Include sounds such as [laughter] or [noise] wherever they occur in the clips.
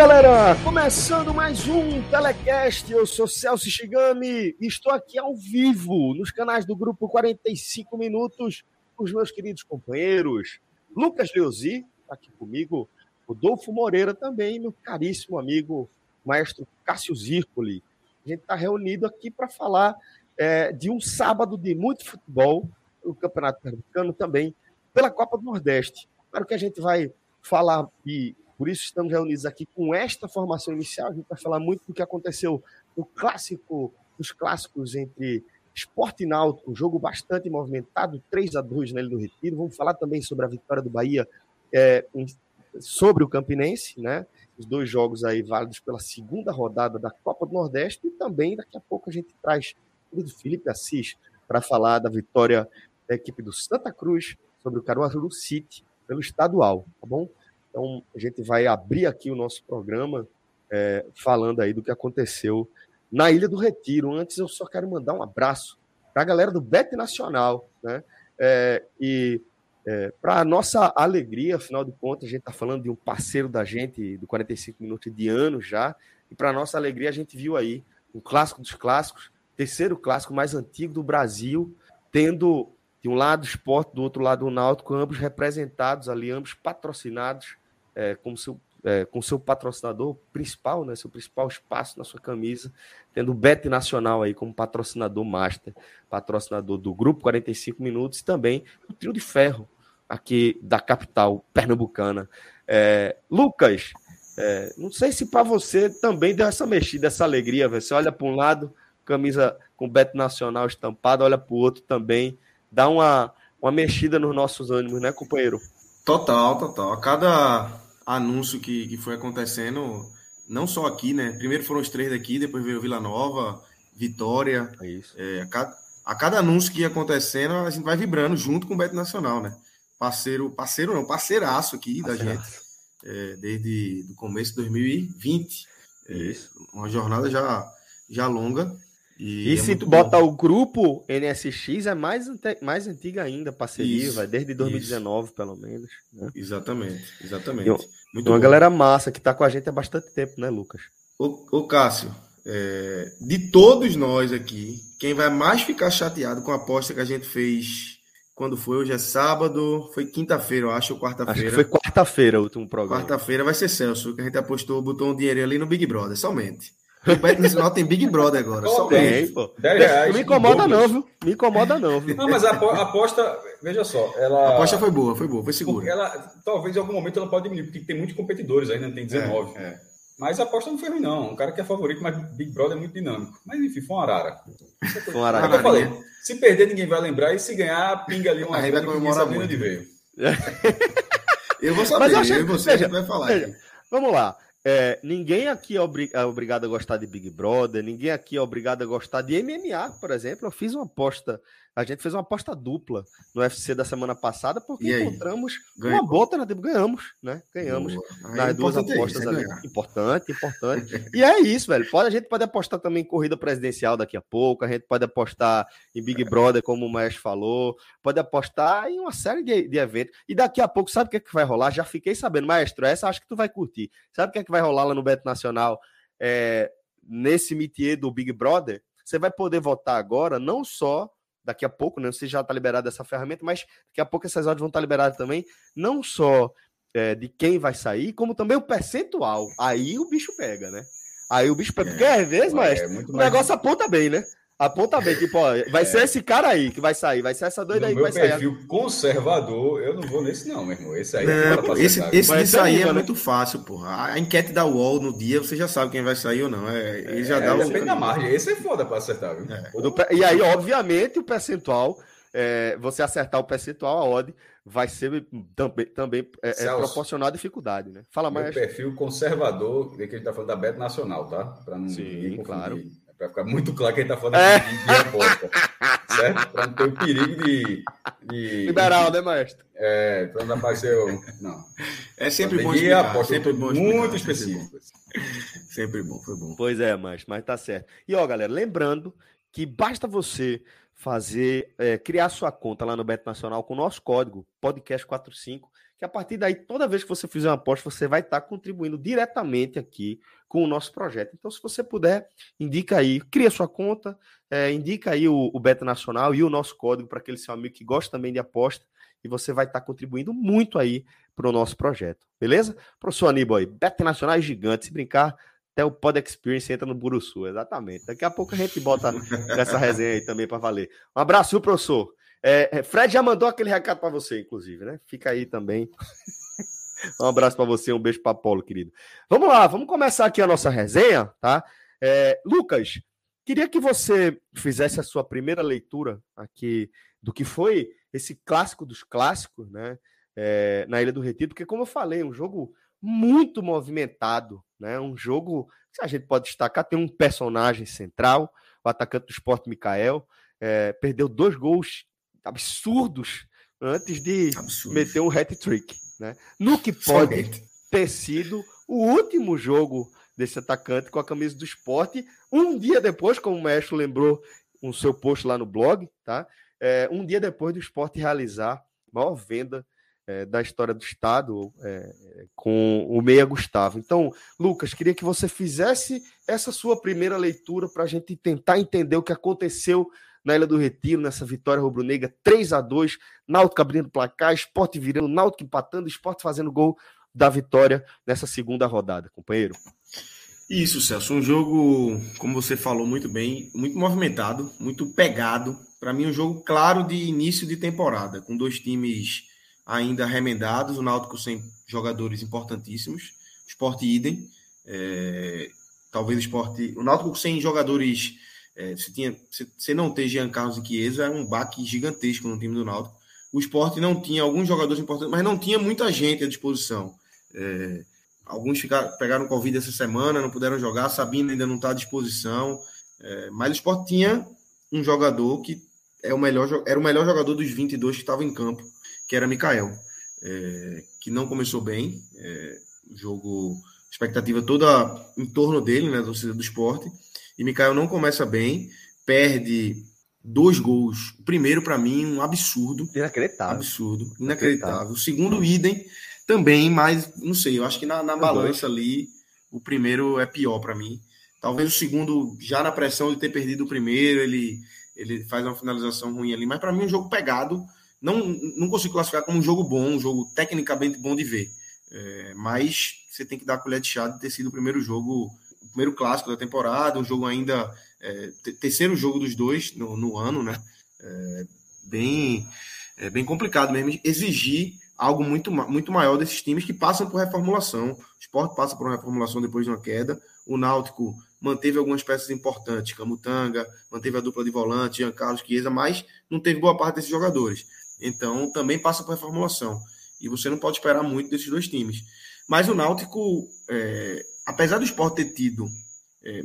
Galera! Começando mais um Telecast. Eu sou Celso Shigami e estou aqui ao vivo nos canais do Grupo 45 Minutos com os meus queridos companheiros Lucas Leozzi, tá aqui comigo, Rodolfo Moreira também, meu caríssimo amigo maestro Cássio Zirpoli. A gente está reunido aqui para falar é, de um sábado de muito futebol, o Campeonato Pernambucano também, pela Copa do Nordeste. Claro que a gente vai falar e por isso estamos reunidos aqui com esta formação inicial. A gente vai falar muito do que aconteceu no clássico, nos clássicos entre Esporte Náutico, um jogo bastante movimentado, 3 a 2 na Ilha do Retiro. Vamos falar também sobre a vitória do Bahia é, sobre o Campinense, né? Os dois jogos aí válidos pela segunda rodada da Copa do Nordeste e também daqui a pouco a gente traz o Felipe Assis para falar da vitória da equipe do Santa Cruz sobre o Caruaru City pelo estadual, tá bom? Então, a gente vai abrir aqui o nosso programa é, falando aí do que aconteceu na Ilha do Retiro. Antes, eu só quero mandar um abraço para a galera do Bet Nacional, né? É, e é, para nossa alegria, afinal de contas, a gente está falando de um parceiro da gente do 45 minutos de anos já, e para nossa alegria, a gente viu aí um clássico dos clássicos, terceiro clássico mais antigo do Brasil, tendo de um lado o esporte, do outro lado o náutico, ambos representados ali, ambos patrocinados é, seu, é, com seu patrocinador principal, né, seu principal espaço na sua camisa, tendo o Bet Nacional aí como patrocinador master, patrocinador do Grupo 45 Minutos e também o Trio de Ferro aqui da capital pernambucana. É, Lucas, é, não sei se para você também deu essa mexida, essa alegria, você olha para um lado, camisa com Bet Nacional estampada, olha para o outro também, dá uma, uma mexida nos nossos ânimos, né, companheiro? Total, total. A cada anúncio que, que foi acontecendo, não só aqui, né? Primeiro foram os três daqui, depois veio Vila Nova, Vitória. É isso. É, a, cada, a cada anúncio que ia acontecendo, a gente vai vibrando junto com o Beto Nacional, né? Parceiro, parceiro não, parceiraço aqui da gente. É, desde o começo de 2020. É, isso. Uma jornada já, já longa. E, e é se tu bota o grupo NSX, é mais, mais antiga ainda, parceria, vai, desde 2019, isso. pelo menos. Né? Exatamente, exatamente. Muito uma bom. galera massa que tá com a gente há bastante tempo, né, Lucas? Ô, ô Cássio, é, de todos nós aqui, quem vai mais ficar chateado com a aposta que a gente fez quando foi? Hoje é sábado, foi quinta-feira, eu acho, ou quarta-feira. Foi quarta-feira o último programa. Quarta-feira vai ser Celso, que a gente apostou, botou um dinheiro ali no Big Brother, somente. O Bet Nacional tem Big Brother agora. Só tem, pô. 10 reais. Não me incomoda não, viu? Me incomoda não, viu? Não, mas a aposta, veja só, ela... A aposta foi boa, foi boa, foi segura. Ela, talvez em algum momento ela pode diminuir, porque tem muitos competidores ainda, tem 19. É, é. Mas a aposta não foi ruim, não. Um cara que é favorito, mas Big Brother é muito dinâmico. Mas enfim, foi uma arara. Foi uma arara. É eu falei, se perder, ninguém vai lembrar, e se ganhar, pinga ali uma Aí vai comemorar muito. De veio. [laughs] eu vou saber, mas eu, achei... eu e você veja, vai falar. Veja, vamos lá. É, ninguém aqui é, obri é, obrigado a gostar de Big Brother, ninguém aqui é obrigado a gostar de MMA, por exemplo. Eu fiz uma aposta, a gente fez uma aposta dupla no UFC da semana passada, porque encontramos uma boa alternativa. Ganhamos, né? Ganhamos nas duas apostas ali. Importante, importante. [laughs] e é isso, velho. Pode, a gente pode apostar também em corrida presidencial daqui a pouco, a gente pode apostar em Big Brother, como o Maestro falou, pode apostar em uma série de, de eventos. E daqui a pouco, sabe o que, é que vai rolar? Já fiquei sabendo, Maestro, essa acho que tu vai curtir. Sabe o que é que vai rolar lá no Beto Nacional? É, nesse métier do Big Brother, você vai poder votar agora não só daqui a pouco, né? Você já está liberado dessa ferramenta, mas daqui a pouco essas ordens vão estar liberadas também, não só é, de quem vai sair, como também o percentual. Aí o bicho pega, né? Aí o bicho pega. É, Porque às vezes, é, maestro, o negócio aponta bem, né? Aponta bem, tipo, ó, vai é. ser esse cara aí que vai sair, vai ser essa doida no aí que vai sair. perfil conservador, eu não vou nesse não, meu irmão. Esse aí é, pô, esse, esse disso é aí é né? muito fácil, porra. A enquete da UOL no dia, você já sabe quem vai sair ou não. É, ele já é, dá depende o... da margem. Esse é foda pra acertar, viu? É. E aí, obviamente, o percentual, é, você acertar o percentual, a odd vai ser também, também é, é proporcional à dificuldade, né? Fala mais. perfil conservador, que a gente tá falando da Beto Nacional, tá? Para não Sim, claro. Para ficar muito claro que a gente está falando é. de, de aposta. certo? Para não ter o perigo de, de. Liberal, né, maestro? É, para não aparecer. Não. É sempre bom explicar. Aposta sempre bom muito específico. Sempre bom, foi bom. Pois é, mas, mas tá certo. E ó, galera, lembrando que basta você fazer, é, criar sua conta lá no Beto Nacional com o nosso código podcast45 que a partir daí, toda vez que você fizer uma aposta, você vai estar contribuindo diretamente aqui com o nosso projeto. Então, se você puder, indica aí, cria sua conta, é, indica aí o, o Beta Nacional e o nosso código para aquele seu amigo que gosta também de aposta, e você vai estar contribuindo muito aí para o nosso projeto, beleza? Professor Aníbal aí, Beta Nacional é gigante, se brincar, até o Pod Experience entra no Buruçu, exatamente. Daqui a pouco a gente bota [laughs] essa resenha aí também para valer. Um abraço, professor. É, é, Fred já mandou aquele recado para você, inclusive, né? Fica aí também. [laughs] um abraço para você, um beijo para Paulo, querido. Vamos lá, vamos começar aqui a nossa resenha, tá? É, Lucas, queria que você fizesse a sua primeira leitura aqui do que foi esse clássico dos clássicos, né? É, na Ilha do Retiro, porque, como eu falei, um jogo muito movimentado, né? Um jogo que a gente pode destacar, tem um personagem central, o atacante do esporte, Mikael, é, perdeu dois gols absurdos antes de Absurdo. meter um hat-trick. Né? No que pode ter sido o último jogo desse atacante com a camisa do esporte, um dia depois, como o mestre lembrou no seu post lá no blog, tá? É, um dia depois do esporte realizar a maior venda é, da história do Estado é, com o Meia Gustavo. Então, Lucas, queria que você fizesse essa sua primeira leitura para a gente tentar entender o que aconteceu na Ilha do Retiro, nessa vitória rubro-negra, 3 a 2 Náutico abrindo placar, Esporte virando, Náutico empatando, Esporte fazendo gol da vitória nessa segunda rodada, companheiro. Isso, Celso, um jogo, como você falou muito bem, muito movimentado, muito pegado. Para mim, um jogo claro de início de temporada, com dois times ainda remendados, o Náutico sem jogadores importantíssimos, Esporte idem, é, talvez o Esporte, o Náutico sem jogadores é, você, tinha, você não ter Jean Carlos e Chiesa é um baque gigantesco no time do Náutico. O esporte não tinha alguns jogadores importantes, mas não tinha muita gente à disposição. É, alguns ficaram, pegaram Covid essa semana, não puderam jogar. Sabino ainda não está à disposição. É, mas o esporte tinha um jogador que é o melhor, era o melhor jogador dos 22 que estava em campo, que era Mikael, é, que não começou bem. É, jogo, expectativa toda em torno dele, né, do, do esporte e Mikael não começa bem, perde dois gols. O primeiro, para mim, um absurdo. Inacreditável. Absurdo. Inacreditável. O segundo, idem também, mas não sei, eu acho que na, na balança ali, o primeiro é pior para mim. Talvez o segundo, já na pressão de ter perdido o primeiro, ele, ele faz uma finalização ruim ali. Mas para mim, um jogo pegado. Não, não consigo classificar como um jogo bom, um jogo tecnicamente bom de ver. É, mas você tem que dar a colher de chá de ter sido o primeiro jogo o primeiro clássico da temporada, um jogo ainda. É, terceiro jogo dos dois no, no ano, né? É, bem, é bem complicado mesmo exigir algo muito, muito maior desses times que passam por reformulação. O esporte passa por uma reformulação depois de uma queda. O Náutico manteve algumas peças importantes, Camutanga, manteve a dupla de volante, Jean Carlos Chiesa, mas não teve boa parte desses jogadores. Então também passa por reformulação. E você não pode esperar muito desses dois times. Mas o Náutico, é, apesar do esporte ter tido é,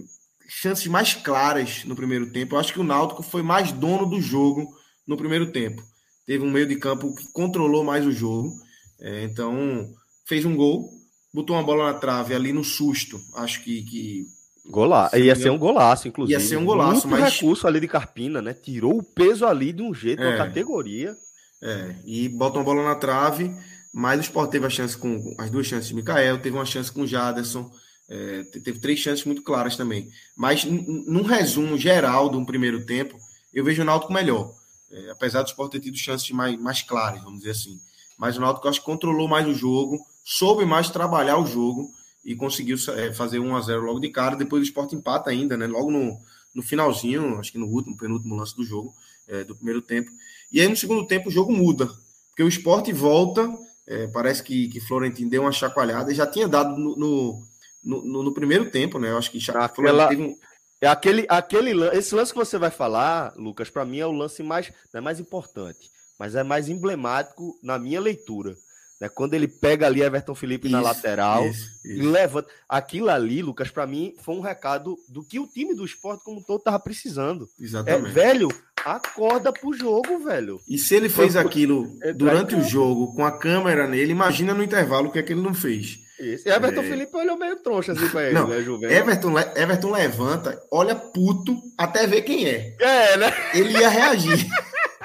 chances mais claras no primeiro tempo, eu acho que o Náutico foi mais dono do jogo no primeiro tempo. Teve um meio de campo que controlou mais o jogo. É, então, fez um gol, botou uma bola na trave ali no susto. Acho que. que Golaço. Ia ser um golaço, inclusive. Ia ser um golaço, Muito mas. recurso ali de Carpina, né? Tirou o peso ali de um jeito, é, uma categoria. É, e bota uma bola na trave. Mas o Sport teve a chance com as duas chances de Mikael, teve uma chance com o Jaderson. É, teve três chances muito claras também. Mas, num resumo geral de um primeiro tempo, eu vejo o Náutico melhor. É, apesar do Sport ter tido chances mais, mais claras, vamos dizer assim. Mas o Náutico acho que controlou mais o jogo, soube mais trabalhar o jogo e conseguiu é, fazer 1 a 0 logo de cara. Depois o Sport empata ainda, né? Logo no, no finalzinho, acho que no último, penúltimo lance do jogo, é, do primeiro tempo. E aí no segundo tempo o jogo muda, porque o esporte volta, é, parece que, que Florentino deu uma chacoalhada, já tinha dado no, no, no, no primeiro tempo, né? Eu acho que Aquela... teve um... É aquele, aquele, esse lance que você vai falar, Lucas, para mim é o lance mais, não é mais importante, mas é mais emblemático na minha leitura. Né? Quando ele pega ali Everton Felipe isso, na lateral isso, isso. e levanta. Aquilo ali, Lucas, para mim foi um recado do que o time do esporte como todo tava precisando. Exatamente. É, velho, acorda pro jogo, velho. E se ele fez aquilo durante o jogo com a câmera nele, imagina no intervalo o que é que ele não fez. Isso. E Everton é... Felipe olhou meio troncho assim pra ele, não, né, Juventus? Everton, Everton levanta, olha puto até ver quem é. É, né? Ele ia reagir.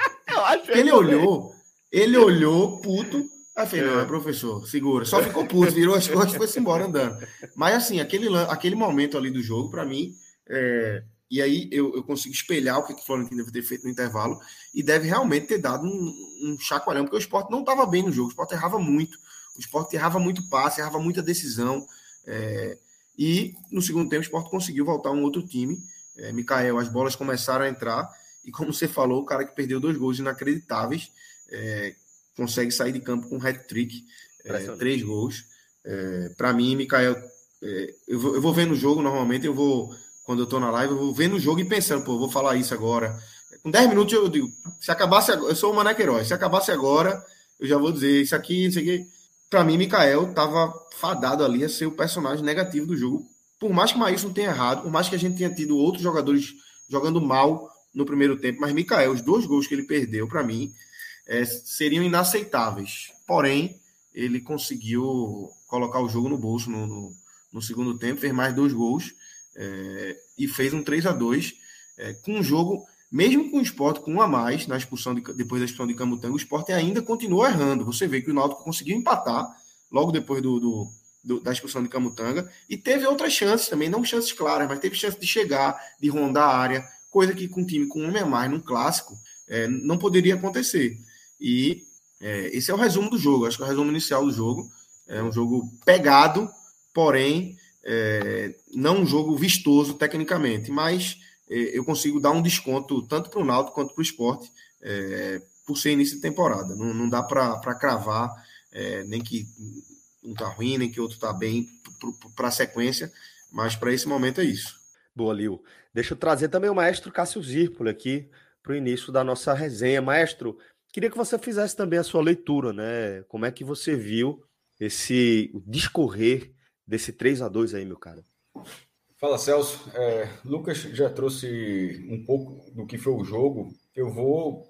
[laughs] ele olhou, ele olhou puto Aí falei, não, é professor, segura. Só ficou puto, virou as costas e foi-se embora andando. Mas assim, aquele, aquele momento ali do jogo, para mim, é... e aí eu, eu consigo espelhar o que o Florentino deve ter feito no intervalo, e deve realmente ter dado um, um chacoalhão, porque o esporte não estava bem no jogo, o esporte errava muito, o esporte errava muito passe, errava muita decisão. É... E no segundo tempo o esporte conseguiu voltar um outro time. É, Mikael, as bolas começaram a entrar, e como você falou, o cara que perdeu dois gols inacreditáveis. É, consegue sair de campo com um hat-trick, é, três gols. É, para mim, Mikael, é, eu, vou, eu vou vendo o jogo normalmente, eu vou, quando eu tô na live, eu vou vendo o jogo e pensando, pô, vou falar isso agora. Com 10 minutos eu digo, se acabasse agora, eu sou o Maneco Herói, se acabasse agora, eu já vou dizer isso aqui, isso aqui. Para mim, Mikael tava fadado ali a ser o personagem negativo do jogo. Por mais que o Maílson tenha errado, por mais que a gente tenha tido outros jogadores jogando mal no primeiro tempo, mas Mikael, os dois gols que ele perdeu, para mim, é, seriam inaceitáveis. Porém, ele conseguiu colocar o jogo no bolso no, no, no segundo tempo, fez mais dois gols é, e fez um 3 a 2 é, com um jogo, mesmo com o esporte com um a mais na expulsão de, depois da expulsão de Camutanga, o esporte ainda continuou errando. Você vê que o Náutico conseguiu empatar logo depois do, do, do, da expulsão de Camutanga e teve outras chances também, não chances claras, mas teve chance de chegar, de rondar a área, coisa que com um time com um a mais num clássico é, não poderia acontecer. E é, esse é o resumo do jogo, acho que é o resumo inicial do jogo. É um jogo pegado, porém, é, não um jogo vistoso tecnicamente, mas eu consigo dar um desconto tanto para o Náutico quanto para o esporte é, por ser início de temporada. Não, não dá para cravar é, nem que um está ruim, nem que outro está bem para a sequência, mas para esse momento é isso. Boa, Lil. Deixa eu trazer também o maestro Cássio Zirpoli aqui para o início da nossa resenha. Maestro, Queria que você fizesse também a sua leitura, né? Como é que você viu esse discorrer desse 3 a 2 aí, meu cara? Fala, Celso. É, Lucas já trouxe um pouco do que foi o jogo. Eu vou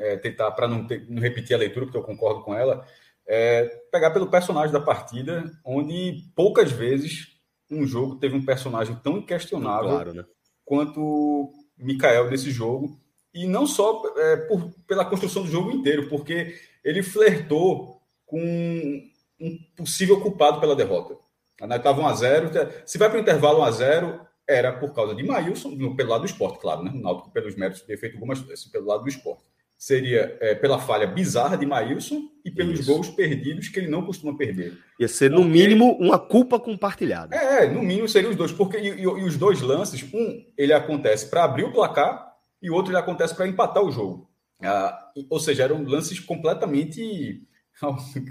é, tentar, para não, não, repetir a leitura, porque eu concordo com ela, é, pegar pelo personagem da partida, onde poucas vezes um jogo teve um personagem tão inquestionável claro, né? quanto Mikael desse jogo e não só é, por, pela construção do jogo inteiro, porque ele flertou com um possível culpado pela derrota. Estava 1 a 0 Se vai para o intervalo 1 a 0 era por causa de Maílson, pelo lado do esporte, claro, né? O Náutico, pelos méritos, ter feito algumas assim, pelo lado do esporte. Seria é, pela falha bizarra de Maílson e pelos Isso. gols perdidos que ele não costuma perder. Ia ser, no porque... mínimo, uma culpa compartilhada. É, no mínimo seriam os dois, porque e, e, e os dois lances, um, ele acontece para abrir o placar e o outro ele acontece para empatar o jogo. Ah, ou seja, eram lances completamente. [laughs]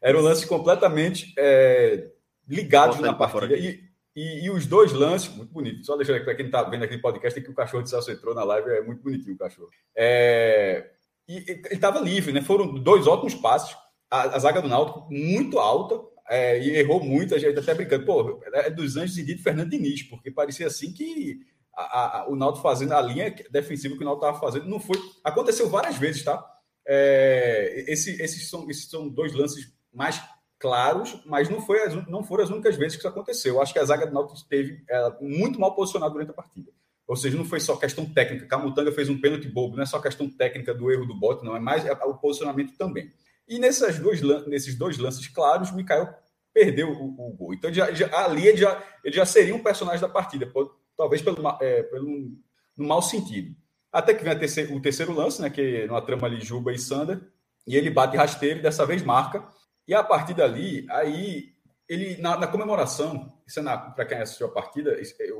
eram lances completamente é, ligados na partida. E, e, e, os dois lances, muito bonito. Só deixando aqui para quem está vendo aquele podcast, que o cachorro de Celso entrou na live, é muito bonitinho o cachorro. É, e ele estava livre, né? Foram dois ótimos passes. A, a zaga do Náutico muito alta, é, e errou muito, a gente até brincando, pô, é dos Anjos e Dito Fernando Diniz, porque parecia assim que a, a, o Náutico fazendo a linha defensiva que o Náutico estava fazendo. Não foi. Aconteceu várias vezes, tá? É, esse, esses, são, esses são dois lances mais claros, mas não, foi as, não foram as únicas vezes que isso aconteceu. Eu acho que a zaga do Náutico esteve ela, muito mal posicionada durante a partida. Ou seja, não foi só questão técnica. Camutanga fez um pênalti bobo, não é só questão técnica do erro do bote, não, é mais é o posicionamento também. E nesses dois, nesses dois lances claros, o Mikael perdeu o, o gol. Então, já, já, ali ele já, ele já seria um personagem da partida talvez pelo, é, pelo no mau sentido. Até que vem terceiro, o terceiro lance, né, que é numa trama ali Juba e Sander, e ele bate rasteiro e dessa vez marca. E a partir dali, aí ele na, na comemoração, isso é para quem assistiu a partida,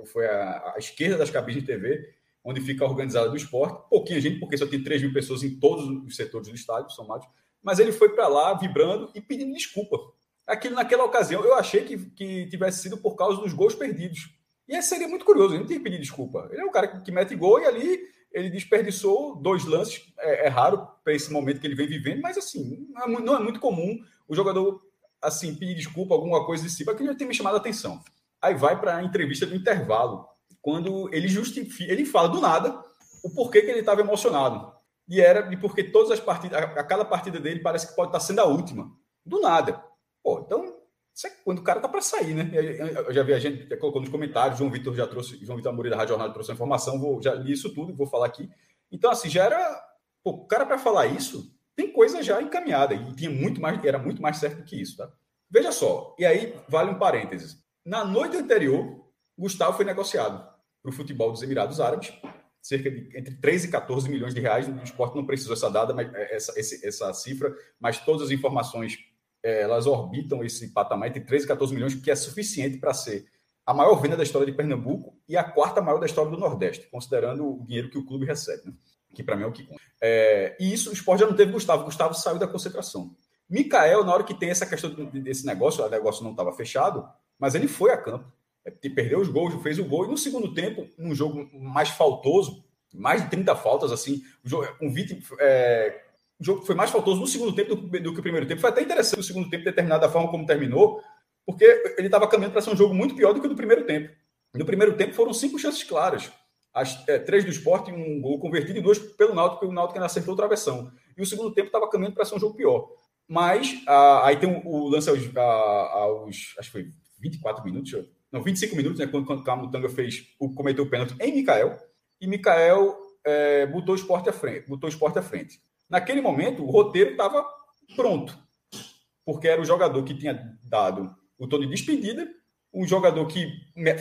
foi a, a, esquerda das cabines de TV, onde fica organizada do esporte, pouquinha gente, porque só tem 3 mil pessoas em todos os setores do estádio, são mais, mas ele foi para lá vibrando e pedindo desculpa. Aquilo, naquela ocasião, eu achei que, que tivesse sido por causa dos gols perdidos. E seria muito curioso, ele não tem que pedir desculpa. Ele é um cara que, que mete gol e ali ele desperdiçou dois lances. É, é raro para esse momento que ele vem vivendo, mas assim, não é, não é, muito comum o jogador assim pedir desculpa, alguma coisa desse tipo. Aquilo já tem me chamado a atenção. Aí vai para a entrevista do intervalo, quando ele justifica, ele fala do nada o porquê que ele estava emocionado. E era de porque todas as partidas, a, a cada partida dele parece que pode estar sendo a última. Do nada. Pô, então isso é quando o cara tá para sair, né? Eu já vi a gente colocou nos comentários, João Vitor já trouxe, João Vitor Amorim da Rádio Jornal trouxe a informação, vou, já li isso tudo, vou falar aqui. Então, assim, já era. Pô, o cara para falar isso tem coisa já encaminhada, e tinha muito mais, era muito mais certo que isso, tá? Veja só, e aí vale um parênteses. Na noite anterior, Gustavo foi negociado para o futebol dos Emirados Árabes, cerca de entre 13 e 14 milhões de reais. O esporte não precisou essa dada, mas é, essa, essa cifra, mas todas as informações é, elas orbitam esse patamar entre 13 e 14 milhões, que é suficiente para ser a maior venda da história de Pernambuco e a quarta maior da história do Nordeste, considerando o dinheiro que o clube recebe, né? que para mim é o que conta. É, e isso o esporte já não teve Gustavo. Gustavo saiu da concentração. Mikael, na hora que tem essa questão desse negócio, o negócio não estava fechado, mas ele foi a campo. É, perdeu os gols, fez o gol. E no segundo tempo, um jogo mais faltoso, mais de 30 faltas, assim, com 20, é, jogo foi mais faltoso no segundo tempo do, do, que o primeiro tempo. Foi até interessante o segundo tempo, determinada forma como terminou, porque ele estava caminhando para ser um jogo muito pior do que o do primeiro tempo. No primeiro tempo foram cinco chances claras. As, é, três do esporte, um gol convertido e duas pelo Náutico, porque o Náutico ainda acertou o travessão. E o segundo tempo estava caminhando para ser um jogo pior. Mas a, aí tem o, o lance aos, a, aos, Acho que foi 24 minutos, não, 25 minutos, né? Quando, quando o Camutanga fez o, cometeu o pênalti em Mikael. E Mikael é, botou o esporte à frente. Botou o esporte à frente. Naquele momento, o roteiro estava pronto, porque era o jogador que tinha dado o tom de despedida, um jogador que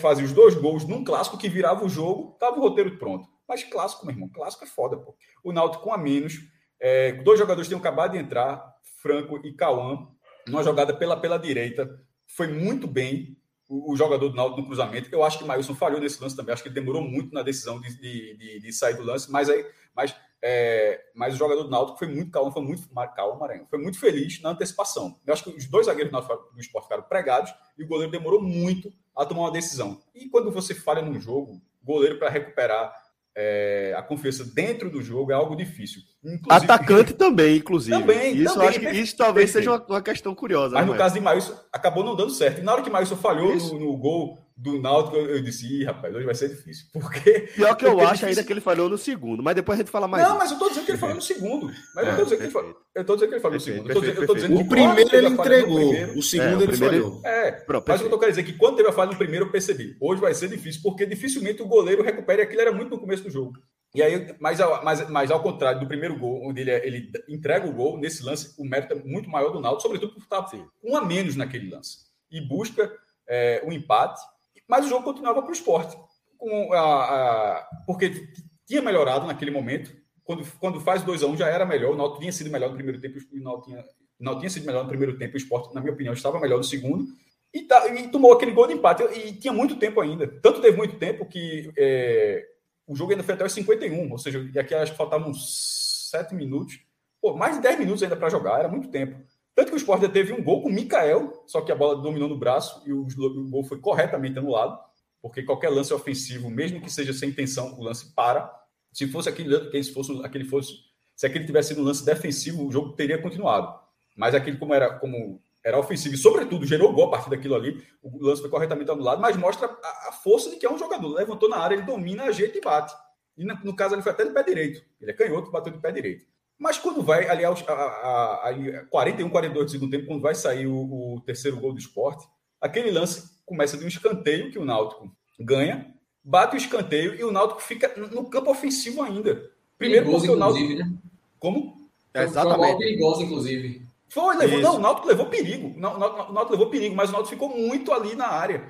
fazia os dois gols num clássico que virava o jogo, estava o roteiro pronto. Mas clássico, meu irmão, clássico é foda, pô. O Náutico com a menos, é, dois jogadores tinham acabado de entrar, Franco e Cauã, numa jogada pela, pela direita, foi muito bem o, jogador do Náutico no cruzamento. Eu acho que o Mailson falhou nesse lance também, acho que ele demorou muito na decisão de, de, de, de sair do lance, mas aí mas é, mas o jogador do Náutico foi muito calmo, foi muito calmo, Maranhão, foi muito feliz na antecipação. Eu acho que os dois zagueiros do esporte ficaram pregados e o goleiro demorou muito a tomar uma decisão. E quando você falha num jogo, goleiro para recuperar é, a confiança dentro do jogo é algo difícil. Inclusive, Atacante [laughs] também, inclusive. Também, isso também, acho que isso talvez seja uma, uma, questão curiosa. Mas no caso de Maílson, acabou não dando certo. E na hora que Maílson falhou no, no, gol do Náutico, eu disse, Ih, rapaz, hoje vai ser difícil. [laughs] Porque. Pior que eu porque é acho ainda que ele falhou no segundo, mas depois a gente fala mais. Não, mas eu tô dizendo que ele falou no segundo. Mas é, eu, tô dizendo que ele falou, eu tô dizendo que ele falou no segundo. Perfeito, eu tô dizendo, o primeiro ele entregou, primeiro, o segundo é, ele falhou. É, Pronto, mas eu tô querendo dizer que quando teve a falha no primeiro, eu percebi. Hoje vai ser difícil, porque dificilmente o goleiro recupera. Aquilo era muito no começo do jogo. E aí, mas, mas, mas ao contrário do primeiro gol, onde ele, ele entrega o gol, nesse lance, o mérito é muito maior do Náutico, sobretudo por estar um a menos naquele lance. E busca é, o empate mas o jogo continuava para o esporte. Com a, a, porque tinha melhorado naquele momento. Quando, quando faz 2 a 1 um, já era melhor. O Náutico tinha sido melhor no primeiro tempo. O Náutico tinha, não tinha sido melhor no primeiro tempo. O esporte, na minha opinião, estava melhor no segundo. E, tá, e tomou aquele gol de empate. E tinha muito tempo ainda. Tanto teve muito tempo que é, o jogo ainda foi até os 51. Ou seja, e aqui acho que faltavam uns 7 minutos. Pô, mais de 10 minutos ainda para jogar. Era muito tempo. Tanto que o Sport teve um gol com o Mikael, só que a bola dominou no braço e o, o gol foi corretamente anulado, porque qualquer lance ofensivo, mesmo que seja sem intenção, o lance para. Se fosse aquele, se fosse aquele fosse, se aquele tivesse sido um lance defensivo, o jogo teria continuado. Mas aquele como era como era ofensivo e sobretudo gerou gol a partir daquilo ali, o lance foi corretamente anulado, mas mostra a, a força de que é um jogador. Levantou na área, ele domina, ajeita e bate. E no, no caso ele foi até de pé direito. Ele é canhoto, bateu de pé direito. Mas quando vai, ali aos a, a, a 41, 42 do segundo tempo, quando vai sair o, o, terceiro gol do esporte, aquele lance começa de um escanteio que o Náutico ganha, bate o escanteio e o Náutico fica no campo ofensivo ainda. Primeiro perigoso, porque o Náutico. Né? Como? É, exatamente. Foi perigoso, inclusive. Foi, levou, não, o Náutico levou perigo. O Náutico levou perigo, mas o Náutico ficou muito ali na área.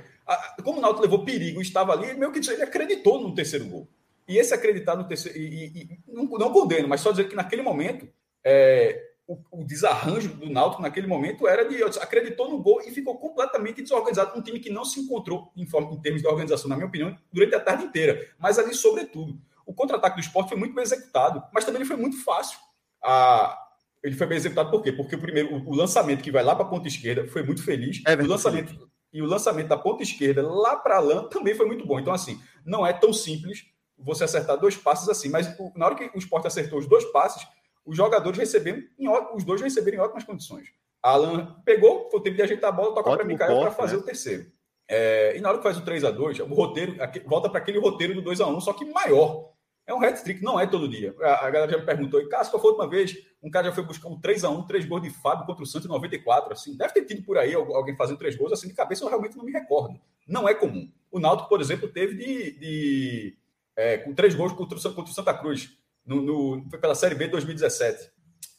Como o Náutico levou perigo e estava ali, meio que ele acreditou no terceiro gol. E esse acreditar no terceiro. E, e, e não, não condeno, mas só dizer que naquele momento é, o, o, desarranjo do Náutico naquele momento era de acreditou no gol e ficou completamente desorganizado, um time que não se encontrou em, forma, em termos de organização, na minha opinião, durante a tarde inteira. Mas ali, sobretudo, o contra-ataque do esporte foi muito bem executado, mas também ele foi muito fácil. A, ele foi bem executado por quê? Porque o primeiro, o, o lançamento que vai lá para a ponta esquerda foi muito feliz. É o lançamento e o lançamento da ponta esquerda lá para a lã também foi muito bom. Então, assim, não é tão simples você acertar dois passes assim, mas na hora que o esporte acertou os dois passes, os jogadores receberam, em, os dois receberam em ótimas condições. Alan pegou, foi tempo de ajeitar a bola, toca para Micael para fazer né? o terceiro. É, e na hora que faz o 3 a 2 o roteiro volta para aquele roteiro do 2 a 1 só que maior. É um hat-trick, não é todo dia. A, a, galera já me perguntou, e Cássio, qual foi a última vez? Um cara já foi buscar um 3 a 1 três gols de Fábio contra o Santos em 94. Assim, deve ter tido por aí alguém fazendo três gols, assim, de cabeça eu realmente não me recordo. Não é comum. O Náutico, por exemplo, teve de, de é, com três gols contra, contra o Santa Cruz no, no, foi pela Série B de 2017.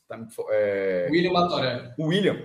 Tá, é... William Batoré. O William.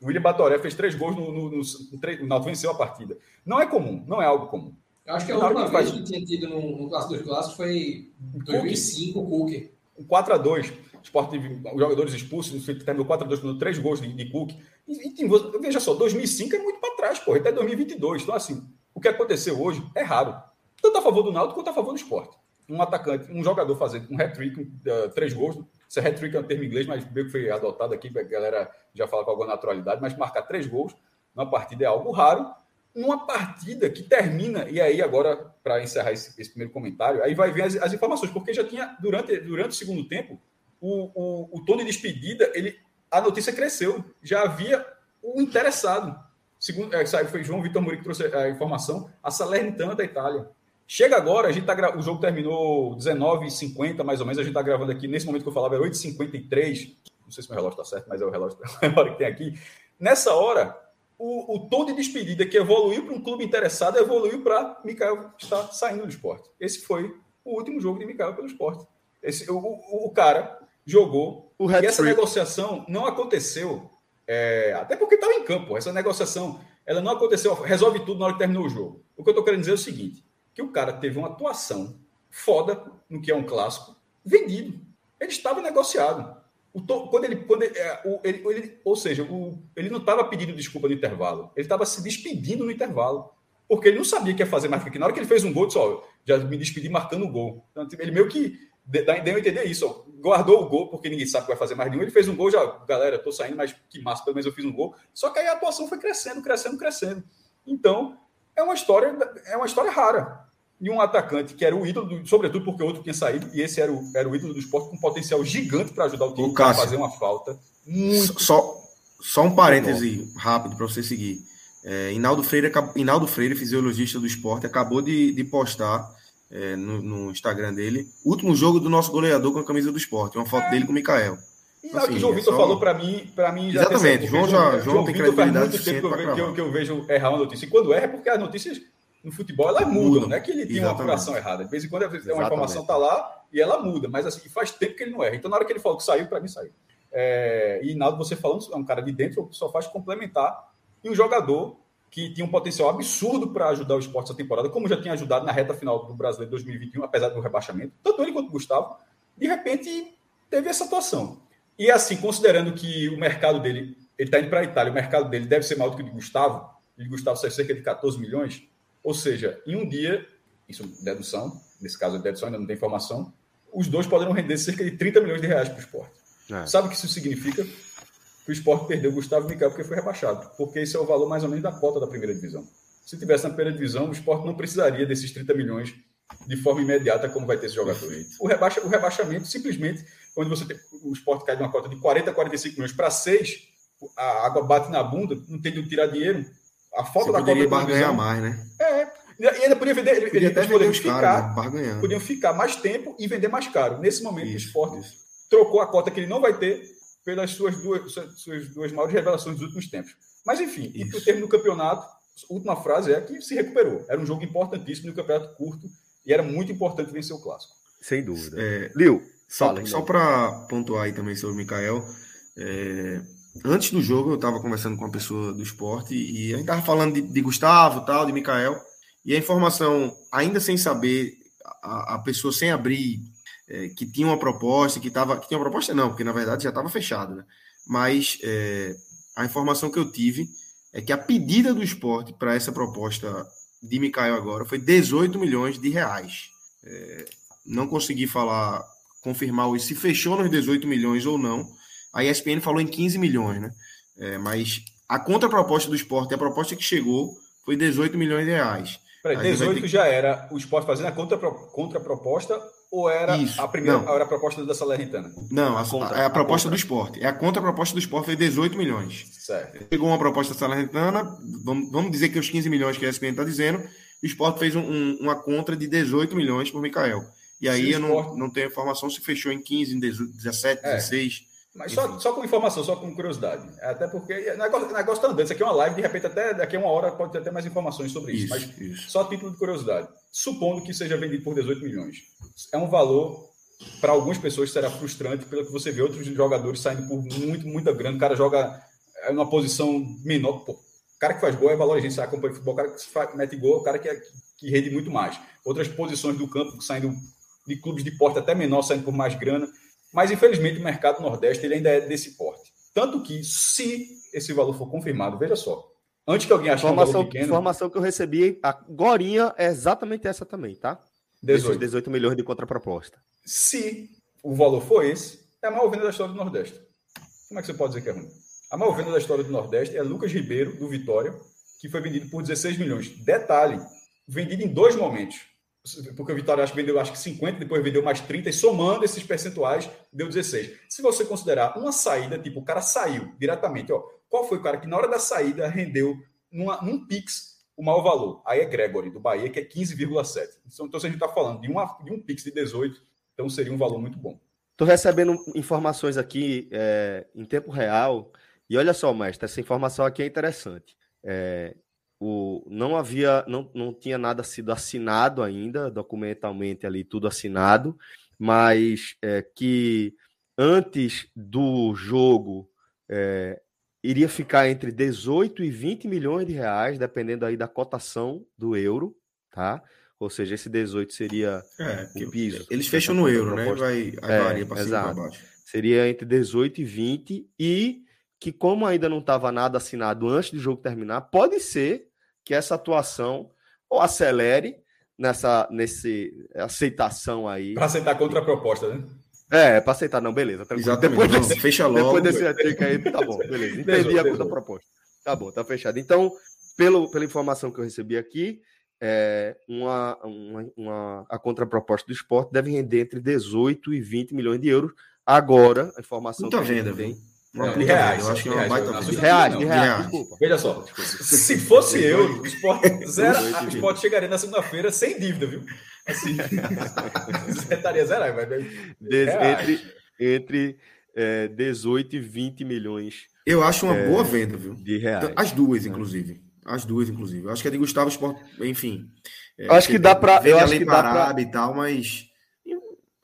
O William Batoré fez três gols no, no, no, no Náutico venceu a partida. Não é comum, não é algo comum. Eu acho que a última vez faz... que tinha tido no, no Clássico dos Clássicos foi em 2005, o Cook. Um 4x2. Sport os jogadores expulsos, terminou 4x2 com três gols de, de Cook. E, e, veja só, 2005 é muito para trás, pô, até 2022. Então, assim, o que aconteceu hoje é raro. Tanto a favor do Náutico quanto a favor do esporte um atacante, um jogador fazendo um hat-trick, uh, três gols. Esse hat-trick é um termo inglês, mas meio que foi adotado aqui, a galera já fala com alguma naturalidade, mas marcar três gols numa partida é algo raro. Numa partida que termina, e aí agora, para encerrar esse, esse, primeiro comentário, aí vai ver as, as, informações, porque já tinha, durante, durante o segundo tempo, o, o, o tom de despedida, ele, a notícia cresceu. Já havia o interessado. Segundo, é, foi João Vitor Muri que trouxe a informação, a Salernitana da Itália. Chega agora, a gente tá gra... o jogo terminou 19h50, mais ou menos. A gente está gravando aqui, nesse momento que eu falava, é 8h53. Não sei se meu relógio está certo, mas é o relógio [laughs] que tem aqui. Nessa hora, o, o tom de despedida que evoluiu para um clube interessado evoluiu para Mikael estar saindo do esporte. Esse foi o último jogo de Mikael pelo esporte. Esse, o, o, o cara jogou. O e essa negociação não aconteceu, é, até porque estava em campo. Essa negociação ela não aconteceu, resolve tudo na hora que terminou o jogo. O que eu estou querendo dizer é o seguinte: que o cara teve uma atuação foda no que é um clássico, vendido. Ele estava negociado. O to, quando ele, quando ele, é, o, ele, ele, ou seja, o, ele não estava pedindo desculpa no intervalo, ele estava se despedindo no intervalo, porque ele não sabia que ia fazer mais que na hora que ele fez um gol, disse, ó, já me despedi marcando o gol. Então, tipo, ele meio que deu a entender isso, ó, guardou o gol, porque ninguém sabe que vai fazer mais nenhum, ele fez um gol, já, galera, tô saindo, mas que massa, pelo menos eu fiz um gol. Só que aí a atuação foi crescendo, crescendo, crescendo. Então, é uma história, é uma história rara e um atacante que era o ídolo, do, sobretudo porque o outro tinha saído, e esse era o, era o ídolo do esporte com um potencial gigante para ajudar o time a fazer uma falta. Muito... Só, só um parêntese rápido para você seguir. É, Inaldo, Freire, Inaldo Freire, fisiologista do esporte, acabou de, de postar é, no, no, Instagram dele o último jogo do nosso goleador com a camisa do esporte, uma foto é. dele com o Mikael. E assim, que o João Vitor só... falou para mim, para mim já Exatamente, João, já, João, João tem credibilidade muito tempo que eu, que, eu, que eu vejo errar uma notícia. E quando erra é porque as notícias no futebol elas mudam, mudam. não é que ele tinha uma apuração errada. De vez em quando uma informação está lá e ela muda, mas assim, faz tempo que ele não erra. Então, na hora que ele falou que saiu, para mim saiu. É, e Naldo, você falando, é um cara de dentro, só faz complementar. E um jogador que tinha um potencial absurdo para ajudar o esporte essa temporada, como já tinha ajudado na reta final do Brasileiro 2021, apesar do rebaixamento, tanto ele quanto o Gustavo, de repente teve essa atuação. E assim, considerando que o mercado dele, ele está indo para a Itália, o mercado dele deve ser maior do que o de Gustavo, e o Gustavo sai cerca de 14 milhões, ou seja, em um dia, isso é dedução, nesse caso é dedução, ainda não tem informação, os dois poderão render cerca de 30 milhões de reais para o esporte. É. Sabe o que isso significa? Que o esporte perdeu o Gustavo Miguel porque foi rebaixado. Porque esse é o valor mais ou menos da cota da primeira divisão. Se tivesse na primeira divisão, o esporte não precisaria desses 30 milhões de forma imediata, como vai ter esse jogador. O, rebaixa, o rebaixamento, simplesmente, quando você tem, o esporte cai de uma cota de 40 a 45 milhões para 6, a água bate na bunda, não tem de tirar dinheiro, a falta da poderia Copa barganhar mais, né? É. E ainda podia vender. Ele, podia eles poderiam ficar, caro, né? podiam ficar mais tempo e vender mais caro. Nesse momento, isso, o esporte isso. trocou a cota que ele não vai ter pelas suas duas, suas duas maiores revelações dos últimos tempos. Mas, enfim, e o termo do campeonato, última frase é que se recuperou. Era um jogo importantíssimo no campeonato curto e era muito importante vencer o clássico. Sem dúvida. É, Lil, só, só para pontuar aí também sobre o Mikael, é, antes do jogo, eu estava conversando com uma pessoa do esporte e a gente estava falando de, de, Gustavo, tal, de Mikael, e a informação, ainda sem saber, a, a pessoa sem abrir é, que tinha uma proposta, que estava. Que tinha uma proposta, não, porque na verdade já estava fechado, né? Mas é, a informação que eu tive é que a pedida do esporte para essa proposta de Mikael agora foi 18 milhões de reais. É, não consegui falar, confirmar se fechou nos 18 milhões ou não. A ESPN falou em 15 milhões, né? É, mas a contraproposta do esporte, a proposta que chegou, foi 18 milhões de reais. Peraí, 18 ter... já era o esporte fazendo a contraproposta ou era Isso, a primeira não. era a proposta da Salernitana? Não, a, contra, é a, a proposta do esporte. É a contraproposta do esporte foi 18 milhões. Certo. Chegou uma proposta da Salernitana, vamos, vamos dizer que os 15 milhões que a ESPN está dizendo, o esporte fez um, um, uma contra de 18 milhões por Mikael. E aí eu esporte... não, não tenho informação se fechou em 15, em 17, é. 16. Mas só, só com informação, só com curiosidade. Até porque o negócio, negócio tá andando. Isso aqui é uma live, de repente, até daqui a uma hora pode ter até mais informações sobre isso. isso mas isso. só título de curiosidade. Supondo que seja vendido por 18 milhões. É um valor, para algumas pessoas, será frustrante, pelo que você vê outros jogadores saindo por muito, muita grana. O cara joga em uma posição menor. Pô, o cara que faz gol é valor, a gente acompanha futebol, o cara que mete gol é o cara que, é, que rende muito mais. Outras posições do campo, saindo de clubes de porte até menor, saindo por mais grana. Mas, infelizmente, o mercado nordeste ele ainda é desse porte. Tanto que, se esse valor for confirmado, veja só, antes que alguém ache informação, que é um pequeno... informação que eu recebi agora é exatamente essa também, tá? 18. 18 milhões de contraproposta. Se o valor for esse, é a maior venda da história do Nordeste. Como é que você pode dizer que é ruim? A maior venda da história do Nordeste é Lucas Ribeiro, do Vitória, que foi vendido por 16 milhões. Detalhe, vendido em dois momentos porque o Vitória acho que vendeu acho que 50, depois vendeu mais 30, e somando esses percentuais, deu 16. Se você considerar uma saída, tipo, o cara saiu diretamente, ó, qual foi o cara que na hora da saída rendeu numa, num Pix o maior valor? Aí é Gregory, do Bahia, que é 15,7. Então, então, se a gente está falando de, uma, de um Pix de 18, então seria um valor muito bom. Estou recebendo informações aqui é, em tempo real, e olha só, mestre, essa informação aqui é interessante. É, o, não havia, não, não tinha nada sido assinado ainda, documentalmente ali, tudo assinado, mas é, que antes do jogo é, iria ficar entre 18 e 20 milhões de reais, dependendo aí da cotação do euro, tá? Ou seja, esse 18 seria é, o piso. Eles fecham no euro, né? Vai, é, varia para cima para baixo. Seria entre 18 e 20 e que como ainda não estava nada assinado antes do jogo terminar, pode ser que essa atuação ou acelere nessa nesse aceitação aí. Para aceitar contra a proposta, né? É, para aceitar, não, beleza. Exatamente. Depois desse, fecha logo. Depois desse artigo aí, tá bom, beleza. Entendi a contra-proposta. Tá bom, tá fechado. Então, pelo, pela informação que eu recebi aqui, é, uma, uma, uma, a contraproposta do esporte deve render entre 18 e 20 milhões de euros. Agora, a informação Muita que venda, vem. Uma de reais, eu acho que é uma baita de reais, de reais, desculpa. Veja só, se fosse eu, o esporte, [laughs] zero, o esporte chegaria na segunda-feira sem dívida, viu? Assim, [laughs] estaria zero, mas Des, entre, entre é, 18 e 20 milhões. Eu acho uma é, boa venda, viu? De reais. As duas, inclusive. As duas, inclusive. Eu acho que a de Gustavo Esporte, enfim. É, acho que dá para. Eu acho que dá para e tal, mas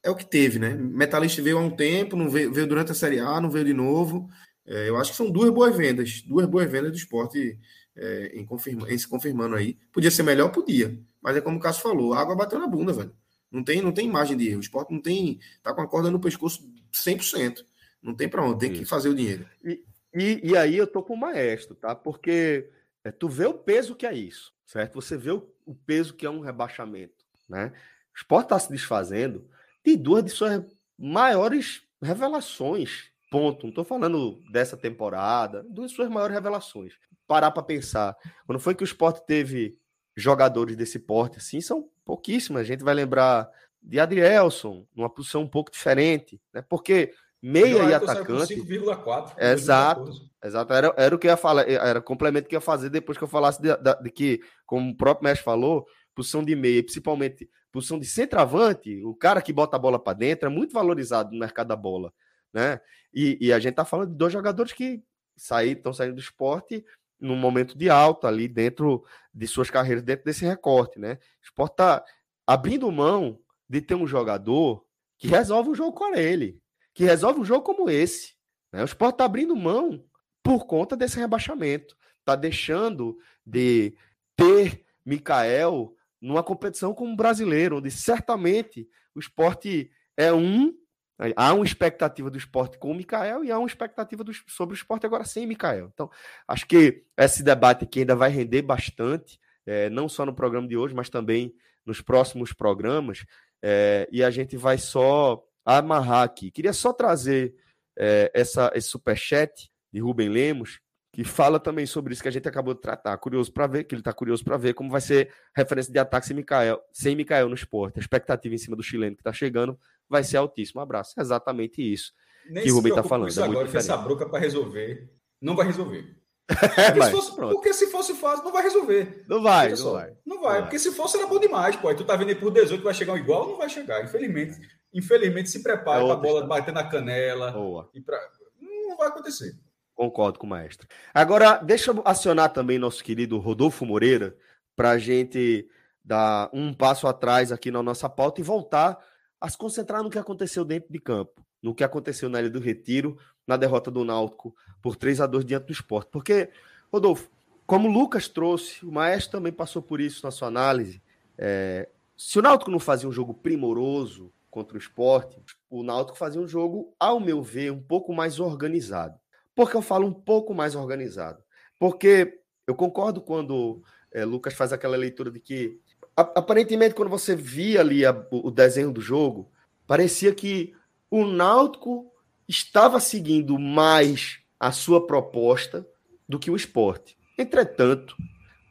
é o que teve, né? Metalista veio há um tempo, não veio, veio durante a Série A, não veio de novo. É, eu acho que são duas boas vendas, duas boas vendas do esporte é, em, confirma, em se confirmando aí. Podia ser melhor? Podia. Mas é como o Cássio falou, a água bateu na bunda, velho. Não tem, não tem imagem de erro. O esporte não tem. tá com a corda no pescoço 100%. Não tem para onde, tem que fazer o dinheiro. E, e, e, aí eu tô com o maestro, tá? Porque é, tu vê o peso que é isso, certo? Você vê o, o peso que é um rebaixamento, né? O esporte tá se desfazendo de duas de suas maiores revelações. Ponto. Não estou falando dessa temporada, duas de suas maiores revelações. Parar para pensar. Quando foi que o esporte teve jogadores desse porte assim? São pouquíssimas. A gente vai lembrar de Adrielson, numa posição um pouco diferente, né? Porque meia e atacante. 5,4. Exato. Exato. Era, era o que eu ia falar, era o complemento que eu ia fazer depois que eu falasse de, de, de que, como o próprio mestre falou, posição de meia, principalmente posição de centroavante, o cara que bota a bola para dentro, é muito valorizado no mercado da bola, né? E, e a gente tá falando de dois jogadores que estão saindo do esporte num momento de alta ali dentro de suas carreiras, dentro desse recorte, né? O esporte tá abrindo mão de ter um jogador que resolve um jogo com ele, que resolve um jogo como esse. Né? O esporte tá abrindo mão por conta desse rebaixamento. Tá deixando de ter Mikael numa competição como brasileiro, onde certamente o esporte é um. Há uma expectativa do esporte com o Mikael e há uma expectativa do, sobre o esporte agora sem o Mikael. Então, acho que esse debate aqui ainda vai render bastante, é, não só no programa de hoje, mas também nos próximos programas. É, e a gente vai só amarrar aqui. Queria só trazer é, essa, esse superchat de Rubem Lemos, que fala também sobre isso que a gente acabou de tratar. Curioso para ver, que ele está curioso para ver como vai ser referência de ataque sem Mikael, sem Mikael no esporte. A expectativa em cima do chileno que está chegando vai ser altíssimo. Um abraço. É exatamente isso Nem que o Rubem está falando. Isso é agora que essa broca para resolver não vai resolver. [laughs] Porque, se fosse, porque, se fosse, fácil, não vai resolver. Não vai, não vai. Não vai. Não vai, porque se fosse era bom demais, pô. tu tá vendo aí por 18 vai chegar um igual, não vai chegar. Infelizmente, infelizmente se prepara é para a bola bater na canela. Boa. E pra... Não vai acontecer. Concordo com o maestro. Agora, deixa eu acionar também nosso querido Rodolfo Moreira para a gente dar um passo atrás aqui na nossa pauta e voltar a se concentrar no que aconteceu dentro de campo, no que aconteceu na Ilha do Retiro, na derrota do Náutico por 3 a 2 diante do esporte. Porque, Rodolfo, como o Lucas trouxe, o maestro também passou por isso na sua análise. É, se o Náutico não fazia um jogo primoroso contra o esporte, o Náutico fazia um jogo, ao meu ver, um pouco mais organizado. Por que eu falo um pouco mais organizado? Porque eu concordo quando é, Lucas faz aquela leitura de que, aparentemente, quando você via ali a, o desenho do jogo, parecia que o Náutico estava seguindo mais a sua proposta do que o esporte. Entretanto,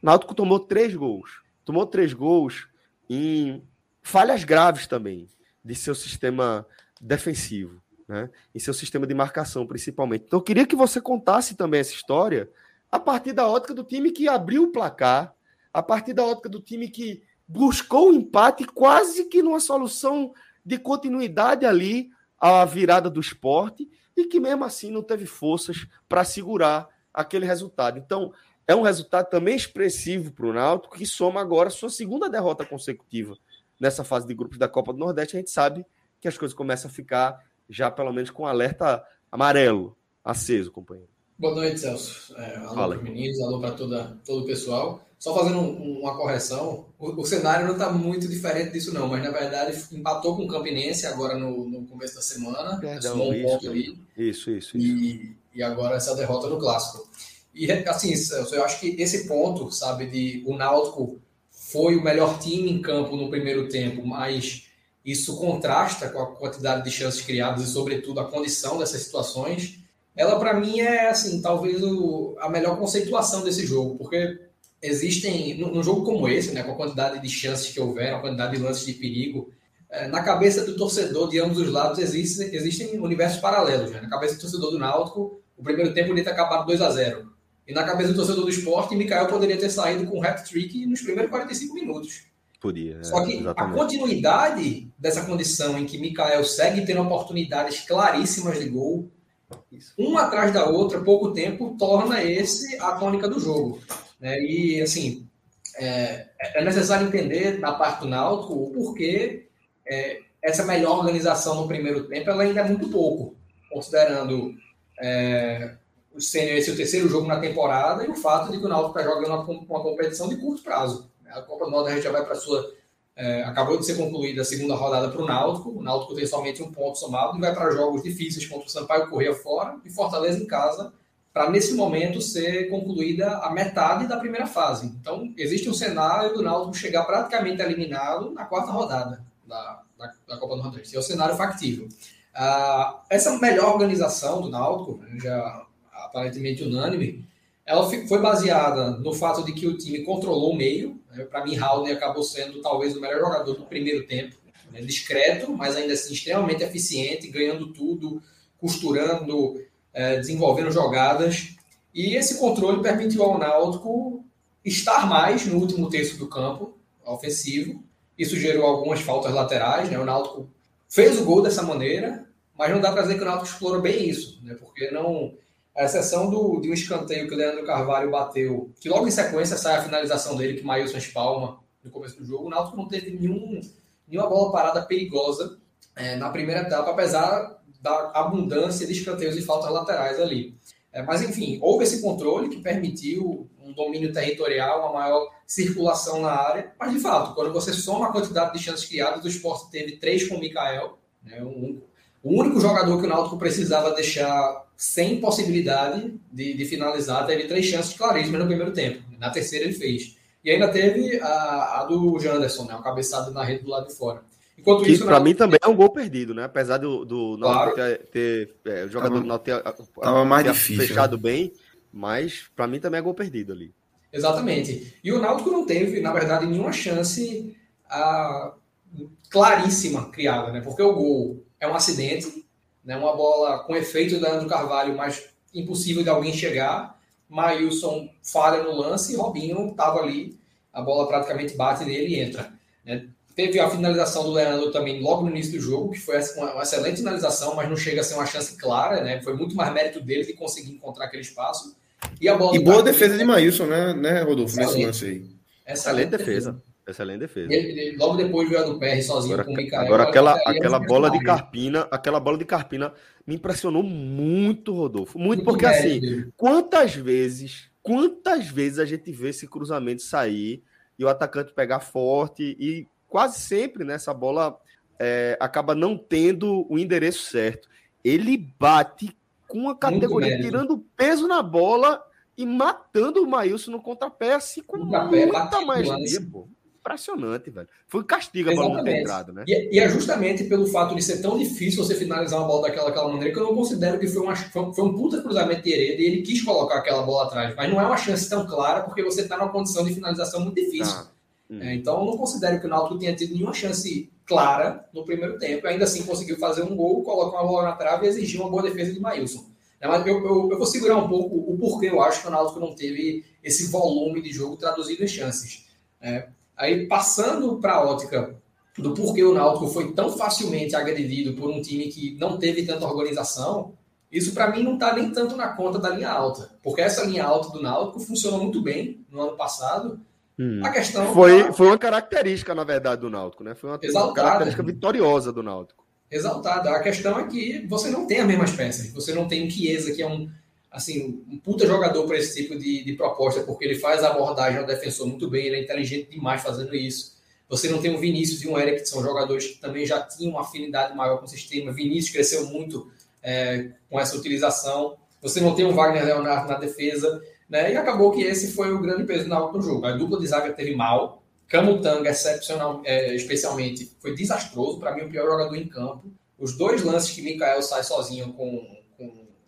Náutico tomou três gols. Tomou três gols em falhas graves também de seu sistema defensivo né? em seu sistema de marcação, principalmente. Então, eu queria que você contasse também essa história a partir da ótica do time que abriu o placar, a partir da ótica do time que buscou o empate quase que numa solução de continuidade ali à virada do esporte e que mesmo assim não teve forças para segurar aquele resultado. Então, é um resultado também expressivo para o Náutico, que soma agora sua segunda derrota consecutiva nessa fase de grupos da Copa do Nordeste. A gente sabe que as coisas começam a ficar já pelo menos com alerta amarelo aceso, companheiro. Boa noite, Celso. É, alô para os meninos, alô para todo o pessoal. Só fazendo um, uma correção, o, o cenário não está muito diferente disso, não, mas na verdade empatou com o Campinense agora no, no começo da semana. Perdão, um isso, ponto ali. Isso, isso, isso. E, e agora essa derrota no clássico. E assim, Celso, eu acho que esse ponto, sabe, de o Náutico foi o melhor time em campo no primeiro tempo, mas isso contrasta com a quantidade de chances criadas e, sobretudo, a condição dessas situações. Ela, para mim, é, assim, talvez o, a melhor conceituação desse jogo, porque existem, num jogo como esse, né, com a quantidade de chances que houver, a quantidade de lances de perigo, é, na cabeça do torcedor de ambos os lados existe, existem universos paralelos. Né? Na cabeça do torcedor do Náutico, o primeiro tempo poderia ter acabado 2 a 0 E na cabeça do torcedor do esporte, Mikael poderia ter saído com um hat-trick nos primeiros 45 minutos. Podia. É, Só que exatamente. a continuidade dessa condição em que Mikael segue tendo oportunidades claríssimas de gol, uma atrás da outra, pouco tempo, torna esse a tônica do jogo. Né? E, assim, é, é, necessário entender da parte do Náutico o porquê é, essa melhor organização no primeiro tempo ela ainda é muito pouco, considerando é, sendo esse o terceiro jogo na temporada e o fato de que o Náutico está jogando uma, uma competição de curto prazo. A Copa do Nordeste já vai para a sua. É, acabou de ser concluída a segunda rodada para o Náutico. O Náutico tem somente um ponto somado e vai para jogos difíceis contra o Sampaio Correia fora e Fortaleza em casa, para nesse momento ser concluída a metade da primeira fase. Então, existe um cenário do Náutico chegar praticamente eliminado na quarta rodada da, da, da Copa do Nordeste. É o cenário factível. Ah, essa melhor organização do Náutico, né, já aparentemente unânime, ela foi baseada no fato de que o time controlou o meio. Né? Para mim, Raul acabou sendo talvez o melhor jogador do primeiro tempo. Né? Discreto, mas ainda assim extremamente eficiente, ganhando tudo, costurando, é, desenvolvendo jogadas. E esse controle permitiu ao Náutico estar mais no último terço do campo ofensivo. Isso gerou algumas faltas laterais. Né? O Náutico fez o gol dessa maneira, mas não dá para dizer que o Náutico explorou bem isso, né? porque não a exceção do, de um escanteio que o Leandro Carvalho bateu, que logo em sequência sai a finalização dele, que Maílson espalma no começo do jogo, o Náutico não teve nenhum, nenhuma bola parada perigosa é, na primeira etapa, apesar da abundância de escanteios e faltas laterais ali. É, mas, enfim, houve esse controle que permitiu um domínio territorial, uma maior circulação na área, mas, de fato, quando você soma a quantidade de chances criadas, o esporte teve três com o Mikael, Né? Um, o único jogador que o Náutico precisava deixar sem possibilidade de, de finalizar teve três chances claríssimas no primeiro tempo. Na terceira ele fez. E ainda teve a, a do Janderson, né? uma cabeçada na rede do lado de fora. Enquanto que isso, para mim também é um gol perdido, né? Apesar do, do claro. ter, ter é, o jogador tava, do ter, tava mais ter difícil, fechado né? bem, mas para mim também é gol perdido ali. Exatamente. E o Náutico não teve, na verdade, nenhuma chance a, claríssima criada, né? Porque o gol é um acidente, né? Uma bola com efeito da Andro Carvalho, mas impossível de alguém chegar. Maílson falha no lance e Robinho estava ali, a bola praticamente bate nele e entra. Né? Teve a finalização do Leandro também logo no início do jogo, que foi uma excelente finalização, mas não chega a ser uma chance clara, né? Foi muito mais mérito dele de conseguir encontrar aquele espaço. E, a bola e boa defesa de Maílson, né, né Rodolfo, nesse lance aí. Excelente, defesa. defesa. Excelente defesa. Ele, logo depois veio a do PR sozinho agora, com o. Agora aquela, aquela bola de Carpina, aquela bola de Carpina me impressionou muito, Rodolfo. Muito, muito porque assim, quantas vezes, quantas vezes a gente vê esse cruzamento sair e o atacante pegar forte e quase sempre nessa né, bola é, acaba não tendo o endereço certo. Ele bate com a categoria tirando peso na bola e matando o Maílson no contrapé, assim com contrapé, muita maestria, pô. Impressionante, velho. Foi castigo a bola não ter entrado, né? E, e, é justamente pelo fato de ser tão difícil você finalizar uma bola daquela, daquela maneira que eu não considero que foi, uma, foi, foi um puta cruzamento de Hereda e ele quis colocar aquela bola atrás. Mas não é uma chance tão clara porque você está numa condição de finalização muito difícil. Ah. É, então eu não considero que o Náutico tenha tido nenhuma chance clara no primeiro tempo. Ainda assim conseguiu fazer um gol, colocar uma bola na trave e exigir uma boa defesa de Maílson. É, mas eu, eu, eu, vou segurar um pouco o porquê eu acho que o Náutico não teve esse volume de jogo traduzido em chances. É, Aí, passando para a ótica do porquê o Náutico foi tão facilmente agredido por um time que não teve tanta organização, isso para mim não está nem tanto na conta da linha alta, porque essa linha alta do Náutico funcionou muito bem no ano passado. Hum. A questão foi, tá... foi uma característica, na verdade, do Náutico, né? Foi uma, uma característica vitoriosa do Náutico. Exaltada. A questão é que você não tem as mesmas peças. Você não tem um Chiesa, que é um, assim, um puta jogador para esse tipo de, de, proposta, porque ele faz a abordagem ao defensor muito bem, ele é inteligente demais fazendo isso. Você não tem um Vinícius e um Eric, que são jogadores que também já tinham uma afinidade maior com o sistema. Vinícius cresceu muito é, com essa utilização. Você não tem um Wagner Leonardo na defesa. Né? E acabou que esse foi o grande peso do jogo. A dupla de zaga teve mal. Camutanga, excepcional, é, especialmente, foi desastroso. Para mim, o pior jogador em campo. Os dois lances que Mikael sai sozinho com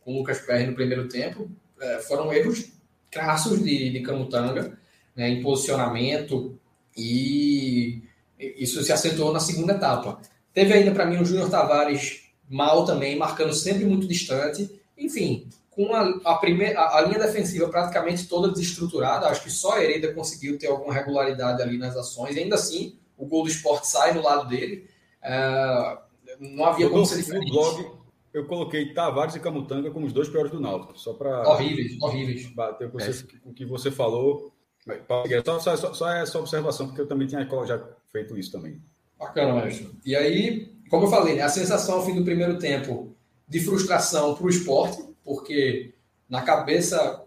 com o Lucas Perry no primeiro tempo, é, foram erros crassos de, de Camutanga, né, em posicionamento, e isso se acentuou na segunda etapa. Teve ainda para mim o Júnior Tavares mal também, marcando sempre muito distante. Enfim, com a, a, primeira, a, a, linha defensiva praticamente toda desestruturada, acho que só a Hereda conseguiu ter alguma regularidade ali nas ações. E ainda assim, o gol do esporte sai no lado dele. Uh, não havia como ser diferente. Blog, eu coloquei Tavares e Camutanga como os dois piores do Náutico, só para horríveis, horríveis. Bater com, você, é. o que você falou. Só, só, só, só essa observação, porque eu também tinha já feito isso também. Bacana, Márcio. E aí, como eu falei, né, a sensação ao fim do primeiro tempo de frustração para o esporte, porque na cabeça,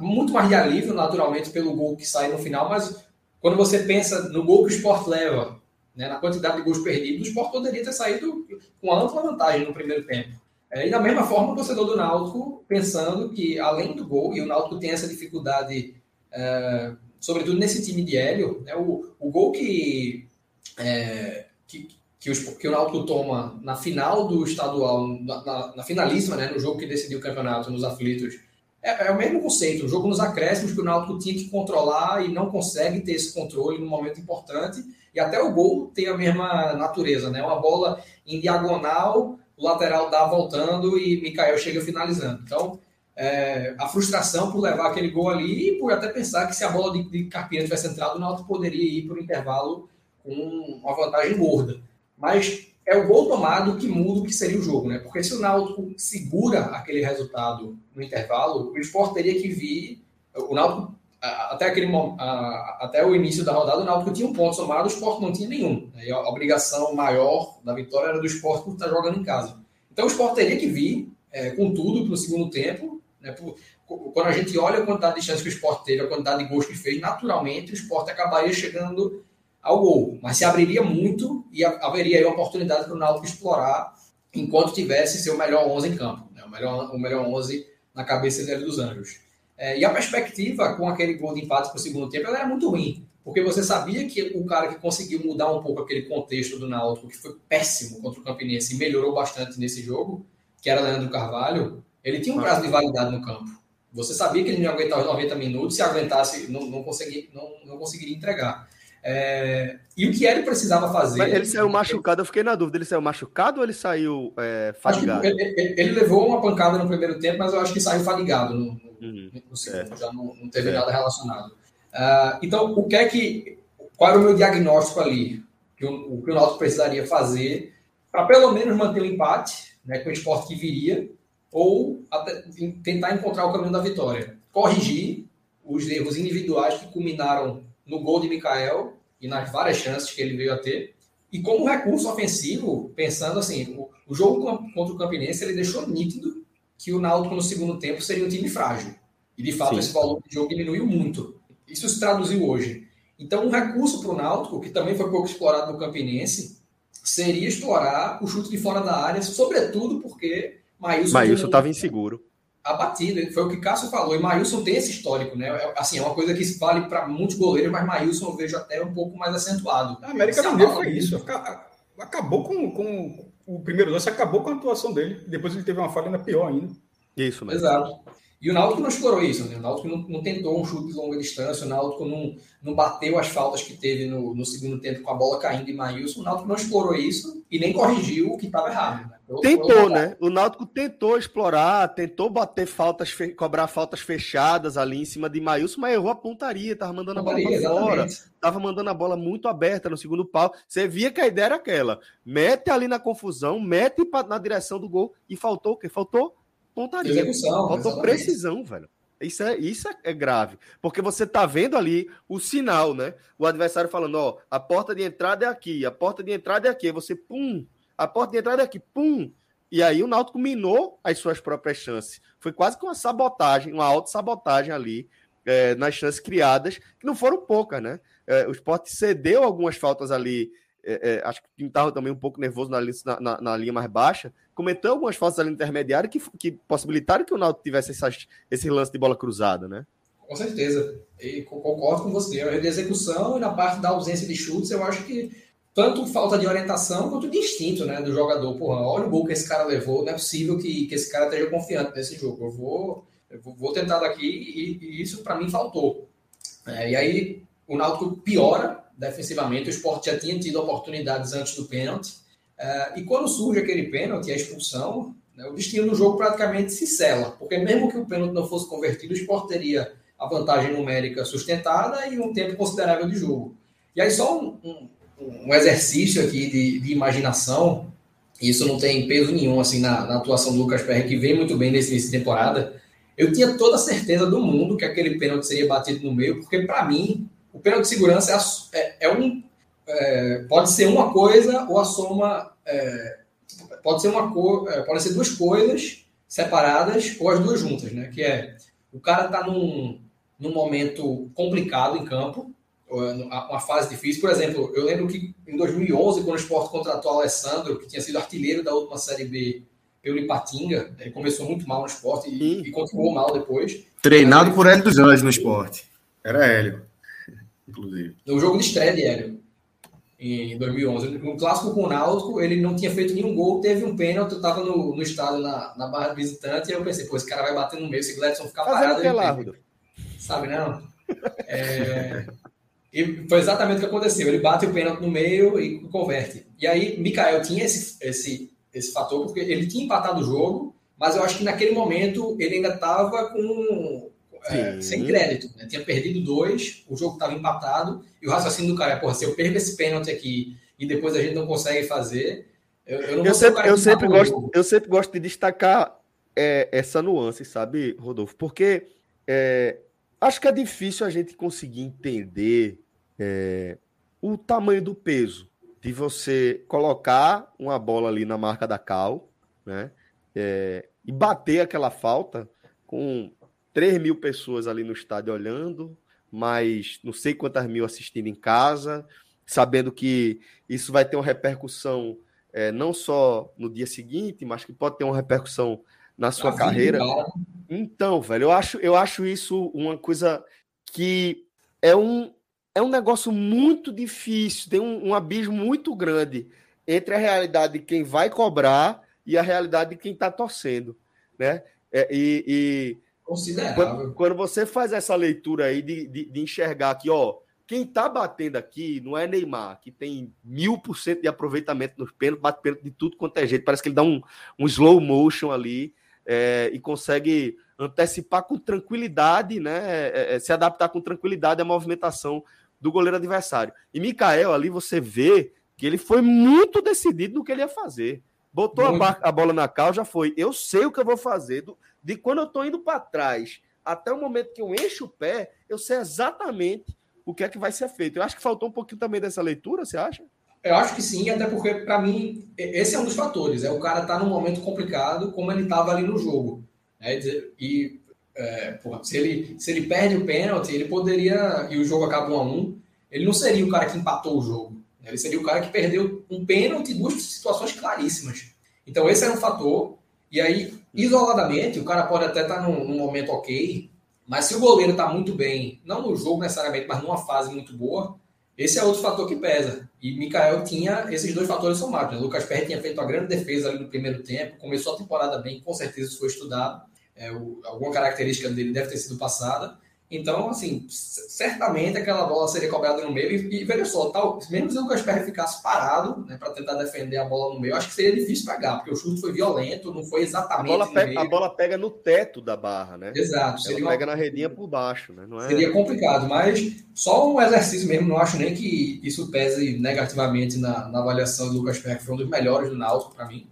muito mais de alívio, naturalmente, pelo gol que sai no final, mas quando você pensa no gol que o esporte leva, né, na quantidade de gols perdidos, o esporte poderia ter saído com ampla vantagem no primeiro tempo. É, e da mesma forma, o torcedor do Náutico pensando que, além do gol, e o Náutico tem essa dificuldade, é, sobretudo nesse time de Hélio, né, o, o gol que, é, que, que, os, que, o Náutico toma na final do estadual, na, na, na, finalíssima, né, no jogo que decidiu o campeonato, nos aflitos, é, é, o mesmo conceito, o jogo nos acréscimos que o Náutico tinha que controlar e não consegue ter esse controle no momento importante, e até o gol tem a mesma natureza, né, uma bola em diagonal o lateral dá voltando e Mikael chega finalizando. Então, é, a frustração por levar aquele gol ali e por até pensar que se a bola de, de tivesse entrado, o Náutico poderia ir para o intervalo com uma vantagem gorda. Mas é o gol tomado que muda o que seria o jogo, né? Porque se o Náutico segura aquele resultado no intervalo, o Sport teria que vir. O Náutico até, aquele, até o início da rodada, o Náutico tinha um ponto somado, o Sport não tinha nenhum. A obrigação maior da vitória era do Sport por estar jogando em casa. Então o Sport teria que vir é, com tudo para o segundo tempo. Né? Por, quando a gente olha a quantidade de chances que o Sport teve, a quantidade de gols que fez, naturalmente o Sport acabaria chegando ao gol, mas se abriria muito e haveria aí oportunidade para o Náutico explorar enquanto tivesse seu melhor 11 em campo, né? o, melhor, o melhor 11 na cabeça dele dos Anjos. É, e a perspectiva com aquele gol de empate para o segundo tempo era muito ruim, porque você sabia que o cara que conseguiu mudar um pouco aquele contexto do Náutico, que foi péssimo contra o Campinense e melhorou bastante nesse jogo, que era Leandro Carvalho, ele tinha um prazo de validade no campo. Você sabia que ele não ia aguentar os 90 minutos, se aguentasse, não, não, conseguia, não, não conseguiria entregar. É, e o que ele precisava fazer. Mas ele saiu machucado, eu fiquei na dúvida. Ele saiu machucado ou ele saiu é, fadigado? Ele, ele, ele, levou uma pancada no primeiro tempo, mas eu acho que saiu fadigado no, no, uhum, no segundo, é. já não, não teve nada relacionado. Uh, então, o que é que. Qual era o meu diagnóstico ali? Que o, o que o Náutico precisaria fazer para pelo menos manter o empate, né, com o esporte que viria, ou até, tentar encontrar o caminho da vitória. Corrigir os erros individuais que culminaram no gol de Mikael e nas várias chances que ele veio a ter. E como recurso ofensivo, pensando assim, o, o jogo contra o Campinense, ele deixou nítido que o Náutico no segundo tempo seria um time frágil. E de fato Sim. esse valor de jogo diminuiu muito. Isso se traduziu hoje. Então, um recurso para o Náutico, que também foi pouco explorado no Campinense, seria explorar o chute de fora da área, sobretudo porque Maílson estava inseguro abatido. Foi o que Cássio falou. E Maílson tem esse histórico, né? É, assim, é uma coisa que vale para muitos goleiros, mas Maílson eu vejo até um pouco mais acentuado. A América Mineiro foi isso. Acabou com, com o primeiro lance, acabou com a atuação dele. Depois ele teve uma falha ainda pior ainda. Isso mesmo. Exato. E o Náutico não explorou isso, né? O Náutico não, não, tentou um chute de longa distância, o Náutico não, não bateu as faltas que teve no, no segundo tempo com a bola caindo em Maílson. O Náutico não explorou isso e nem corrigiu o que estava errado. Né? Tentou, né? O Náutico tentou explorar, tentou bater faltas, cobrar faltas fechadas ali em cima de Maílson, mas errou a pontaria, tava mandando a bola para fora, tava mandando a bola muito aberta no segundo pau. Você via que a ideia era aquela: mete ali na confusão, mete na direção do gol e faltou o quê? Faltou pontaria. Execução, faltou exatamente. precisão, velho. Isso é, isso é grave, porque você tá vendo ali o sinal, né? O adversário falando, ó, a porta de entrada é aqui, a porta de entrada é aqui, você pum, a porta de entrada é aqui, pum. E aí o Náutico minou as suas próprias chances. Foi quase que uma sabotagem, uma auto-sabotagem ali é, nas chances criadas, que não foram poucas, né? É, o Sport cedeu algumas faltas ali. É, é acho que estava também um pouco nervoso na, na, na, linha mais baixa. Cometeu algumas faltas ali intermediárias que, que possibilitaram que o Náutico tivesse essas, esse lance de bola cruzada, né? Com certeza. E concordo com você. A execução e na parte da ausência de chutes, eu acho que tanto falta de orientação quanto de instinto né, do jogador. Porra, olha o gol que esse cara levou, não é possível que, que esse cara esteja confiante nesse jogo. Eu vou, eu vou tentar daqui e, e isso para mim faltou. É, e aí o Náutico piora defensivamente, o Sport já tinha tido oportunidades antes do pênalti. É, e quando surge aquele pênalti, a expulsão, né, o destino do jogo praticamente se sela, porque mesmo que o pênalti não fosse convertido, o Sport teria a vantagem numérica sustentada e um tempo considerável de jogo. E aí só um, um um exercício aqui de, de imaginação, isso não tem peso nenhum assim na, na atuação do Lucas Perry, que vem muito bem nesse início de temporada. Eu tinha toda a certeza do mundo que aquele pênalti seria batido no meio, porque para mim o pênalti de segurança é, é, é um é, pode ser uma coisa ou a soma é, pode ser uma co, é, pode ser duas coisas separadas ou as duas juntas, né? Que é o cara tá num, num momento complicado em campo, uma fase difícil. Por exemplo, eu lembro que em 2011, quando o Sport contratou o Alessandro, que tinha sido artilheiro da última Série B pelo Ipatinga, ele começou muito mal no esporte e, e continuou mal depois. Treinado por Hélio dos Anjos no esporte. Era Hélio, inclusive. No jogo de estreia de Hélio, em 2011. No clássico com o Náutico, ele não tinha feito nenhum gol, teve um pênalti, eu estava no, no estádio na, na barra visitante, e eu pensei, pô, esse cara vai bater no meio, se Gladson ficar Fazendo parado... Ele Sabe, não? É... [laughs] E foi exatamente o que aconteceu. Ele bate o pênalti no meio e converte. E aí, Mikael tinha esse, esse, esse fator, porque ele tinha empatado o jogo, mas eu acho que naquele momento ele ainda estava com. É, sem crédito, né? tinha perdido dois, o jogo estava empatado, e o raciocínio do cara é: porra, se eu perco esse pênalti aqui e depois a gente não consegue fazer, eu, eu não eu sempre, eu sempre gosto, Eu sempre gosto de destacar é, essa nuance, sabe, Rodolfo? Porque é, acho que é difícil a gente conseguir entender é, o tamanho do peso de você colocar uma bola ali na marca da Cal, né? É, e bater aquela falta com 3 mil pessoas ali no estádio olhando, mais não sei quantas mil assistindo em casa, sabendo que isso vai ter uma repercussão é, não só no dia seguinte, mas que pode ter uma repercussão na sua carreira. Então, velho, eu acho, eu acho isso uma coisa que é um, é um negócio muito difícil, tem um, um abismo muito grande entre a realidade de quem vai cobrar e a realidade de quem está torcendo, né? É, e, e quando, quando, você faz essa leitura aí de, de, de enxergar que, ó, quem tá batendo aqui não é Neymar, que tem mil por cento de aproveitamento nos pênaltis, bate pênalti de tudo quanto é jeito, parece que ele dá um, um slow motion ali é, e consegue antecipar com tranquilidade, né? É, é, se adaptar com tranquilidade à movimentação do goleiro adversário. E Mikael ali você vê que ele foi muito decidido no que ele ia fazer. Botou a, a, bola na cal, já foi. Eu sei o que eu vou fazer. Do, de quando eu tô indo para trás até o momento que eu encho o pé, eu sei exatamente o que é que vai ser feito. Eu acho que faltou um pouquinho também dessa leitura, você acha? Eu acho que sim, até porque, para mim, esse é um dos fatores. É o cara tá num momento complicado, como ele estava ali no jogo. Né? E é, porra, se, ele, se ele perde o pênalti, ele poderia. E o jogo acaba 1 a 1 ele não seria o cara que empatou o jogo. Né? Ele seria o cara que perdeu um pênalti duas situações claríssimas. Então, esse era um fator. E aí, isoladamente, o cara pode até estar tá num, num momento ok, mas se o goleiro está muito bem, não no jogo necessariamente, mas numa fase muito boa, esse é outro fator que pesa. E Mikael tinha esses dois fatores somados. Né? Lucas Perry tinha feito uma grande defesa ali no primeiro tempo, começou a temporada bem, com certeza isso foi estudado. É, o, alguma característica dele deve ter sido passada. Então, assim, certamente aquela bola seria cobrada no meio. E, e veja só, tal, mesmo se o Lucas Perry ficasse parado né, para tentar defender a bola no meio, acho que seria difícil pegar, porque o chute foi violento, não foi exatamente. A bola, pega, a bola pega no teto da barra, né? Exato. Ela pega uma... na redinha por baixo, né? Não é... Seria complicado, mas só um exercício mesmo, não acho nem que isso pese negativamente na, na avaliação do Lucas Perry, que foi um dos melhores do Náutico para mim.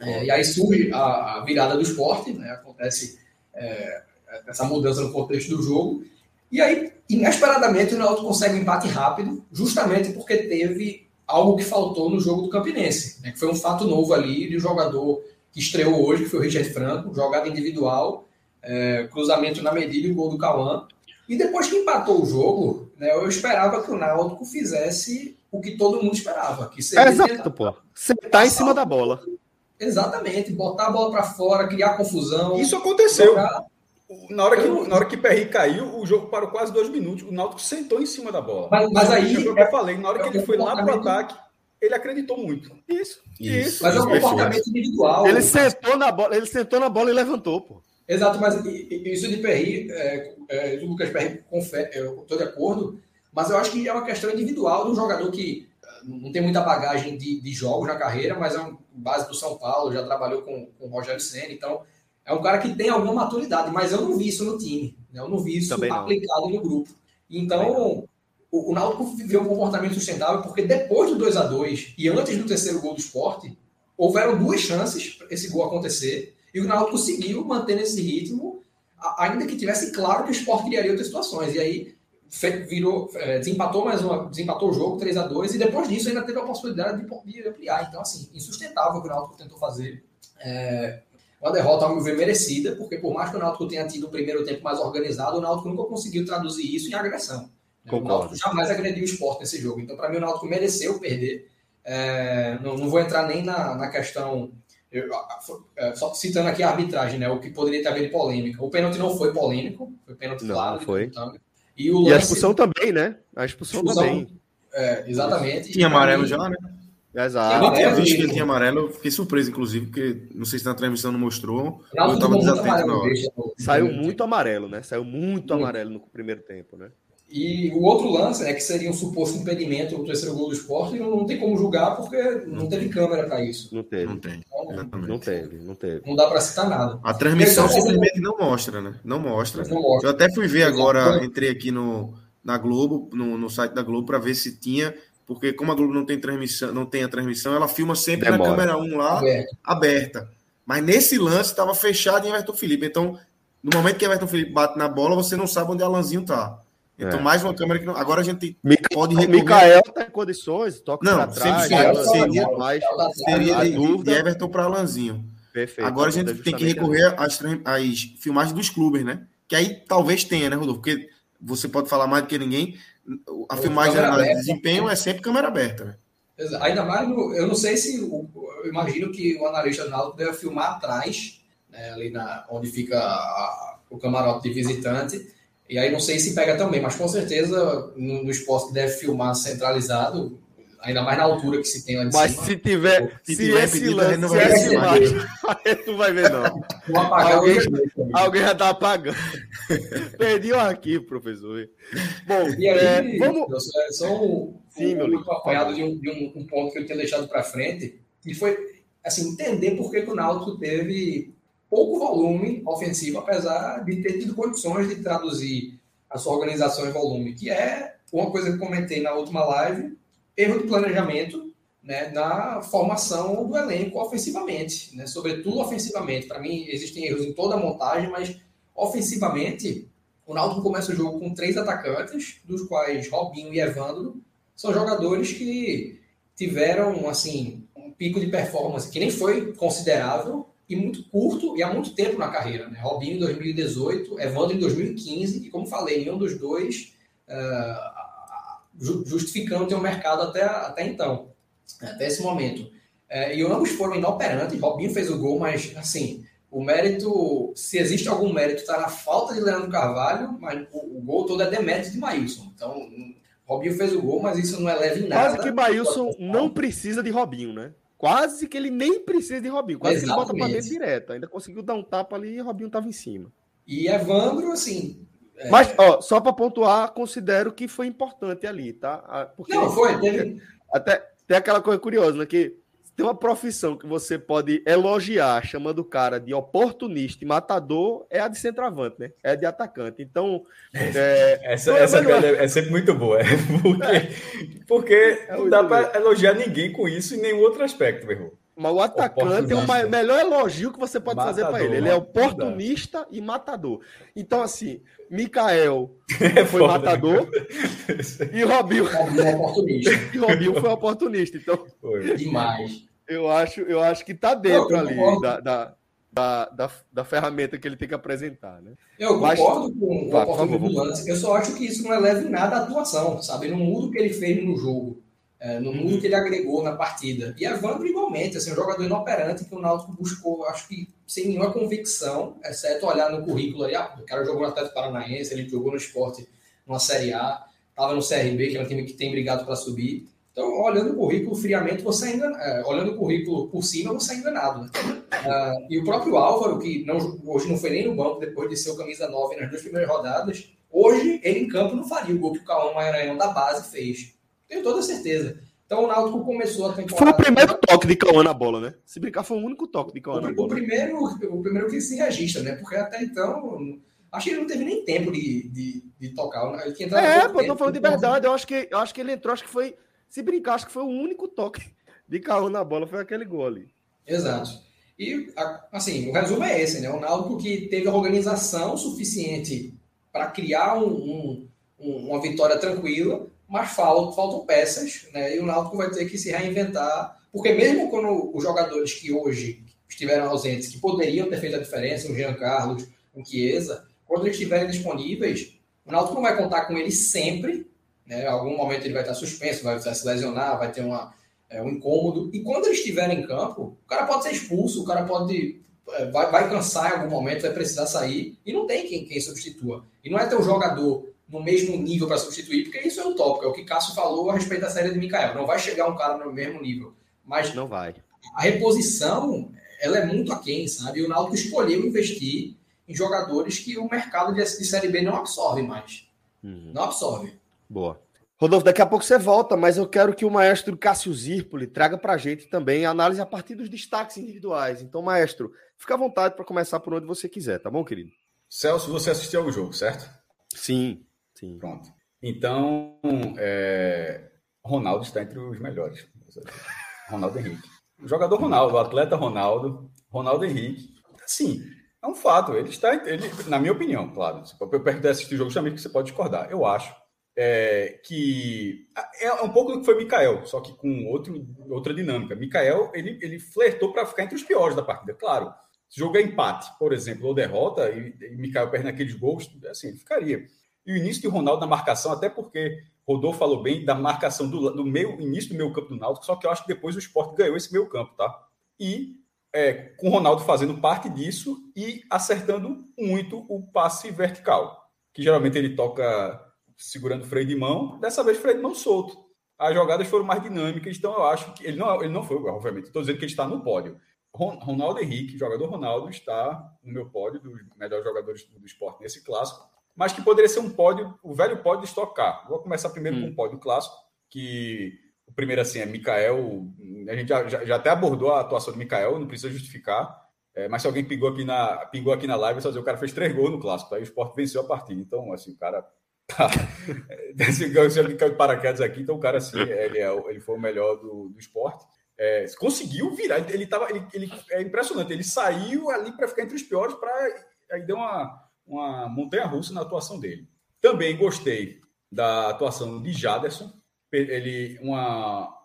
É, e aí surge a, a, virada do esporte, né? Acontece. É, essa mudança no contexto do jogo. E aí, inesperadamente, o Náutico consegue um empate rápido, justamente porque teve algo que faltou no jogo do Campinense, né, que foi um fato novo ali de um jogador que estreou hoje, que foi o Richard Franco, jogada individual, é, cruzamento na medida e o gol do Cauã. E depois que empatou o jogo, né, eu esperava que o Náutico fizesse o que todo mundo esperava. Que seria é exato, pô. Sentar em cima da bola. Exatamente, botar a bola para fora, criar confusão. Isso aconteceu. Jogar... Na hora, que, na hora que Perry caiu, o jogo parou quase dois minutos. O Náutico sentou em cima da bola. Mas, mas aí. É o que eu falei. Na hora que ele foi lá para o ataque, ele acreditou muito. Isso. Isso. Mas é um comportamento individual. Ele sentou na bola, ele sentou na bola e levantou, pô. Exato, mas isso de Perry, é, é, o Lucas Perry, eu estou de acordo, mas eu acho que é uma questão individual de um jogador que não tem muita bagagem de, de jogos na carreira, mas é um base do São Paulo, já trabalhou com, com o Rogério Senna, então é um cara que tem alguma maturidade, mas eu não vi isso no time. Né? Eu não vi isso Também aplicado não. no grupo. Então, o, o Náutico viveu um comportamento sustentável porque depois do 2 a 2 e antes do terceiro gol do esporte, houveram duas chances para esse gol acontecer e o Náutico conseguiu manter esse ritmo, ainda que tivesse claro que o esporte criaria outras situações. E aí virou, é, desempatou mais uma, desempatou o jogo 3 a 2 e depois disso ainda teve a possibilidade de, de ampliar. Então, assim, insustentável o que o Náutico tentou fazer. É, uma derrota, ao meu ver, merecida, porque por mais que o Náutico tenha tido um primeiro tempo mais organizado, o Náutico nunca conseguiu traduzir isso em agressão. Concordo. O Náutico jamais agrediu o esporte nesse jogo. Então, para mim, o Náutico mereceu perder. É, não, não, vou entrar nem na, na questão. Eu, é, só citando aqui a arbitragem, né? O que poderia ter havido polêmica. O pênalti não foi polêmico, foi pênalti não, claro. Não foi. E, o lance, e a expulsão também, né? A expulsão, expulsão também. É, exatamente. Tinha amarelo já, né? Exato. Eu tinha visto que ele tinha amarelo, fiquei surpreso, inclusive, porque não sei se na transmissão não mostrou. Não, eu estava desatento na hora. Saiu muito amarelo, né? Saiu muito amarelo no primeiro tempo, né? E o outro lance, né, que seria um suposto impedimento no terceiro gol do esporte, não, não tem como julgar porque não teve câmera para isso. Não teve. Não tem. Então, não teve, não teve. Não dá para citar nada. A transmissão simplesmente não mostra, né? Não mostra. não mostra. Eu até fui ver agora, entrei aqui no, na Globo, no, no site da Globo, para ver se tinha porque como a Globo não tem transmissão, não tem a transmissão, ela filma sempre Demora. na câmera 1 lá, aberta. aberta. Mas nesse lance estava fechado em Everton Felipe. Então, no momento que Everton Felipe bate na bola, você não sabe onde Alanzinho tá. Então, é. mais uma câmera que não... agora a gente Mica... pode recorrer. Mikael tem condições, toca não, trás, seria, seria, seria de, de Everton para Alanzinho. Perfeito. Agora a gente tem que recorrer às, às filmagens dos clubes, né? Que aí talvez tenha, né, Rodolfo? Porque você pode falar mais do que ninguém, a filmagem de desempenho é sempre câmera aberta. Né? Ainda mais, no, eu não sei se, eu imagino que o analista do Náutico deve filmar atrás, né, ali na, onde fica a, o camarote de visitante, e aí não sei se pega também, mas com certeza no, no esporte que deve filmar centralizado, ainda mais na altura que se tem lá de Mas cima. se tiver, se, se esse pedido, lance, não vai se [laughs] tu vai ver não. alguém, alguém já tá apagando. [laughs] Perdi o arquivo, professor. Bom, e aí, é, vamos... só um, Sim, um, meu acompanhado de, um, de um, um, ponto que eu tinha deixado para frente, que foi assim, entender por que, que o Náutico teve pouco volume ofensivo, apesar de ter tido condições de traduzir a sua organização em volume, que é uma coisa que comentei na última live, erro de planejamento né, na formação do elenco ofensivamente, né, sobretudo ofensivamente. Para mim, existem erros em toda a montagem, mas ofensivamente, o Náutico começa o jogo com três atacantes, dos quais Robinho e Evandro são jogadores que tiveram assim um pico de performance que nem foi considerável e muito curto e há muito tempo na carreira. Né? Robinho em 2018, Evandro em 2015, e como falei, nenhum dos dois uh, justificando ter um mercado até, até então, até esse momento. É, e ambos foram inoperantes. Robinho fez o gol, mas assim, o mérito, se existe algum mérito, está na falta de Leandro Carvalho, mas o, o gol todo é demérito de Maílson. Então, Robinho fez o gol, mas isso não eleva em nada. Quase que Maílson não precisa de Robinho, né? Quase que ele nem precisa de Robinho. Quase Exatamente. que ele bota para dentro direto. Ainda conseguiu dar um tapa ali e Robinho estava em cima. E Evandro, assim, é. Mas, ó, só para pontuar, considero que foi importante ali, tá? Porque não, foi. Teve... Até tem aquela coisa curiosa, né? Que tem uma profissão que você pode elogiar, chamando o cara de oportunista e matador, é a de centroavante, né? É a de atacante. Então. É, essa essa é, é sempre muito boa. É porque, é. porque não dá para elogiar ninguém com isso em nenhum outro aspecto, meu irmão. Mas o atacante é o melhor elogio que você pode matador, fazer para ele. Ele é oportunista e matador. Então, assim, Mikael [laughs] é foi foda, matador né? [laughs] e Robinho. É oportunista. [laughs] e Robinho foi oportunista. Então, foi. demais. Eu acho, eu acho que tá dentro ali da, da, da, da, da, ferramenta que ele tem que apresentar, né? Eu concordo com o oportunista Eu só acho que isso não eleva em nada a atuação, sabe? Não muda o que ele fez no jogo é, no mundo que ele agregou na partida. E Evandro, igualmente, assim, um jogador inoperante que o Náutico buscou, acho que sem nenhuma convicção, exceto olhar no currículo ali, ah, o cara jogou no Atlético Paranaense, ele jogou no esporte numa Série A, estava no CRB, que é um time que tem brigado para subir. Então, olhando o currículo friamente, você ainda, é, olhando o currículo por cima, você é enganado. Né? Uh, e o próprio Álvaro, que não, hoje não foi nem no banco depois de ser o camisa 9 nas duas primeiras rodadas, hoje ele em campo não faria o gol que o Cauã Maranhão da base fez. Tenho toda certeza. Então o Náutico começou a temporada. Foi o primeiro toque de Cauã na bola, né? Se brincar, foi o único toque de Cauã na bola. O primeiro, o primeiro que se registra, né? Porque até então. Acho que ele não teve nem tempo de, de, de tocar. Ele tinha é, pô, tô falando de verdade. Eu acho, que, eu acho que ele entrou, acho que foi. Se brincar, acho que foi o único toque de Cauã na bola, foi aquele gol ali. Exato. E, assim, o resumo é esse, né? O Náutico que teve organização suficiente para criar um, um, uma vitória tranquila, mas faltam, faltam peças, né? E o Náutico vai ter que se reinventar, porque mesmo quando os jogadores que hoje estiveram ausentes, que poderiam ter feito a diferença, o Jean Carlos, o Chiesa, quando eles estiverem disponíveis, o Náutico não vai contar com eles sempre, né? Em algum momento ele vai estar suspenso, vai se lesionar, vai ter uma, é, um incômodo, e quando eles estiverem em campo, o cara pode ser expulso, o cara pode é, vai, vai cansar em algum momento, vai precisar sair, e não tem quem, quem substitua. E não é ter um jogador no mesmo nível para substituir, porque isso é utópico, é o que Cássio falou a respeito da série de Mikael. Não vai chegar um cara no mesmo nível. Mas não vai. A reposição, ela é muito aquém, sabe? E o Náutico escolheu investir em jogadores que o mercado de, Série B não absorve mais. Uhum. Não absorve. Boa. Rodolfo, daqui a pouco você volta, mas eu quero que o maestro Cássio Zirpoli traga para a gente também a análise a partir dos destaques individuais. Então, maestro, fica à vontade para começar por onde você quiser, tá bom, querido? Celso, você assistiu ao jogo, certo? Sim. Sim. Pronto. Então, é... Ronaldo está entre os melhores. Ronaldo Henrique. O jogador Ronaldo, o atleta Ronaldo, Ronaldo Henrique. Sim, é um fato. Ele está, ele, na minha opinião, claro. Eu pergunto assistir o jogo justamente que você pode discordar. Eu acho é, que é um pouco do que foi Mikael, só que com outro, outra dinâmica. Mikael ele, ele flertou para ficar entre os piores da partida, claro. Se jogo é empate, por exemplo, ou derrota, e, e Mikael perde naqueles gols, assim, ele ficaria. E o início de Ronaldo na marcação, até porque Rodolfo falou bem da marcação do, do meio, início do meio campo do Náutico, só que eu acho que depois o esporte ganhou esse meio campo, tá? E é, com Ronaldo fazendo parte disso e acertando muito o passe vertical, que geralmente ele toca segurando o freio de mão, dessa vez freio de mão solto. As jogadas foram mais dinâmicas, então eu acho que ele não, ele não foi, obviamente. Estou dizendo que ele está no pódio. Ronaldo Henrique, jogador Ronaldo, está no meu pódio dos melhores jogadores do esporte nesse clássico, mas que poderia ser um pódio, o velho pódio de estocar. Vou começar primeiro hum. com o pódio clássico, que o primeiro assim é Mikael. A gente já, já, já até abordou a atuação do Mikael, não precisa justificar. É, mas se alguém pingou aqui na, pingou aqui na live, só dizer, o cara fez três gols no clássico, aí o esporte venceu a partida. Então, assim, o cara. Tá, [laughs] se alguém caiu de paraquedas aqui, então o cara, assim, ele, é, ele foi o melhor do, do esporte é, conseguiu virar. Ele tava, ele, ele, é impressionante. Ele saiu ali para ficar entre os piores, para aí deu uma, uma montanha russa na atuação dele. Também gostei da atuação de Jaderson. Ele uma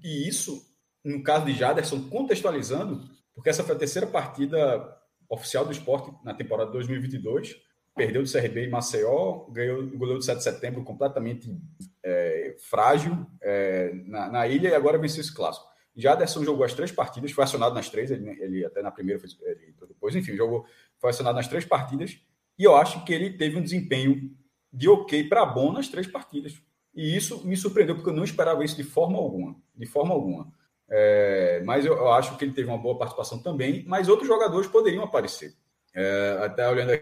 que isso no caso de Jaderson contextualizando, porque essa foi a terceira partida oficial do esporte na temporada 2022. Perdeu do CRB em Maceió, ganhou o goleiro de 7 de setembro completamente é, frágil é, na, na, ilha e agora venceu esse clássico. Jaderson jogou as três partidas, foi acionado nas três, ele, ele até na primeira, foi, ele, depois, enfim, jogou, foi acionado nas três partidas, e eu acho que ele teve um desempenho de ok para bom nas três partidas. E isso me surpreendeu, porque eu não esperava isso de forma alguma. De forma alguma. É, mas eu, eu, acho que ele teve uma boa participação também, mas outros jogadores poderiam aparecer. É, até olhando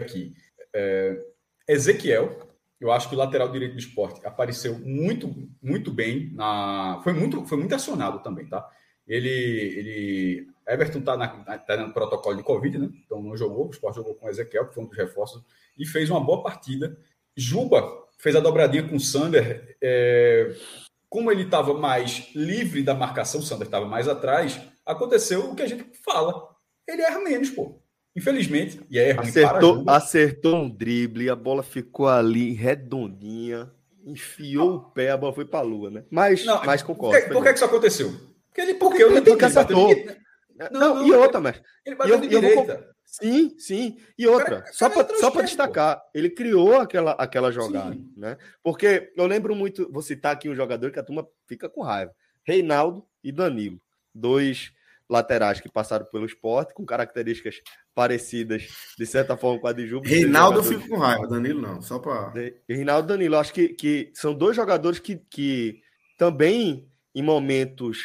aqui. É, Ezequiel, eu acho que o lateral direito do esporte apareceu muito, muito bem. Na... Foi, muito, foi muito acionado também, tá? Ele. ele... Everton está tá no protocolo de Covid, né? Então não jogou. O esporte jogou com o Ezequiel, que foi um dos reforços, e fez uma boa partida. Juba fez a dobradinha com o Sander. É... Como ele estava mais livre da marcação, o Sander estava mais atrás, aconteceu o que a gente fala. Ele erra menos, pô. Infelizmente, e é acertou, acertou um drible, a bola ficou ali redondinha, enfiou o pé, a bola foi para a lua, né? Mas, não, mas concordo. Por que, por que isso aconteceu? Porque ele porque, eu não entendi. Acertou. Não, não, não, e outra, mas ele bateu de direita. Vou... Sim, sim. E outra, cara, só para só para destacar, ele criou aquela, aquela jogada, sim. né? Porque eu lembro muito, vou citar aqui um jogador que a turma fica com raiva. Reinaldo e Danilo, dois laterais que passaram pelo esporte, com características parecidas, de certa forma, com a de Juba. Reinaldo eu fico com raiva, Danilo não, só para. Reinaldo e Danilo, acho que, que são dois jogadores que, que também, em momentos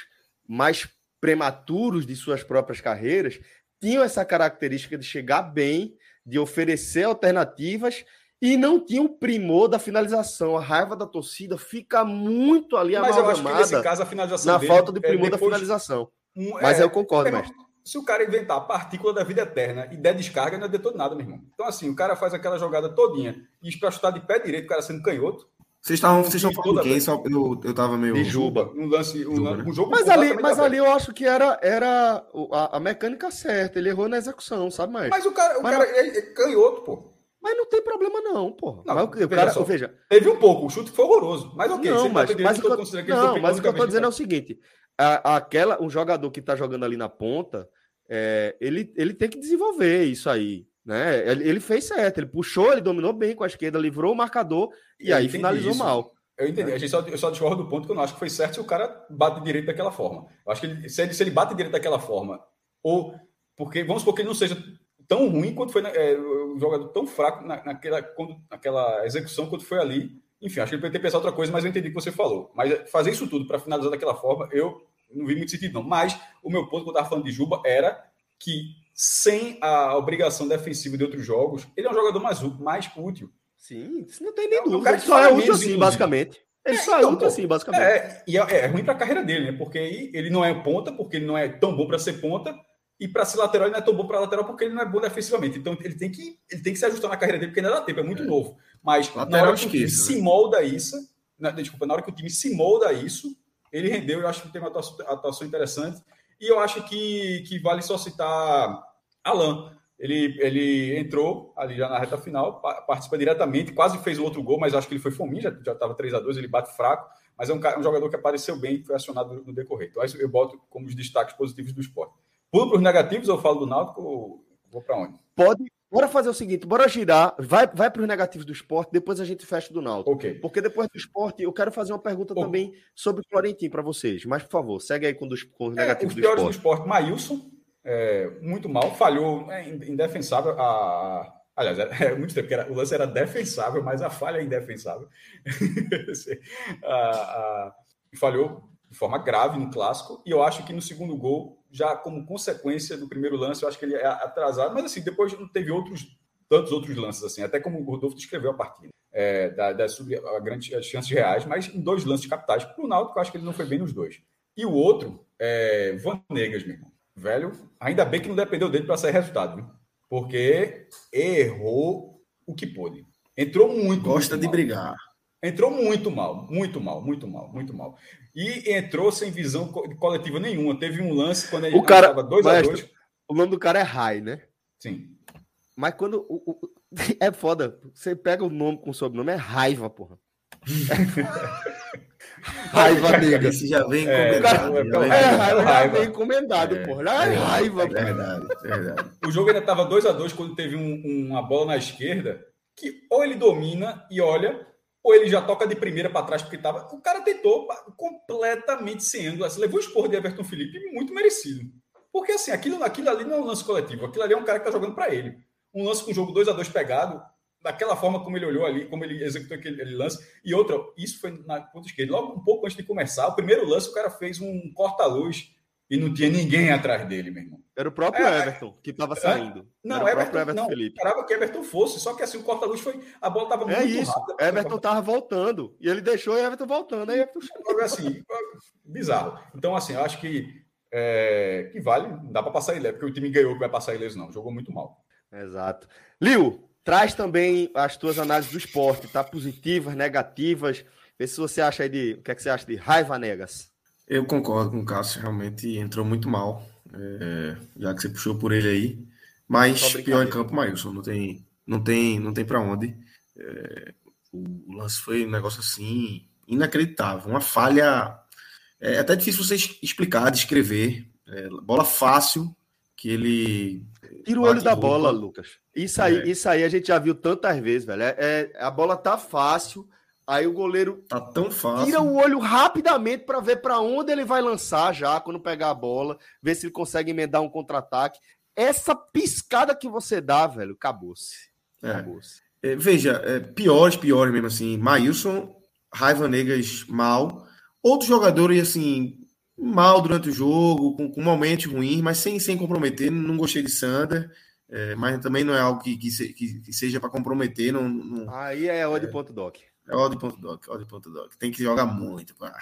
mais prematuros de suas próprias carreiras, tinham essa característica de chegar bem, de oferecer alternativas e não tinha o primor da finalização. A raiva da torcida fica muito ali Mas eu acho que nesse caso a finalização na falta de primor é da finalização. Um, Mas é, eu concordo, é, mestre se o cara inventar a partícula da vida eterna e der descarga, não é de todo nada, meu irmão. Então, assim, o cara faz aquela jogada todinha e para chutar de pé direito, o cara sendo canhoto. Vocês estavam vocês estão falando quem? Só, eu, eu tava meio. De Juba. Um lance, um, Juba, né? um jogo. Mas ali, mas ali eu acho que era, era a, a, mecânica certa. Ele errou na execução, sabe mais? Mas o cara, o mas cara é, é canhoto, pô. Mas não tem problema, não, pô. Não, mas, o cara, só, veja. Teve um pouco, o chute foi horroroso. Mas ok, não, mas, mas, mas, o que, não, mas o que eu tô dizendo é o seguinte: a, aquela, um jogador que tá jogando ali na ponta é, ele, ele tem que desenvolver isso aí. Né? Ele, fez certo, ele puxou, ele dominou bem com a esquerda, livrou o marcador e aí finalizou isso. mal. Eu entendi. Né? A gente só, eu só discordo do ponto que eu não acho que foi certo se o cara bate direito daquela forma. Eu acho que ele, se, ele, se ele bate direito daquela forma, ou porque vamos supor que ele não seja tão ruim quanto foi é, o jogador tão fraco na, naquela, quando, naquela execução quanto foi ali. Enfim, acho que ele poderia ter pensado outra coisa, mas eu entendi o que você falou. Mas fazer isso tudo para finalizar daquela forma, eu não vi muito sentido, não. Mas o meu ponto, quando eu estava falando de Juba, era que, sem a obrigação defensiva de outros jogos, ele é um jogador mais, mais útil. Sim, isso não tem nem é dúvida. O cara que só é útil assim, basicamente. Ele é, só é então, útil assim, basicamente. É, e é, é ruim para a carreira dele, né? Porque ele não é ponta, porque ele não é tão bom para ser ponta, e para ser lateral ele não é tão bom para lateral porque ele não é bom defensivamente. Então ele tem que, ele tem que se ajustar na carreira dele, porque ainda dá tempo, é muito é. novo. Mas lateral na hora que o time né? se molda isso, na, desculpa, na hora que o time se molda isso, ele rendeu, eu acho que tem uma atuação, atuação interessante. E eu acho que, que vale só citar Alan. Ele, ele entrou ali já na reta final, participa diretamente, quase fez um outro gol, mas acho que ele foi fominho, já estava 3 a 2 ele bate fraco, mas é um, um jogador que apareceu bem e foi acionado no decorrer. Então, eu boto como os destaques positivos do esporte. Pulo para os negativos, eu falo do Náutico ou vou para onde? Pode, Bora fazer o seguinte, bora girar, vai, vai para os negativos do esporte, depois a gente fecha do Náutico. Ok. Porque depois do esporte, eu quero fazer uma pergunta também sobre o Florentino para vocês. Mas, por favor, segue aí com, dos, com os é, negativos os do esporte. Os piores do esporte, Maílson, é, muito mal, falhou, é, indefensável. A, aliás, é [laughs] muito tempo era, o lance era defensável, mas a falha é indefensável. [laughs] falhou de forma grave no clássico, e eu acho que no segundo gol já como consequência do primeiro lance, eu acho que ele é atrasado, mas assim, depois não teve outros tantos outros lances assim, até como o Rodolfo descreveu a partida, é, da, da sub, a grande, as chances reais, mas em dois lances capitais. Para o Náutico, eu acho que ele não foi bem nos dois. E o outro, é Vanegas, meu irmão. Velho, ainda bem que não dependeu dele para sair resultado, viu? porque errou o que pôde. Entrou muito. Gosta muito de brigar. Entrou muito mal, muito mal, muito mal, muito mal. E entrou sem visão coletiva nenhuma. Teve um lance quando ele estava 2 a 2 O nome do cara é Rai, né? Sim. Mas quando. O, o, [laughs] é foda. Você pega o nome com o sobrenome, é raiva, porra. [laughs] raiva nega. Esse já vem é, encomendado. É, é, é, raiva, raiva. vem encomendado, é, porra. É, raiva, é verdade, é verdade. O jogo ainda estava 2 a 2 quando teve um, uma bola na esquerda que ou ele domina e olha, ou ele já toca de primeira para trás porque estava. O cara tentou completamente sem ângulo. Assim, levou o esporro de Everton Felipe muito merecido. Porque assim, aquilo, aquilo ali não é um lance coletivo, aquilo ali é um cara que está jogando para ele. Um lance com o jogo 2 a 2 pegado, daquela forma como ele olhou ali, como ele executou aquele, lance. E outra, isso foi na ponta esquerda. Logo um pouco antes de começar, o primeiro lance, o cara fez um corta-luz e não tinha ninguém atrás dele, meu irmão. Era o próprio é, Everton que estava saindo. Não, Era Everton, Everton não, Felipe. esperava que Everton fosse, só que assim, o corta-luz foi. A bola estava é muito é isso. rápida. Everton estava voltando. E ele deixou e Everton voltando. Aí Everton... assim, bizarro. Então, assim, eu acho que, é, que vale, não dá para passar ileso, porque o time ganhou que vai passar ileso, não. Jogou muito mal. Exato. Liu, traz também as tuas análises do esporte, tá? Positivas, negativas. Vê se você acha aí de. O que é que você acha de raiva negas? Eu concordo com o Cássio, realmente entrou muito mal, é, já que você puxou por ele aí. Mas pior em campo, Maílson, não tem, não tem, não tem para onde. É, o lance foi um negócio assim inacreditável, uma falha. É até difícil você explicar, descrever. É, bola fácil que ele. Tira o olho da bola, Lucas. Isso aí, é. isso aí a gente já viu tantas vezes, velho. É, é a bola tá fácil Aí o goleiro tá tão fácil. Tira o olho rapidamente para ver para onde ele vai lançar já quando pegar a bola, ver se ele consegue emendar um contra-ataque. Essa piscada que você dá, velho, acabou-se. É. Acabou-se. É, veja, é, piores, piores mesmo assim. Maílson, Raiva Negas mal. Outros jogadores, assim, mal durante o jogo, com, com momentos ruins, mas sem, sem comprometer. Não gostei de Sander. É, mas também não é algo que, que, que seja para comprometer. Não, não, Aí é o de é. ponto doc. É odd.doc, odd.doc. Tem que jogar muito. Pá.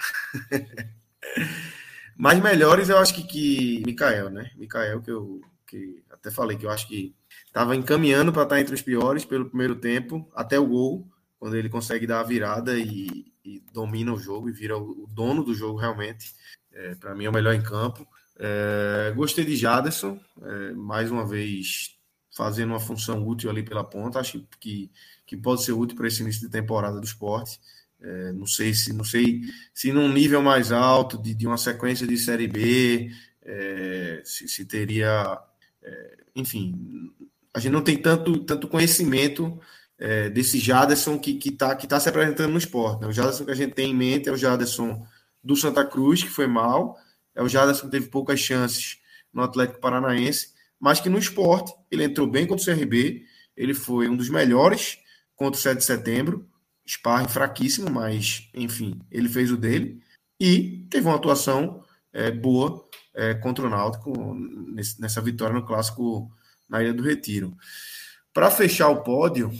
[laughs] Mas melhores eu acho que, que Mikael, né? Mikael, que eu que até falei que eu acho que estava encaminhando para estar entre os piores pelo primeiro tempo, até o gol, quando ele consegue dar a virada e, e domina o jogo e vira o dono do jogo realmente. É, para mim é o melhor em campo. É, gostei de Jaderson, é, mais uma vez fazendo uma função útil ali pela ponta. Acho que que pode ser útil para esse início de temporada do esporte. É, não sei se não sei se num nível mais alto de, de uma sequência de série B é, se, se, teria é, enfim a gente não tem tanto tanto conhecimento é, desse Jaderson que está que tá se apresentando no esporte né? o Jaderson que a gente tem em mente é o Jaderson do Santa Cruz que foi mal é o Jaderson teve poucas chances no Atlético Paranaense mas que no esporte ele entrou bem contra o CRB ele foi um dos melhores contra o 7 de setembro. Sparring fraquíssimo, mas enfim, ele fez o dele. E teve uma atuação é, boa é, contra o Náutico nesse, nessa vitória no clássico na Ilha do Retiro. Para fechar o pódio,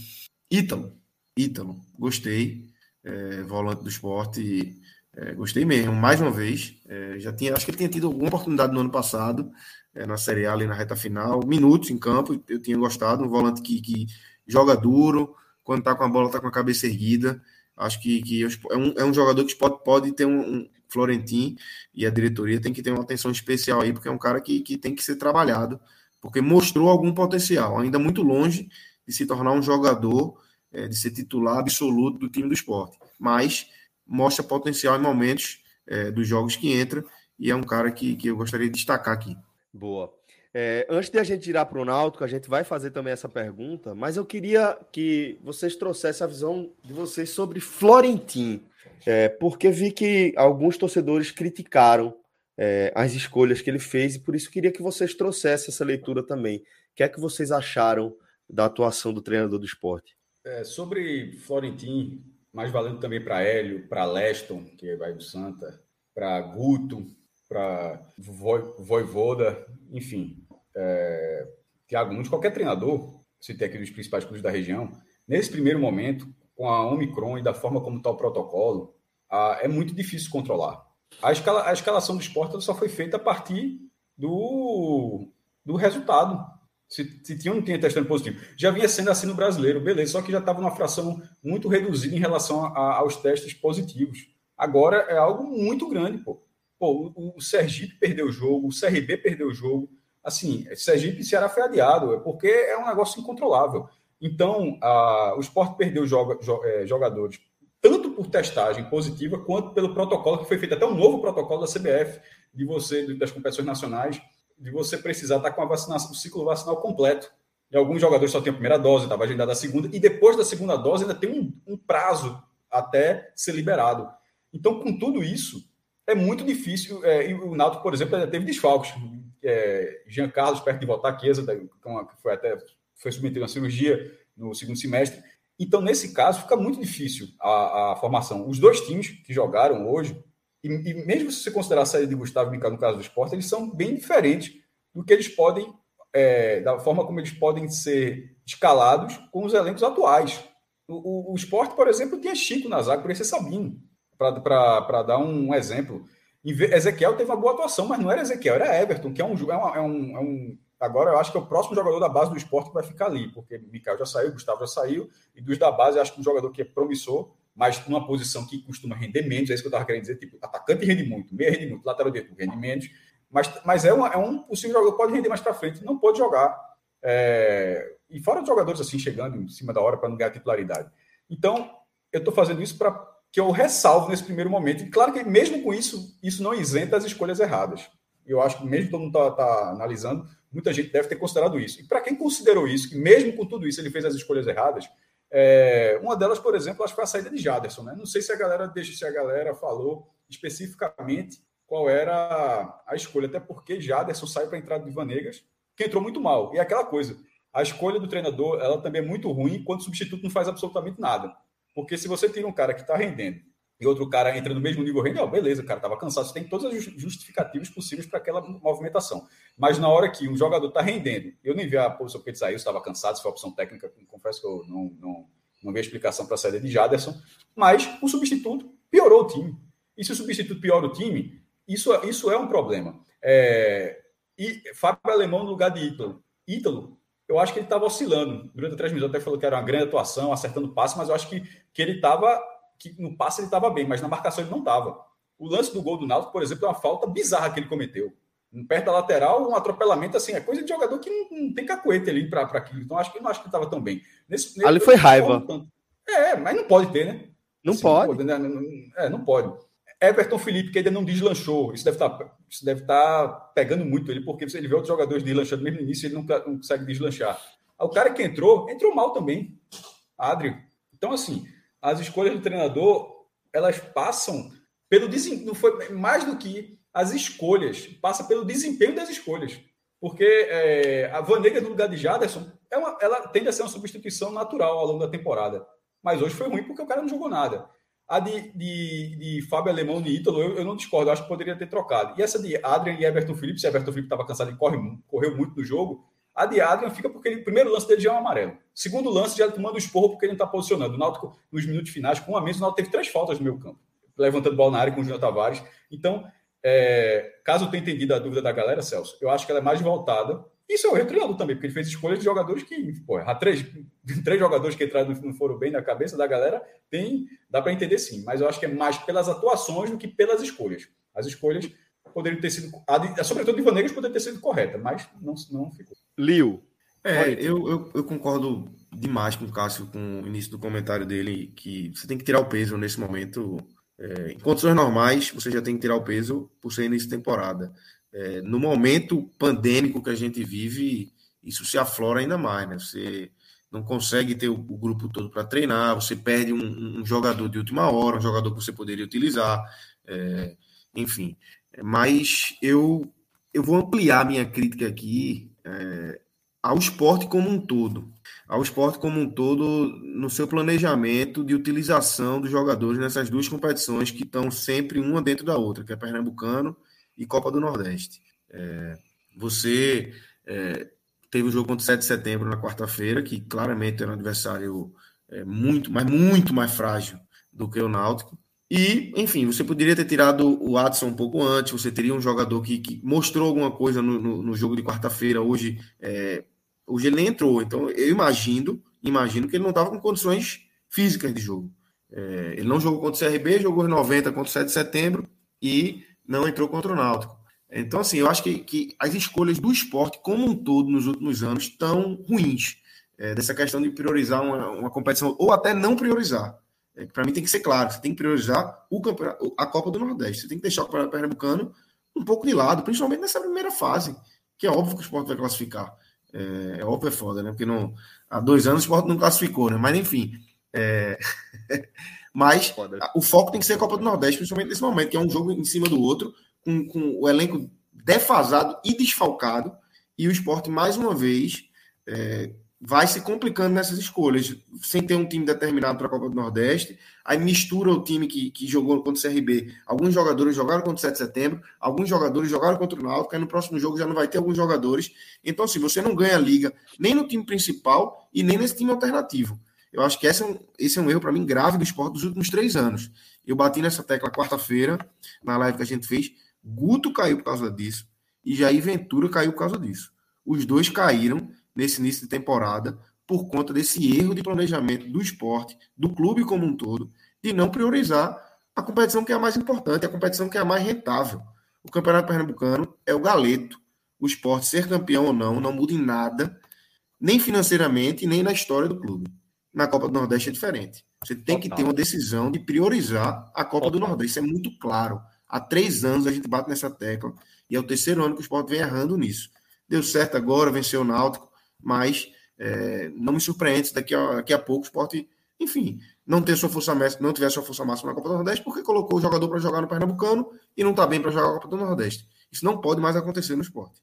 Ítalo. Ítalo, gostei. É, volante do esporte. É, gostei mesmo, mais uma vez. É, já tinha, acho que ele tinha tido alguma oportunidade no ano passado, é, na Série A ali na reta final, minutos em campo, eu tinha gostado, um volante que, que joga duro, quando tá com a bola, tá com a cabeça erguida. Acho que, que é, um, é um jogador que pode, pode ter um, um Florentin e a diretoria tem que ter uma atenção especial aí, porque é um cara que, que tem que ser trabalhado, porque mostrou algum potencial, ainda muito longe de se tornar um jogador, é, de ser titular absoluto do time do esporte, mas mostra potencial em momentos é, dos jogos que entra e é um cara que, que eu gostaria de destacar aqui. Boa. É, antes de a gente tirar para o Náutico, a gente vai fazer também essa pergunta, mas eu queria que vocês trouxessem a visão de vocês sobre Florentin, é, porque vi que alguns torcedores criticaram é, as escolhas que ele fez e por isso queria que vocês trouxessem essa leitura também. O que é que vocês acharam da atuação do treinador do esporte? É, sobre Florentin, mais valendo também para Hélio, para Leston, que vai do Santa, para Guto, para Voivoda, enfim, é, Thiago Nunes, qualquer treinador, citei aqui dos principais clubes da região, nesse primeiro momento, com a Omicron e da forma como está o protocolo, a, é muito difícil controlar. A, escala, a escalação do esporte só foi feita a partir do, do resultado. Se, se tinha não tinha testando positivo. Já vinha sendo assim no brasileiro, beleza, só que já estava numa fração muito reduzida em relação a, aos testes positivos. Agora é algo muito grande, pô. Pô, o, o Sergipe perdeu o jogo, o CRB perdeu o jogo. Assim, Sergipe e Ceará foi adiado, é porque é um negócio incontrolável. Então, a, o esporte perdeu joga, jo, é, jogadores tanto por testagem positiva quanto pelo protocolo que foi feito até um novo protocolo da CBF de você das competições nacionais de você precisar estar com a vacinação, o ciclo vacinal completo. E alguns jogadores só têm a primeira dose, estava agendada a segunda, e depois da segunda dose ainda tem um, um prazo até ser liberado. Então, com tudo isso, é muito difícil. É, e o Náutico, por exemplo, teve desfalques. É, Jean Carlos, perto de voltar, Chiesa, que foi até foi submetido a cirurgia no segundo semestre. Então, nesse caso, fica muito difícil a, a formação. Os dois times que jogaram hoje, e, e mesmo se você considerar a saída de Gustavo Micado no caso do esporte, eles são bem diferentes do que eles podem, é, da forma como eles podem ser escalados com os elencos atuais. O, o, o esporte, por exemplo, tinha Chico na zaga, por ser Sabino para dar um exemplo. Ezequiel teve uma boa atuação, mas não era Ezequiel, era Everton, que é um, é, é um, é um Agora eu acho que é o próximo jogador da base do esporte que vai ficar ali, porque Mikael já saiu, Gustavo já saiu, e dos da base, eu acho que um jogador que é promissor, mas numa posição que costuma render menos, é isso que eu estava querendo dizer, tipo, atacante rende muito, meia rende muito, lateral direito rende menos, mas, mas é, uma, é um possível jogador pode render mais para frente, não pode jogar. É, e fora de jogadores assim chegando em cima da hora para não ganhar titularidade. Então, eu estou fazendo isso para que eu ressalvo nesse primeiro momento. E claro que mesmo com isso, isso não isenta as escolhas erradas. Eu acho que mesmo todo mundo está tá analisando, muita gente deve ter considerado isso. E para quem considerou isso, que mesmo com tudo isso ele fez as escolhas erradas, é, uma delas, por exemplo, acho que foi a saída de Jaderson. Né? Não sei se a galera deixa se a galera falou especificamente qual era a escolha, até porque Jaderson saiu para a entrada de Vanegas, que entrou muito mal. E é aquela coisa, a escolha do treinador ela também é muito ruim quando o substituto não faz absolutamente nada. Porque se você tira um cara que está rendendo e outro cara entra no mesmo nível rende, ó, beleza, o cara estava cansado. Você tem todas as justificativas possíveis para aquela movimentação. Mas na hora que um jogador está rendendo, eu nem vi a posição que ele saiu, estava cansado, se foi opção técnica, confesso que eu não, não, não vi a explicação para a saída de Jaderson. Mas o substituto piorou o time. E se o substituto piora o time, isso, isso é um problema. É, e Fábio Alemão no lugar de Ítalo. Ítalo eu acho que ele estava oscilando. Durante a transmissão até falou que era uma grande atuação, acertando passe, mas eu acho que, que ele estava. Que no passe ele estava bem, mas na marcação ele não estava. O lance do gol do Náutico, por exemplo, é uma falta bizarra que ele cometeu. Perto da lateral, um atropelamento assim, é coisa de jogador que não, não tem cacuete ali para aquilo. Então, acho que não acho que estava tão bem. Nesse, nesse, ali foi raiva. É, mas não pode ter, né? Não assim, pode. pode né? É, não pode. Everton Felipe, que ainda não deslanchou. Isso deve estar, tá, isso deve estar tá pegando muito ele, porque ele vê outros jogadores deslanchando mesmo no início, ele nunca não consegue deslanchar. O cara que entrou, entrou mal também. Adrian. Então, assim, as escolhas do treinador, elas passam pelo desempenho. Não foi mais do que as escolhas, passa pelo desempenho das escolhas. Porque é, a Vanega no lugar de Jaderson, é uma, ela tende a ser uma substituição natural ao longo da temporada. Mas hoje foi ruim porque o cara não jogou nada. A de, de, de Fábio Alemão e Ítalo, eu, eu, não discordo, eu acho que poderia ter trocado. E essa de Adrian e Everton Felipe, se Everton Felipe estava cansado e corre, correu muito no jogo, a de Adrian fica porque ele, o primeiro lance dele já é um amarelo. Segundo lance, já tomando o esporro porque ele não está posicionando. O Náutico, nos minutos finais, com um a menos, o Náutico teve três faltas no meio campo, levantando bola na área com o Júnior Tavares. Então, é, caso eu tenha entendido a dúvida da galera, Celso, eu acho que ela é mais voltada isso é o treinador também, porque ele fez escolhas de jogadores que, pô, três, [laughs] três jogadores que entraram não foram bem na cabeça da galera, tem, dá para entender sim, mas eu acho que é mais pelas atuações do que pelas escolhas. As escolhas poderiam ter sido, a, sobretudo de Vanegas poderia ter sido correta, mas não, não ficou. Liu. É, eu, eu, eu, concordo demais com o Cássio, com o início do comentário dele, que você tem que tirar o peso nesse momento. É, em condições normais, você já tem que tirar o peso por ser início de temporada. é, no momento pandêmico que a gente vive, isso se aflora ainda mais, né? Você não consegue ter o, o grupo todo para treinar, você perde um, um, jogador de última hora, um jogador que você poderia utilizar, é, enfim. Mas eu, eu vou ampliar minha crítica aqui é, ao esporte como um todo. Ao esporte como um todo, no seu planejamento de utilização dos jogadores nessas duas competições que estão sempre uma dentro da outra, que é Pernambucano e Copa do Nordeste. É, você é, teve o jogo contra o 7 de setembro na quarta-feira, que claramente era um adversário é, muito, mas muito mais frágil do que o Náutico. E, enfim, você poderia ter tirado o Adson um pouco antes, você teria um jogador que, que mostrou alguma coisa no, no, no jogo de quarta-feira. Hoje, é, hoje ele nem entrou. Então, eu imagino, imagino que ele não estava com condições físicas de jogo. É, ele não jogou contra o CRB, jogou em 90 contra o 7 de setembro e não entrou contra o Náutico. Então, assim, eu acho que, que as escolhas do esporte como um todo nos últimos anos estão ruins. É, dessa questão de priorizar uma, uma competição, ou até não priorizar. É, para mim tem que ser claro, você tem que priorizar o a Copa do Nordeste. Você tem que deixar o Pernambucano um pouco de lado, principalmente nessa primeira fase, que é óbvio que o esporte vai classificar. É, é óbvio, é foda, né? Porque não, há dois anos o esporte não classificou, né? Mas enfim. É... [laughs] Mas o foco tem que ser a Copa do Nordeste, principalmente nesse momento, que é um jogo em cima do outro, com, com o elenco defasado e desfalcado, e o esporte, mais uma vez, é, vai se complicando nessas escolhas, sem ter um time determinado para a Copa do Nordeste, aí mistura o time que, que jogou contra o CRB. Alguns jogadores jogaram contra o 7 de setembro, alguns jogadores jogaram contra o Náutico, aí no próximo jogo já não vai ter alguns jogadores. Então, assim, você não ganha a liga nem no time principal e nem nesse time alternativo. Eu acho que esse é um, esse é um erro, para mim, grave do esporte dos últimos três anos. Eu bati nessa tecla quarta-feira, na live que a gente fez. Guto caiu por causa disso e Jair Ventura caiu por causa disso. Os dois caíram nesse início de temporada por conta desse erro de planejamento do esporte, do clube como um todo, de não priorizar a competição que é a mais importante, a competição que é a mais rentável. O Campeonato Pernambucano é o galeto. O esporte ser campeão ou não não muda em nada, nem financeiramente, nem na história do clube. Na Copa do Nordeste é diferente. Você tem Total. que ter uma decisão de priorizar a Copa Total. do Nordeste. Isso é muito claro. Há três anos a gente bate nessa tecla e é o terceiro ano que o esporte vem errando nisso. Deu certo agora, venceu o Náutico, mas é, não me surpreende se daqui a, daqui a pouco o esporte, enfim, não ter sua força máxima, não tiver sua força máxima na Copa do Nordeste, porque colocou o jogador para jogar no Pernambucano e não está bem para jogar a Copa do Nordeste. Isso não pode mais acontecer no esporte.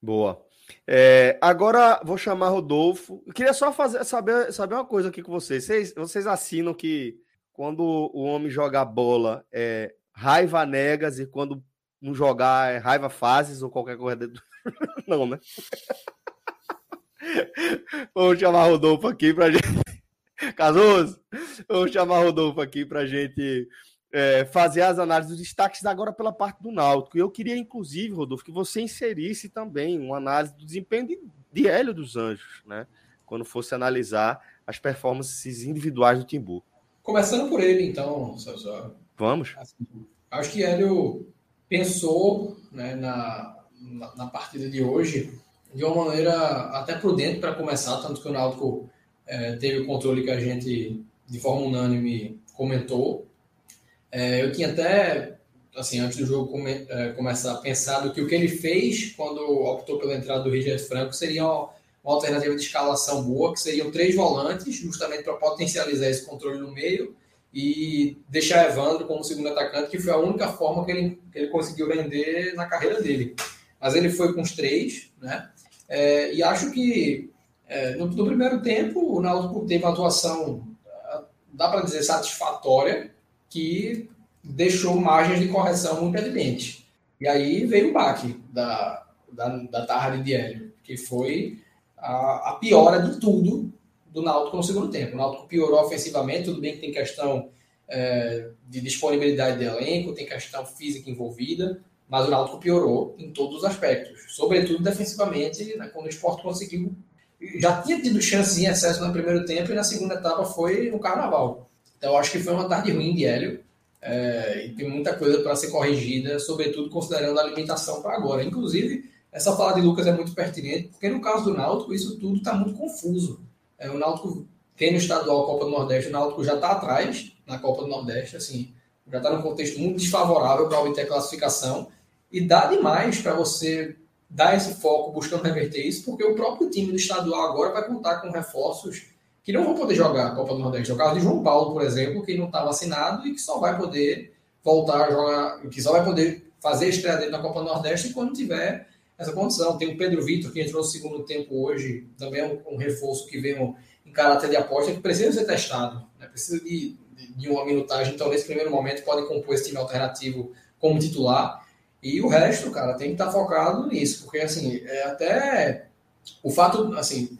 Boa. É, agora vou chamar Rodolfo. Eu queria só fazer, saber, saber uma coisa aqui com vocês. vocês. Vocês assinam que quando o homem joga bola é raiva negas e quando não jogar é raiva fases ou qualquer coisa. [laughs] Não, né? Vamos chamar Rodolfo aqui para gente. Casoso, vamos chamar Rodolfo aqui para gente é, fazer as análises dos destaques agora pela parte do Náutico. E eu queria, inclusive, Rodolfo, que você inserisse também uma análise do desempenho de, de Hélio dos Anjos, né? Quando fosse analisar as performances individuais do Timbu. Começando por ele, então, César. Vamos. Assim, acho que Hélio pensou né, na, na, na partida de hoje de uma maneira até prudente para começar, tanto que o Náutico é, teve o controle que a gente, de forma unânime, comentou. É, eu tinha até, assim, antes do jogo come, é, começar, pensado que o que ele fez quando optou pela entrada do Richard Franco seria uma, uma alternativa de escalação boa, que seriam três volantes, justamente para potencializar esse controle no meio e deixar Evandro como segundo atacante, que foi a única forma que ele, que ele conseguiu render na carreira dele. Mas ele foi com os três, né? É, e acho que é, no, no, primeiro tempo o Náutico teve uma atuação, dá para dizer, satisfatória, que deixou margens de correção muito evidentes. E aí veio o baque da, da, da tarde de Hélio, que foi a, a piora de tudo do Náutico no segundo tempo. O Náutico piorou ofensivamente, tudo bem que tem questão é, de disponibilidade de elenco, tem questão física envolvida, mas o Náutico piorou em todos os aspectos, sobretudo defensivamente, né, quando o esporte conseguiu. Já tinha tido chance em excesso no primeiro tempo e na segunda etapa foi no Carnaval. Então acho que foi uma tarde ruim de Hélio é, e tem muita coisa para ser corrigida, sobretudo considerando a limitação para agora. Inclusive, essa fala de Lucas é muito pertinente, porque no caso do Náutico isso tudo está muito confuso. É, o Náutico tem no estadual Copa do Nordeste, o Náutico já está atrás na Copa do Nordeste, assim, já está num contexto muito desfavorável para obter a classificação E dá demais para você dar esse foco buscando reverter isso, porque o próprio time do estadual agora vai contar com reforços que não vão poder jogar a Copa do Nordeste. É o caso de João Paulo, por exemplo, que não está vacinado e que só vai poder voltar a jogar, que só vai poder fazer a estreia dele na Copa do Nordeste quando tiver essa condição. Tem o Pedro Vitor, que entrou no segundo tempo hoje, também é um, reforço que veio em caráter de aposta, que precisa ser testado, né? precisa de, de, de, uma minutagem. Então, nesse primeiro momento, pode compor esse time alternativo como titular. E o resto, cara, tem que estar focado nisso, porque, assim, é até o fato, assim,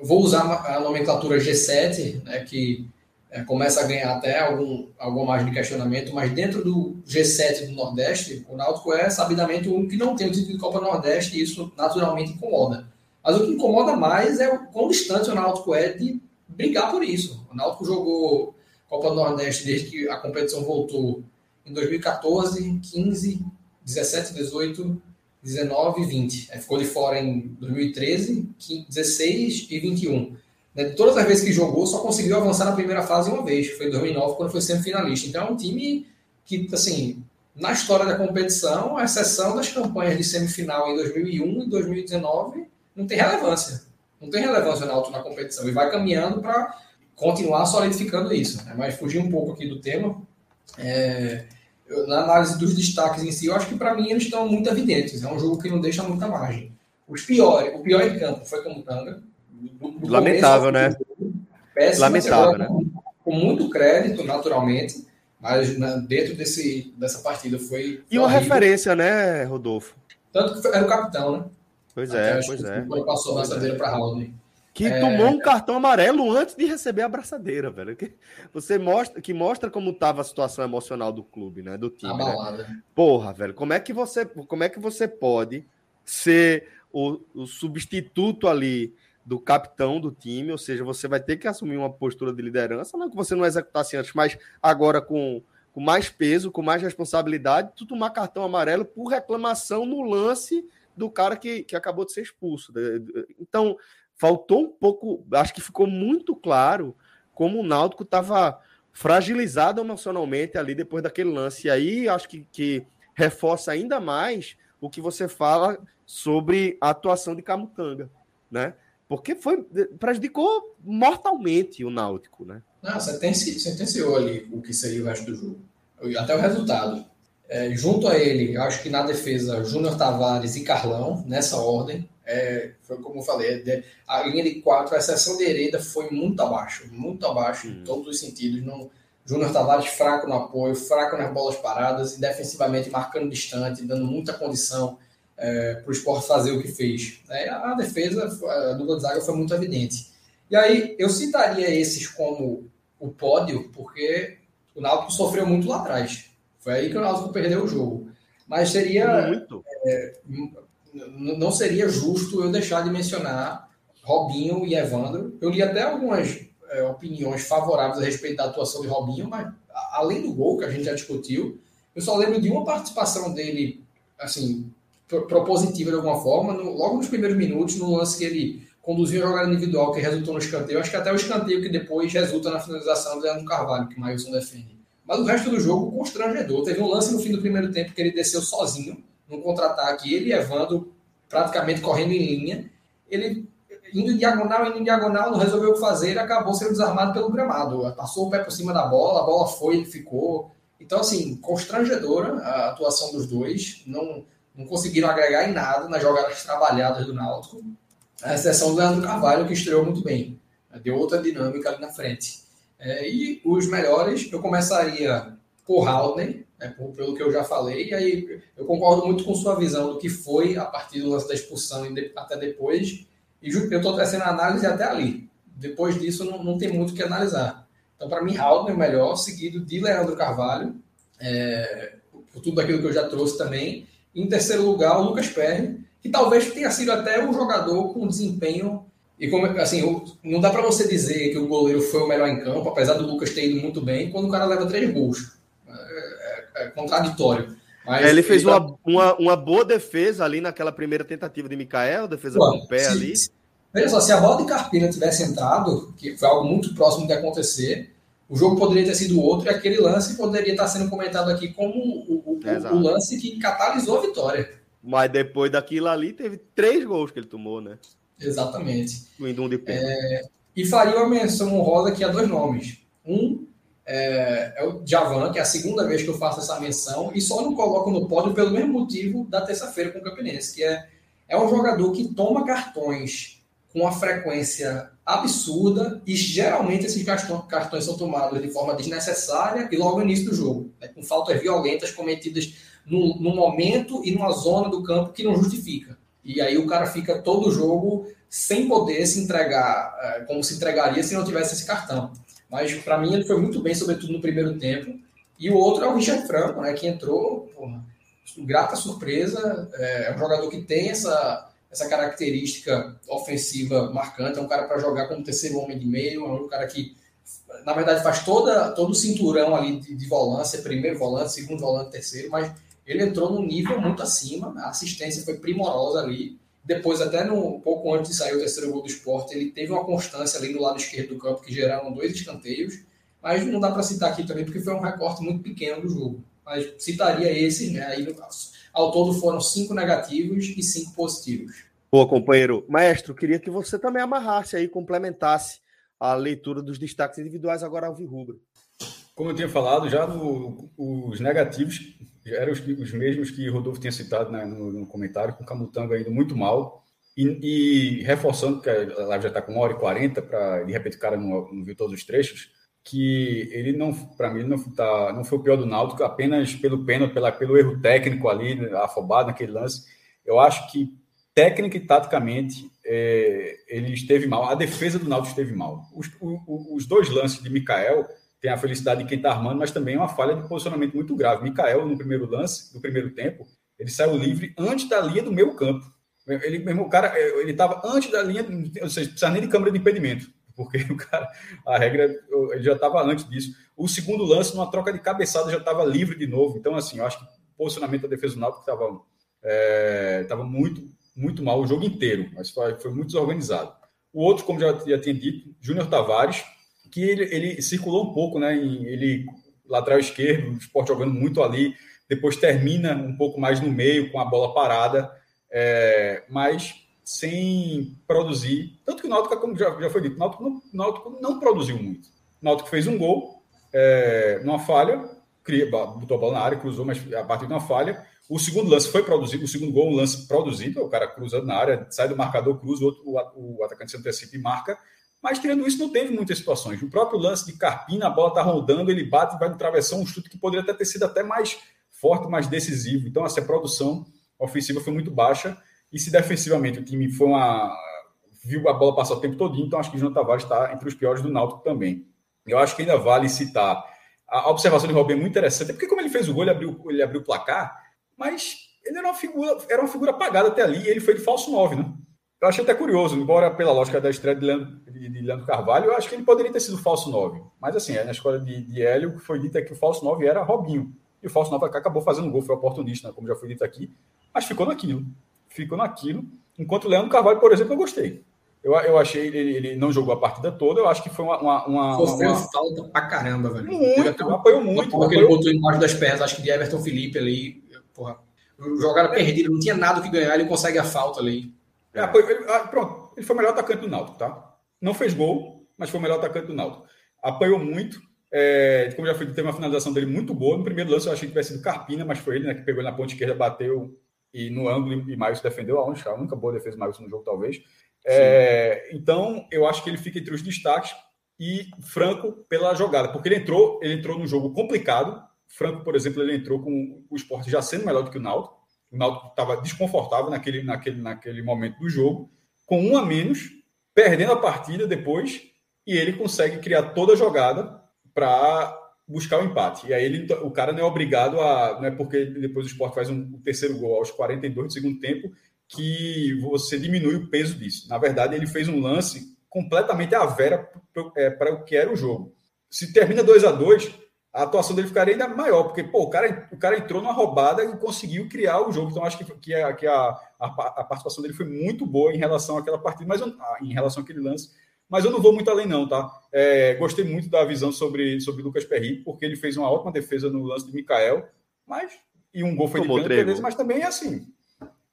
vou usar a nomenclatura G7, né, que é, começa a ganhar até algum, alguma margem de questionamento, mas dentro do G7 do Nordeste, o Náutico é sabidamente o único que não tem o título de Copa Nordeste e isso naturalmente incomoda. Mas o que incomoda mais é o quão distante o Náutico é de brigar por isso. O Náutico jogou Copa do Nordeste desde que a competição voltou em 2014, 15, 17, 18, 19 e 20. Aí ficou de fora em 2013, 16 e 21. Né, todas as vezes que jogou, só conseguiu avançar na primeira fase uma vez, foi em 2009, quando foi semifinalista. Então é um time que, assim, na história da competição, a exceção das campanhas de semifinal em 2001 e 2019, não tem relevância. Não tem relevância na alto na competição. E vai caminhando para continuar solidificando isso. Né? Mas fugir um pouco aqui do tema, é, eu, na análise dos destaques em si, eu acho que para mim eles estão muito evidentes. É um jogo que não deixa muita margem. Os piores, o pior em campo foi Camutanga. Lamentável, né? Péssimo, Lamentável, né? Com, com, muito crédito, naturalmente, mas né, dentro desse, dessa partida foi. E uma horrível. referência, né, Rodolfo? Tanto que era o capitão, né? Pois é, pois é. Quando passou a abraçadeira é. para Raul. Que é... tomou um cartão amarelo antes de receber a abraçadeira, velho. Que você mostra, que mostra como estava a situação emocional do clube, né, do time. Né? Porra, velho, como é que você, como é que você pode ser o, o substituto ali do capitão do time, ou seja, você vai ter que assumir uma postura de liderança, não que você não executasse antes, mas agora com, com mais peso, com mais responsabilidade, tu tomar cartão amarelo por reclamação no lance do cara que, que acabou de ser expulso. Então, faltou um pouco, acho que ficou muito claro como o Náutico estava fragilizado emocionalmente ali depois daquele lance. E aí acho que, que reforça ainda mais o que você fala sobre a atuação de Camutanga, né? Porque foi prejudicou mortalmente o Náutico, né? Não, sentenciou ali o que seria o resto do jogo. Até o resultado. É, junto a ele, acho que na defesa, Júnior Tavares e Carlão, nessa ordem. É, foi como eu falei, a linha de quatro, a exceção de Hereda, foi muito abaixo, muito abaixo hum. em todos os sentidos. Não, Júnior Tavares fraco no apoio, fraco nas bolas paradas e defensivamente marcando distante, dando muita condição é, para o esporte fazer o que fez. É, a defesa, a dupla de zaga foi muito evidente. E aí eu citaria esses como o pódio, porque o Náutico sofreu muito lá atrás. Foi aí que o Náutico perdeu o jogo. Mas seria. Muito. É, não seria justo eu deixar de mencionar Robinho e Evandro. Eu li até algumas é, opiniões favoráveis a respeito da atuação de Robinho, mas além do gol que a gente já discutiu, eu só lembro de uma participação dele, assim, propositiva de alguma forma, no, logo nos primeiros minutos, no lance que ele conduziu a jogada individual que resultou no escanteio. Acho que até o escanteio que depois resulta na finalização do Leandro Carvalho, que o Mailson defende. Mas o resto do jogo, constrangedor. Teve um lance no fim do primeiro tempo que ele desceu sozinho, num contra-ataque, ele e Evandro praticamente correndo em linha. Ele indo em diagonal, indo em diagonal, não resolveu o que fazer, acabou sendo desarmado pelo gramado. Passou o pé por cima da bola, a bola foi, ele ficou. Então, assim, constrangedora a atuação dos dois. Não, não conseguiram agregar em nada nas jogadas trabalhadas do Náutico, a exceção do Leandro Carvalho, que estreou muito bem. Deu outra dinâmica ali na frente. É, e os melhores, eu começaria por Haldner, né, pelo que eu já falei, e aí eu concordo muito com sua visão do que foi a partir do lance da expulsão e de, até depois, e eu estou trazendo a análise até ali. Depois disso, não, não tem muito o que analisar. Então, para mim, Haldner é melhor, seguido de Leandro Carvalho, é, por tudo aquilo que eu já trouxe também. Em terceiro lugar, o Lucas Perry, que talvez tenha sido até um jogador com desempenho. E como assim, não dá para você dizer que o goleiro foi o melhor em campo, apesar do Lucas ter ido muito bem, quando o cara leva três gols. É, é, é contraditório. Mas é, ele fez ele tá... uma, uma, uma, boa defesa ali naquela primeira tentativa de Mikael, defesa Pô, com o pé se, ali. Veja só, se a bola de Carpina tivesse entrado, que foi algo muito próximo de acontecer, o jogo poderia ter sido outro e aquele lance poderia estar sendo comentado aqui como o, o, o lance que catalisou a vitória. Mas depois daquilo ali, teve três gols que ele tomou, né? Exatamente. Um de é, e faria uma menção honrosa aqui a dois nomes. Um é, é, o Javan, que é a segunda vez que eu faço essa menção, e só não coloco no pódio pelo mesmo motivo da terça-feira com o Campinense, que é, é um jogador que toma cartões com uma frequência absurda e geralmente esses cartões são tomados de forma desnecessária e logo no início do jogo, né, com faltas violentas cometidas no, no momento e numa zona do campo que não justifica. E aí o cara fica todo jogo sem poder se entregar é, como se entregaria se não tivesse esse cartão. Mas para mim ele foi muito bem, sobretudo no primeiro tempo. E o outro é o Richard Franco, né, que entrou, porra, grata surpresa. É, é um jogador que tem essa, essa característica ofensiva marcante. É um cara para jogar como terceiro homem de meio, é um cara que, na verdade, faz toda, todo o cinturão ali de, de volância, primeiro volante, segundo volante, terceiro, mas ele entrou num nível muito acima. A assistência foi primorosa ali. Depois, até no, um pouco antes de sair o terceiro gol do esporte, ele teve uma constância ali no lado esquerdo do campo, que geraram dois escanteios. Mas não dá para citar aqui também, porque foi um recorte muito pequeno do jogo. Mas citaria esse, né? Aí, ao todo foram cinco negativos e cinco positivos. Boa, companheiro. Maestro, queria que você também amarrasse aí, complementasse a leitura dos destaques individuais agora ao Virrubro. Como eu tinha falado, já no, os negativos eram os, os, mesmos que Rodolfo tinha citado né, no, no, comentário, com o Camutanga indo muito mal. E, e reforçando, que a live já está com 1 hora e 40, para de repente o cara não, não viu todos os trechos, que ele não, para mim, não, tá, não foi o pior do Náutico, apenas pelo pênalti, pela, pelo erro técnico ali, afobado naquele lance. Eu acho que, técnica e taticamente, é, ele esteve mal. A defesa do Náutico esteve mal. Os, o, os dois lances de Mikael tem a felicidade de quem está armando, mas também é uma falha de posicionamento muito grave. Mikael, no primeiro lance, no primeiro tempo, ele saiu livre antes da linha do meio campo. Ele, mesmo, o cara, ele estava antes da linha, ou seja, precisa nem de câmera de impedimento, porque [laughs] o cara, a regra, ele já estava antes disso. O segundo lance, numa troca de cabeçada, já estava livre de novo. Então, assim, eu acho que o posicionamento da defesa do Náutico estava é, tava muito, muito mal o jogo inteiro, mas foi, foi muito desorganizado. O outro, como já, já tinha dito, Júnior Tavares, que ele, ele circulou um pouco, né? Ele lateral esquerdo, o esporte jogando muito ali, depois termina um pouco mais no meio com a bola parada, é, mas sem produzir. Tanto que o Náutico, como já, já foi dito, o Náutico não, Náutico não produziu muito. O Náutico fez um gol é, numa falha, cria, botou a bola na área, cruzou, mas a partir de uma falha. O segundo lance foi produzido, o segundo gol, um lance produzido, o cara cruzando na área, sai do marcador, cruza, o, o, o atacante se antecipa e marca. Mas tirando isso, não teve muitas situações. O próprio lance de Carpina, a bola está rodando, ele bate, vai no travessão, um chute que poderia até ter sido até mais forte, mais decisivo. Então, assim, a produção ofensiva foi muito baixa. E se defensivamente o time foi uma. viu a bola passar o tempo todo, então acho que o João Tavares está entre os piores do Náutico também. Eu acho que ainda vale citar. A observação de Robin é muito interessante, porque como ele fez o gol, ele abriu, ele abriu o placar, mas ele era uma figura, era uma figura apagada até ali, e ele foi de falso 9, né? Eu achei até curioso, embora pela lógica da estreia de Leandro, de, de Leandro Carvalho, eu acho que ele poderia ter sido falso 9. Mas assim, na escola de, de Hélio, o que foi dito é que o falso 9 era Robinho. E o falso 9 acabou fazendo gol, foi oportunista, né, como já foi dito aqui. Mas ficou naquilo. Ficou naquilo. Enquanto o Leandro Carvalho, por exemplo, eu gostei. Eu, eu achei ele, ele não jogou a partida toda, eu acho que foi uma. uma, uma uma... falta pra caramba, velho. Muito, até apoiou muito. Porque ele botou embaixo das pernas, acho que de Everton Felipe ali. Porra, jogada perdida, não tinha nada que ganhar, ele consegue a falta ali. É, ele, ah, pronto, ele foi o melhor atacante do Náutico, tá? Não fez gol, mas foi o melhor atacante do Náutico. Apanhou muito, é, como já foi, teve uma finalização dele muito boa. No primeiro lance eu achei que tivesse sido Carpina, mas foi ele né, que pegou na ponta esquerda, bateu e no ângulo e Maílson defendeu a única, a única boa defesa do Maílson no jogo, talvez. É, então, eu acho que ele fica entre os destaques e Franco pela jogada, porque ele entrou, ele entrou num jogo complicado. Franco, por exemplo, ele entrou com o esporte já sendo melhor do que o Náutico. O Náutico estava desconfortável naquele, naquele, naquele momento do jogo, com um a menos, perdendo a partida depois, e ele consegue criar toda a jogada para buscar o empate. E aí ele, o cara não é obrigado a. Não é porque depois o esporte faz um, um terceiro gol aos 42 do segundo tempo que você diminui o peso disso. Na verdade, ele fez um lance completamente à vera para é, o que era o jogo. Se termina 2 a 2 a atuação dele ficaria ainda maior, porque pô, o, cara, o cara entrou numa roubada e conseguiu criar o jogo. Então, acho que, que, a, que a, a, a participação dele foi muito boa em relação àquela partida, mas em relação àquele lance. Mas eu não vou muito além, não, tá? É, gostei muito da visão sobre, sobre Lucas Perry, porque ele fez uma ótima defesa no lance de Mikael, mas. E um gol foi Tomou de pênalti, beleza, mas também é assim.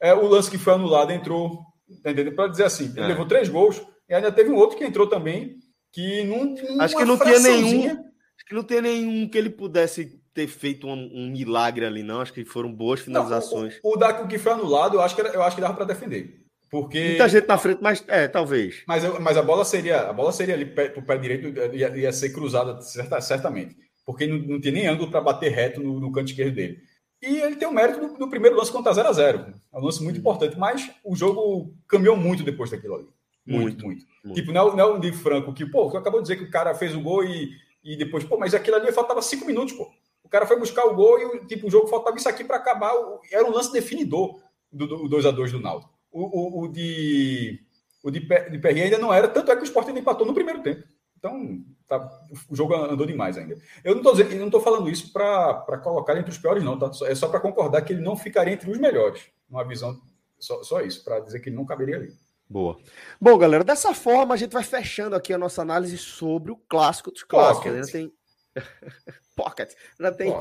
É, o lance que foi anulado entrou, tá entendendo? Para dizer assim, ele é. levou três gols, e ainda teve um outro que entrou também, que não. Acho que não tinha nenhum. Acho que não tem nenhum que ele pudesse ter feito um, um, milagre ali, não. Acho que foram boas finalizações. Não, o, o, o que foi anulado, eu acho que, era, eu acho que dava para defender. Porque... Muita gente na frente, mas é, talvez. Mas, mas a bola seria a bola seria ali para o pé direito, ia, ia, ser cruzada certa, certamente. Porque não, não tinha nem ângulo para bater reto no, no, canto esquerdo dele. E ele tem o mérito do, do primeiro lance contra 0 a 0 É um lance muito uhum. importante, mas o jogo caminhou muito depois daquilo ali. Muito, muito. muito. muito. Tipo, não, não é o de Franco que, pô, acabou de dizer que o cara fez o gol e, e depois, pô, mas aquilo ali faltava cinco minutos, pô. O cara foi buscar o gol e tipo, o jogo faltava isso aqui para acabar. Era um lance definidor do, do 2 a 2 do Naldo. O, o, o, de o de, de ainda não era, tanto é que o Sport ainda empatou no primeiro tempo. Então, tá, o jogo andou demais ainda. Eu não estou falando isso para colocar entre os piores, não. Tá? É só para concordar que ele não ficaria entre os melhores. Uma visão, só, só isso, para dizer que ele não caberia ali. Boa. Bom, galera, dessa forma a gente vai fechando aqui a nossa análise sobre o clássico dos clássicos. Ainda tem [laughs] Pocket. Já tem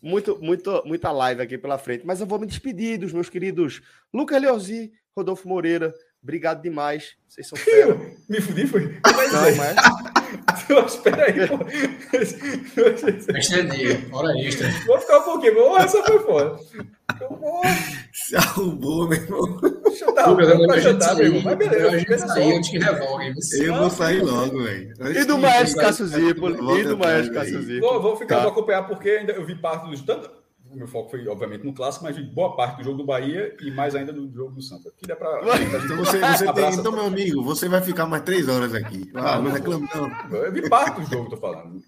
muito, muito, muita live aqui pela frente. Mas eu vou me despedir dos meus queridos Lucas Leozzi, Rodolfo Moreira. Obrigado demais. Vocês são [laughs] fera. Me fudi, foi? Não, [laughs] mas... Espera aí, pô. Extra dia, hora extra. Vou ficar um pouquinho. Vou, essa foi foda. Se arrumou, meu irmão. Deixa eu dar uma pra meu irmão. Mas beleza. Eu, eu, sair, eu te revogue. Eu vou sair logo, velho. E do Maestro Cássio Zipoli. E do Maestro Cássio Zipoli. Vou, vou ficar, tá. vou acompanhar, porque ainda eu vi parte dos... Tanto, o meu foco foi, obviamente, no clássico, mas vi boa parte do jogo do Bahia e mais ainda do jogo do Santa. Que dá pra... Então, você, você tem, então, meu amigo, você vai ficar mais três horas aqui. Ah, ah não não. Eu vi parte do jogo, tô falando.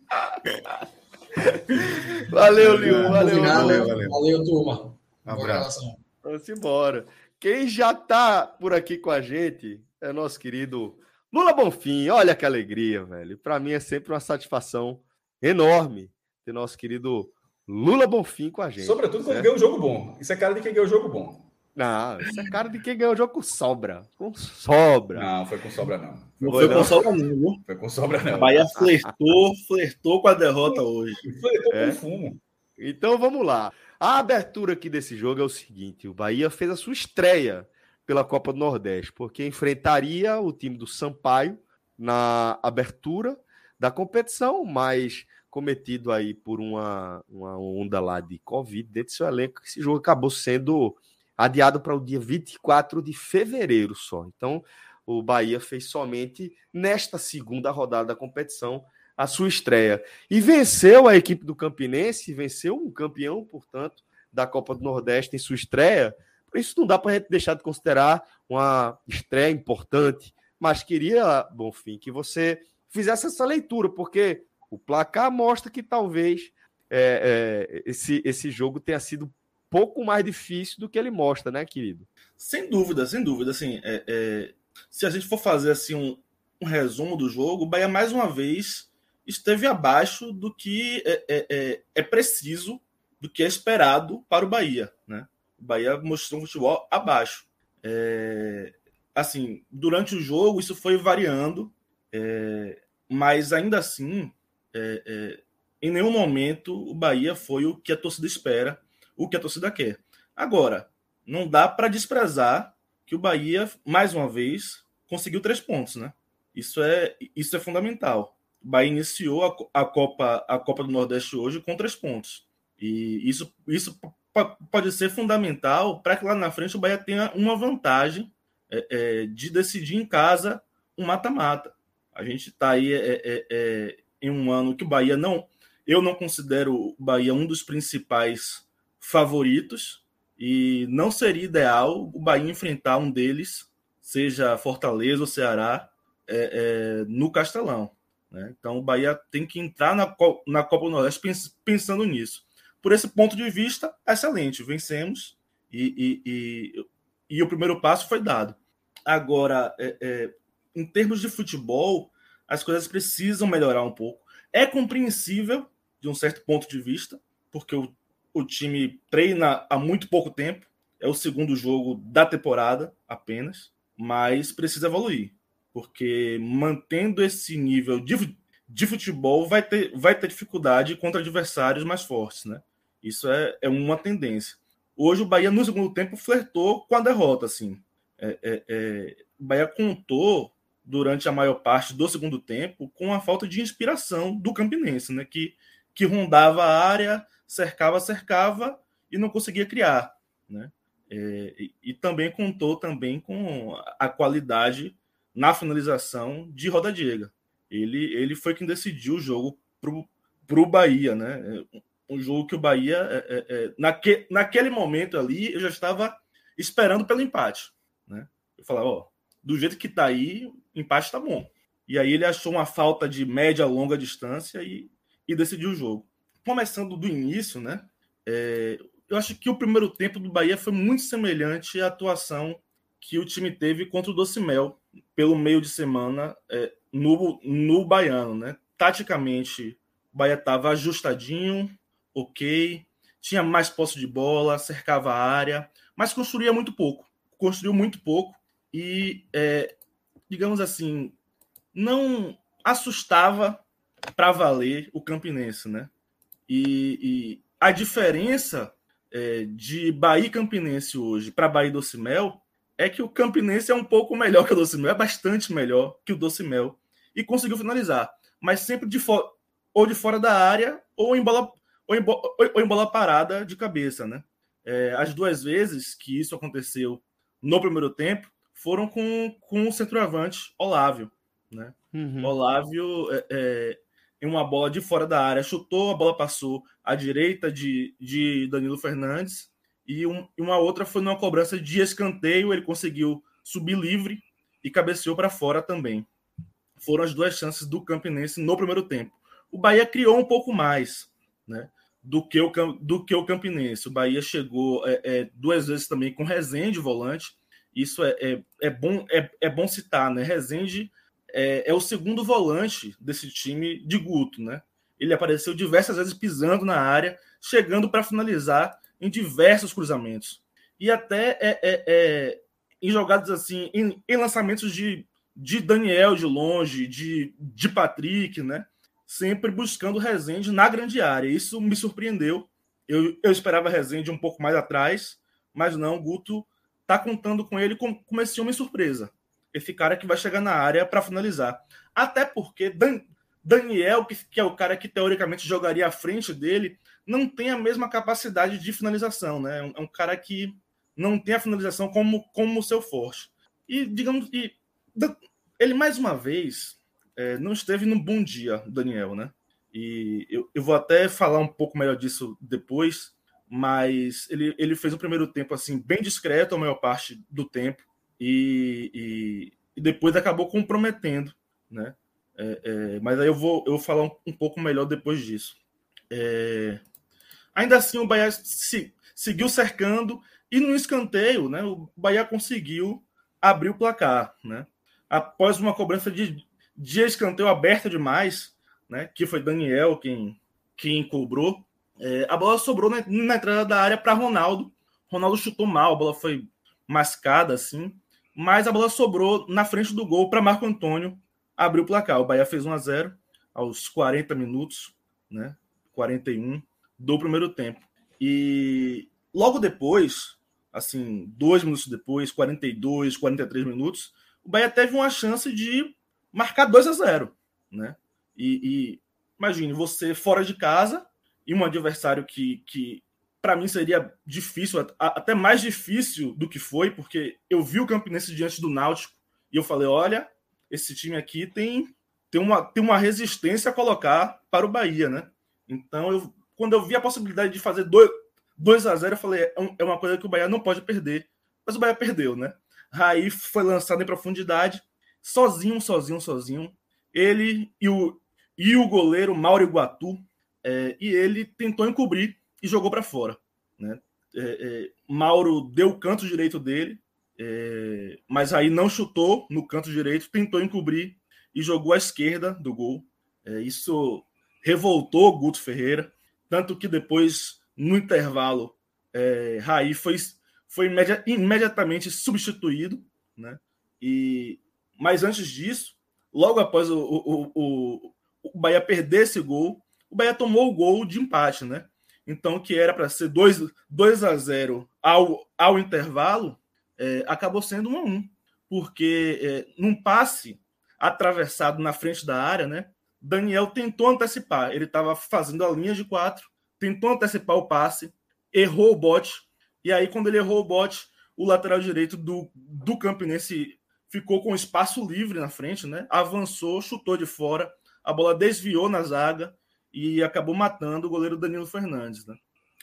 Valeu, Liu. Valeu, valeu, valeu. Valeu, turma. Um abraço. Vamos embora. Quem já está por aqui com a gente é nosso querido Lula Bonfim. Olha que alegria, velho. Para mim é sempre uma satisfação enorme ter nosso querido Lula Bonfim com a gente. Sobretudo quando ganha um jogo bom. Isso é cara de quem ganhou um jogo bom. Não, isso é cara de quem ganhou o jogo com sobra. Com sobra. Não, foi com sobra, não. Não foi, foi com sobra, não. Foi com sobra, não. Bahia flertou, flertou com a derrota hoje. Flertou é. com fumo. Então vamos lá. A abertura aqui desse jogo é o seguinte: o Bahia fez a sua estreia pela Copa do Nordeste, porque enfrentaria o time do Sampaio na abertura da competição, mas cometido aí por uma, uma onda lá de Covid dentro do seu elenco, esse jogo acabou sendo adiado para o dia 24 de fevereiro só. Então, o Bahia fez somente nesta segunda rodada da competição a sua estreia. E venceu a equipe do Campinense, venceu um campeão, portanto, da Copa do Nordeste em sua estreia. Por isso não dá para a gente deixar de considerar uma estreia importante. Mas queria, Bonfim, que você fizesse essa leitura, porque o placar mostra que talvez é, é, esse, esse jogo tenha sido pouco mais difícil do que ele mostra, né, querido? Sem dúvida, sem dúvida. Assim, é, é se a gente for fazer assim um, um resumo do jogo, o Bahia mais uma vez esteve abaixo do que é, é, é, preciso, do que é esperado para o Bahia. Né? O Bahia mostrou um futebol abaixo. Assim, durante o jogo isso foi variando, mas ainda assim, é, em nenhum momento o Bahia foi o que a torcida espera, o que a torcida quer. Agora, não dá para desprezar que o Bahia, mais uma vez, conseguiu três pontos, né? Isso é, isso é fundamental. O Bahia iniciou a, a, Copa, a Copa do Nordeste hoje com três pontos. E isso, isso pode ser fundamental para que lá na frente o Bahia tenha uma vantagem é, é, de decidir em casa um mata-mata. A gente está aí é, é, é, em um ano que o Bahia não. Eu não considero o Bahia um dos principais favoritos e não seria ideal o Bahia enfrentar um deles, seja Fortaleza ou Ceará, é, no Castelão. Né? Então o Bahia tem que entrar na, na Copa do Nordeste pensando nisso. Por esse ponto de vista, excelente, vencemos e, e, e, e o primeiro passo foi dado. Agora, é, é, em termos de futebol, as coisas precisam melhorar um pouco. É compreensível, de um certo ponto de vista, porque o, o time treina há muito pouco tempo, é o segundo jogo da temporada apenas, mas precisa evoluir. porque mantendo esse nível de, de futebol vai ter, vai ter dificuldade contra adversários mais fortes, né? Isso é, é uma tendência. Hoje o Bahia, no segundo tempo, flertou com a derrota, assim. É, é, é, o Bahia contou durante a maior parte do segundo tempo com a falta de inspiração do Campinense, né? Que, que rondava a área, cercava, cercava e não conseguia criar, né? É, e, e, também contou também com a qualidade na finalização de Roda Diego. Ele, ele foi quem decidiu o jogo para o Bahia, né? Um jogo que o Bahia, é, é, é, naque, naquele momento ali, eu já estava esperando pelo empate, né? Eu falava, ó, do jeito que tá aí, empate tá bom. E aí ele achou uma falta de média longa distância e, e decidiu o jogo. Começando do início, né? É, eu acho que o primeiro tempo do Bahia foi muito semelhante à atuação que o time teve contra o Docimel pelo meio de semana é, no, no Baiano, né? Taticamente, o Bahia estava ajustadinho, ok, tinha mais posse de bola, cercava a área, mas construía muito pouco. Construiu muito pouco e, é, digamos assim, não assustava para valer o Campinense, né? E, e a diferença é, de Bahia e Campinense hoje para Bahia e Docimel é que o Campinense é um pouco melhor que o Docimel, é bastante melhor que o Docimel e conseguiu finalizar, mas sempre de fora ou de fora da área ou em bola ou em, bo ou em bola parada de cabeça, né? É, as duas vezes que isso aconteceu no primeiro tempo foram com, com o centroavante Olávio, né? Uhum. Olávio é, é, em uma bola de fora da área, chutou, a bola passou à direita de, de Danilo Fernandes, e, um, uma outra foi numa cobrança de escanteio, ele conseguiu subir livre e cabeceou para fora também. Foram as duas chances do Campinense no primeiro tempo. O Bahia criou um pouco mais né, do, que o, do que o Campinense. O Bahia chegou é, é, duas vezes também com Rezende volante. Isso é, é, é bom, é, é bom citar, né? Rezende é, é o segundo volante desse time de Guto, né? Ele apareceu diversas vezes pisando na área, chegando para finalizar em diversos cruzamentos. E até é, é, é, em jogadas assim, em, em, lançamentos de, de Daniel de longe, de, de Patrick, né? Sempre buscando Rezende na grande área. Isso me surpreendeu. Eu, eu esperava Rezende um pouco mais atrás, mas não, Guto tá contando com ele como, como esse homem surpresa esse cara que vai chegar na área para finalizar. Até porque Dan, Daniel, que, que, é o cara que teoricamente jogaria à frente dele, não tem a mesma capacidade de finalização, né? É um, é um cara que não tem a finalização como como seu forte. E digamos que ele mais uma vez é, não esteve num bom dia, Daniel, né? E eu, eu vou até falar um pouco melhor disso depois, mas ele, ele fez o primeiro tempo assim bem discreto a maior parte do tempo e, e, e depois acabou comprometendo, né? É, é, mas aí eu vou, eu vou falar um, um pouco melhor depois disso. É, ainda assim, o Bahia se, seguiu cercando e no escanteio, né? O Bahia conseguiu abrir o placar, né? Após uma cobrança de, de escanteio aberta demais, né? Que foi Daniel quem, quem cobrou. É, a bola sobrou na, na entrada da área para Ronaldo. Ronaldo chutou mal, a bola foi mascada assim mas a bola sobrou na frente do gol para Marco Antônio abrir o placar. O Bahia fez 1 a 0 aos 40 minutos, né? 41 do primeiro tempo. E logo depois, assim, dois minutos depois, 42, 43 minutos, o Bahia teve uma chance de marcar 2 a 0, né? E, e imagine você fora de casa e um adversário que, que para mim seria difícil, até mais difícil do que foi, porque eu vi o Campinense diante do Náutico e eu falei: olha, esse time aqui tem, tem, uma, tem uma resistência a colocar para o Bahia, né? Então, eu, quando eu vi a possibilidade de fazer 2, 2 a 0 eu falei: é, é uma coisa que o Bahia não pode perder. Mas o Bahia perdeu, né? Raí foi lançado em profundidade, sozinho, sozinho, sozinho. Ele e o, e o goleiro Mauro Iguatu, é, e ele tentou encobrir e jogou para fora. Né? É, é, Mauro deu o canto direito dele, é, mas aí não chutou no canto direito, tentou encobrir e jogou à esquerda do gol. É, isso revoltou Guto Ferreira, tanto que depois, no intervalo, é, Raí foi, foi imedi imediatamente substituído, né? E Mas antes disso, logo após o, o, o, o Bahia perder esse gol, o Bahia tomou o gol de empate, né? Então, que era para ser 2, 2 a 0 ao, ao intervalo, é, acabou sendo 1 a 1 porque é, num passe atravessado na frente da área, né? Daniel tentou antecipar, ele estava fazendo a linha de quatro, tentou antecipar o passe, errou o bote, e aí, quando ele errou o bote, o lateral direito do, do Campinense ficou com espaço livre na frente, né? Avançou, chutou de fora, a bola desviou na zaga e acabou matando o goleiro Danilo Fernandes, né?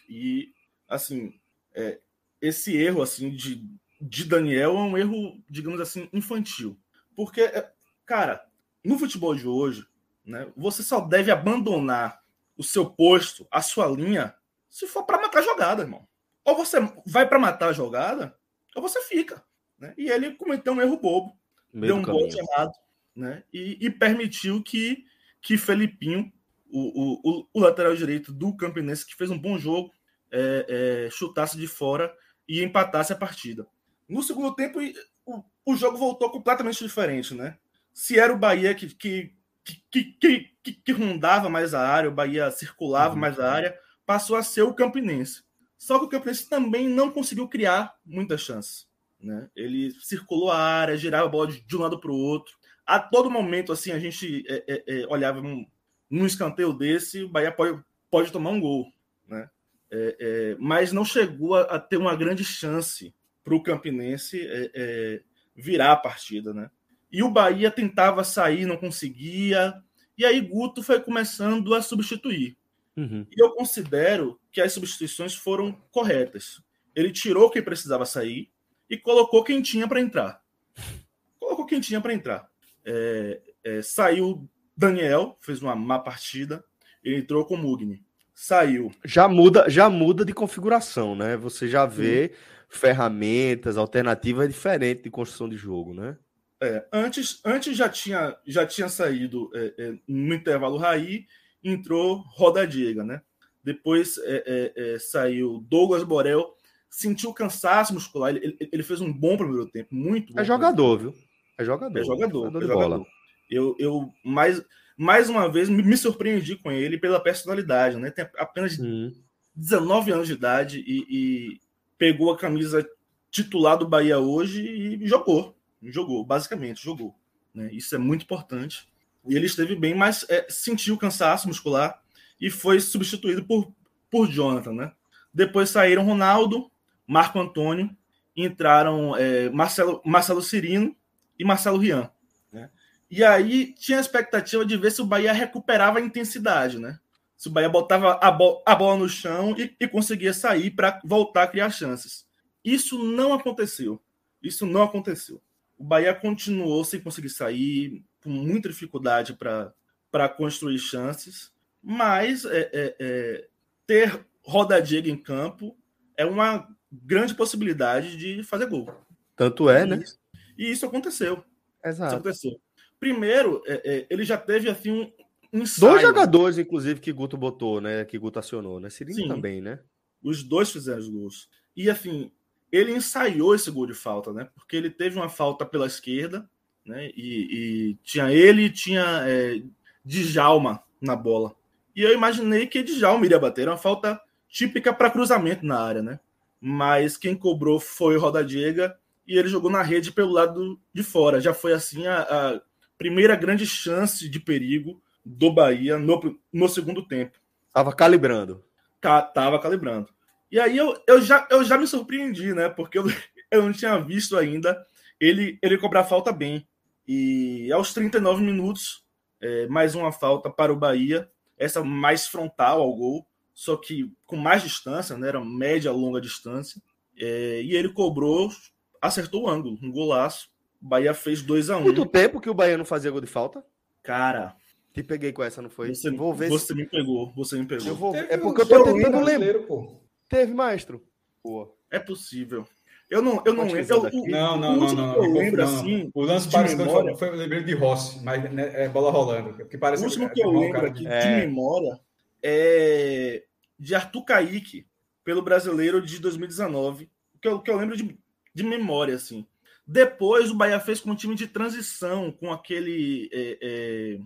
E assim, é, esse erro assim de, de Daniel é um erro, digamos assim, infantil, porque é, cara, no futebol de hoje, né? Você só deve abandonar o seu posto, a sua linha, se for para matar a jogada, irmão. Ou você vai para matar a jogada, ou você fica. Né? E ele cometeu um erro bobo, deu um bote errado, né? E, e, permitiu que, que Felipinho, o, o, o, lateral direito do Campinense, que fez um bom jogo, é, é, chutasse de fora e empatasse a partida. No segundo tempo, o, o jogo voltou completamente diferente, né? Se era o Bahia que, que, que, que, que, que rondava mais a área, o Bahia circulava uhum. mais a área, passou a ser o Campinense. Só que o Campinense também não conseguiu criar muitas chances. Né? Ele circulou a área, girava a bola de, um lado para o outro. A todo momento, assim, a gente é, é, é, olhava num escanteio desse, o Bahia pode, pode tomar um gol. Né? É, é, mas não chegou a, a, ter uma grande chance para o Campinense é, virar a partida. Né? E o Bahia tentava sair, não conseguia. E aí Guto foi começando a substituir. Uhum. E eu considero que as substituições foram corretas. Ele tirou quem precisava sair e colocou quem tinha para entrar. Colocou quem tinha para entrar. É, é, saiu Daniel, fez uma má partida. Ele entrou com Mugni. Saiu. Já muda, já muda de configuração, né? Você já vê Sim. ferramentas, alternativas diferentes de construção de jogo, né? É, antes, antes já tinha, já tinha saído é, é, no intervalo Raí, entrou Roda Diega, né? Depois é, é, é, saiu Douglas Borel, sentiu cansaço muscular, ele, ele, fez um bom primeiro tempo, muito bom. É jogador, viu? É jogador. É jogador, é jogador. Eu, eu mais, mais uma vez me surpreendi com ele pela personalidade, né? Tem apenas hum. 19 anos de idade e, e pegou a camisa titular do Bahia hoje e jogou jogou, basicamente jogou. Né? Isso é muito importante. E ele esteve bem, mas é, sentiu cansaço muscular e foi substituído por, por Jonathan. Né? Depois saíram Ronaldo, Marco Antônio, entraram é, Marcelo, Marcelo Cirino e Marcelo Rian. E aí tinha a expectativa de ver se o Bahia recuperava a intensidade, né? Se o Bahia botava a, bo a bola no chão e, e conseguia sair para voltar a criar chances. Isso não aconteceu. Isso não aconteceu. O Bahia continuou sem conseguir sair, com muita dificuldade para construir chances, mas é, é, é, ter Roda Diego em campo é uma grande possibilidade de fazer gol. Tanto é, né? E isso aconteceu. Exato. Isso aconteceu. Primeiro, é, é, ele já teve assim um, ensaio. Dois jogadores, inclusive, que Guto botou, né? Que Guto acionou, né? Cirino também, né? Os dois fizeram os gols. E assim, ele ensaiou esse gol de falta, né? Porque ele teve uma falta pela esquerda, né? E, e tinha ele e tinha é, Djalma na bola. E eu imaginei que Djalma iria bater. Era uma falta típica para cruzamento na área, né? Mas quem cobrou foi o Roda Diega e ele jogou na rede pelo lado de fora. Já foi assim a, a primeira grande chance de perigo do Bahia no, no segundo tempo. Tava calibrando. Tava calibrando. E aí eu, eu, já, eu já me surpreendi, né? Porque eu, [laughs] eu não tinha visto ainda ele, ele cobrar falta bem. E aos 39 minutos, é, mais uma falta para o Bahia, essa mais frontal ao gol, só que com mais distância, né? Era média, longa distância. É, e ele cobrou, acertou o ângulo, um golaço. O Bahia fez 2 a 1 um. Muito tempo que o Bahia não fazia gol de falta? Cara, te peguei com essa, não foi? Você, vou ver você se... me pegou, você me pegou. Vou... É porque eu tô tentando lembrar. Teve, maestro? Pô. É possível. Eu não, eu não lembro. não, não, não, não. Eu lembro assim. O lance parece que foi, foi, eu lembrei de Rossi, mas né, é bola rolando. Que parece, o último que eu lembro aqui é... de memória é de Arthur Kaique, pelo brasileiro de 2019. Que eu, que eu lembro de, de memória, assim. Depois o Bahia fez com um time de transição, com aquele é, é,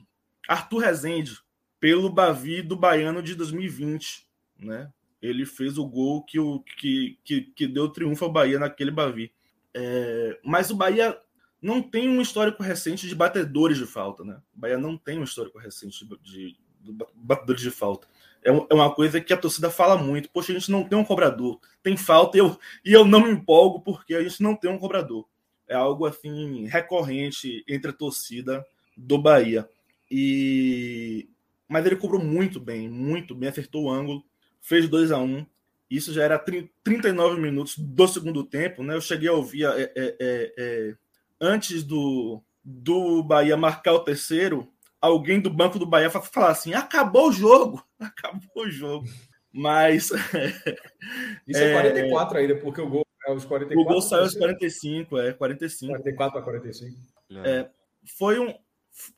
Arthur Rezende, pelo Bavi do Baiano de 2020. Né? Ele fez o gol que, o, que, que, que deu triunfo ao Bahia naquele Bavi. É, mas o Bahia não tem um histórico recente de batedores de falta. Né? O Bahia não tem um histórico recente de, de, de batedores de falta. É, é uma coisa que a torcida fala muito. Poxa, a gente não tem um cobrador. Tem falta eu, e eu não me empolgo porque a gente não tem um cobrador é algo assim recorrente entre a torcida do Bahia. E mas ele cobrou muito bem, muito bem, acertou o ângulo, fez 2 a 1 um. Isso já era 39 minutos do segundo tempo, né? Eu cheguei a ouvir é, é, é, é, antes do, do Bahia marcar o terceiro, alguém do banco do Bahia falar assim: acabou o jogo, [laughs] acabou o jogo. Mas. [laughs] Isso é 44 ainda, porque o gol é os 44. O gol saiu aos 45, é, 45. 44 a 45. É, foi um.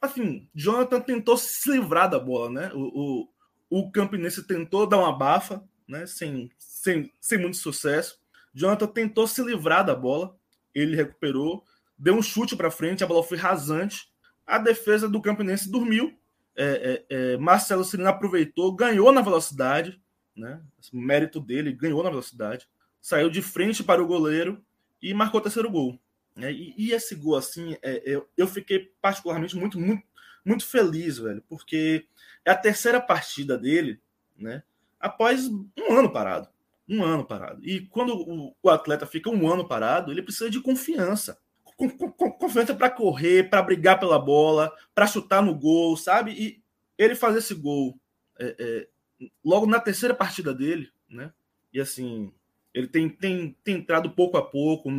Assim, Jonathan tentou se livrar da bola, né? O, o, o Campinense tentou dar uma bafa, né? Sem, sem, sem muito sucesso. Jonathan tentou se livrar da bola, ele recuperou, deu um chute para frente, a bola foi rasante. A defesa do Campinense dormiu. É, é, é, Marcelo Cirino aproveitou, ganhou na velocidade, né? O mérito dele, ganhou na velocidade saiu de frente para o goleiro e marcou o terceiro gol. Né? E, e, esse gol, assim, é, eu, eu fiquei particularmente muito, muito, muito feliz, velho, porque é a terceira partida dele, né? Após um ano parado. Um ano parado. E quando o, o atleta fica um ano parado, ele precisa de confiança. Com, com, com, confiança para correr, para brigar pela bola, para chutar no gol, sabe? E ele fazer esse gol é, é, logo na terceira partida dele, né? E assim, ele tem, tem, tem entrado pouco a pouco,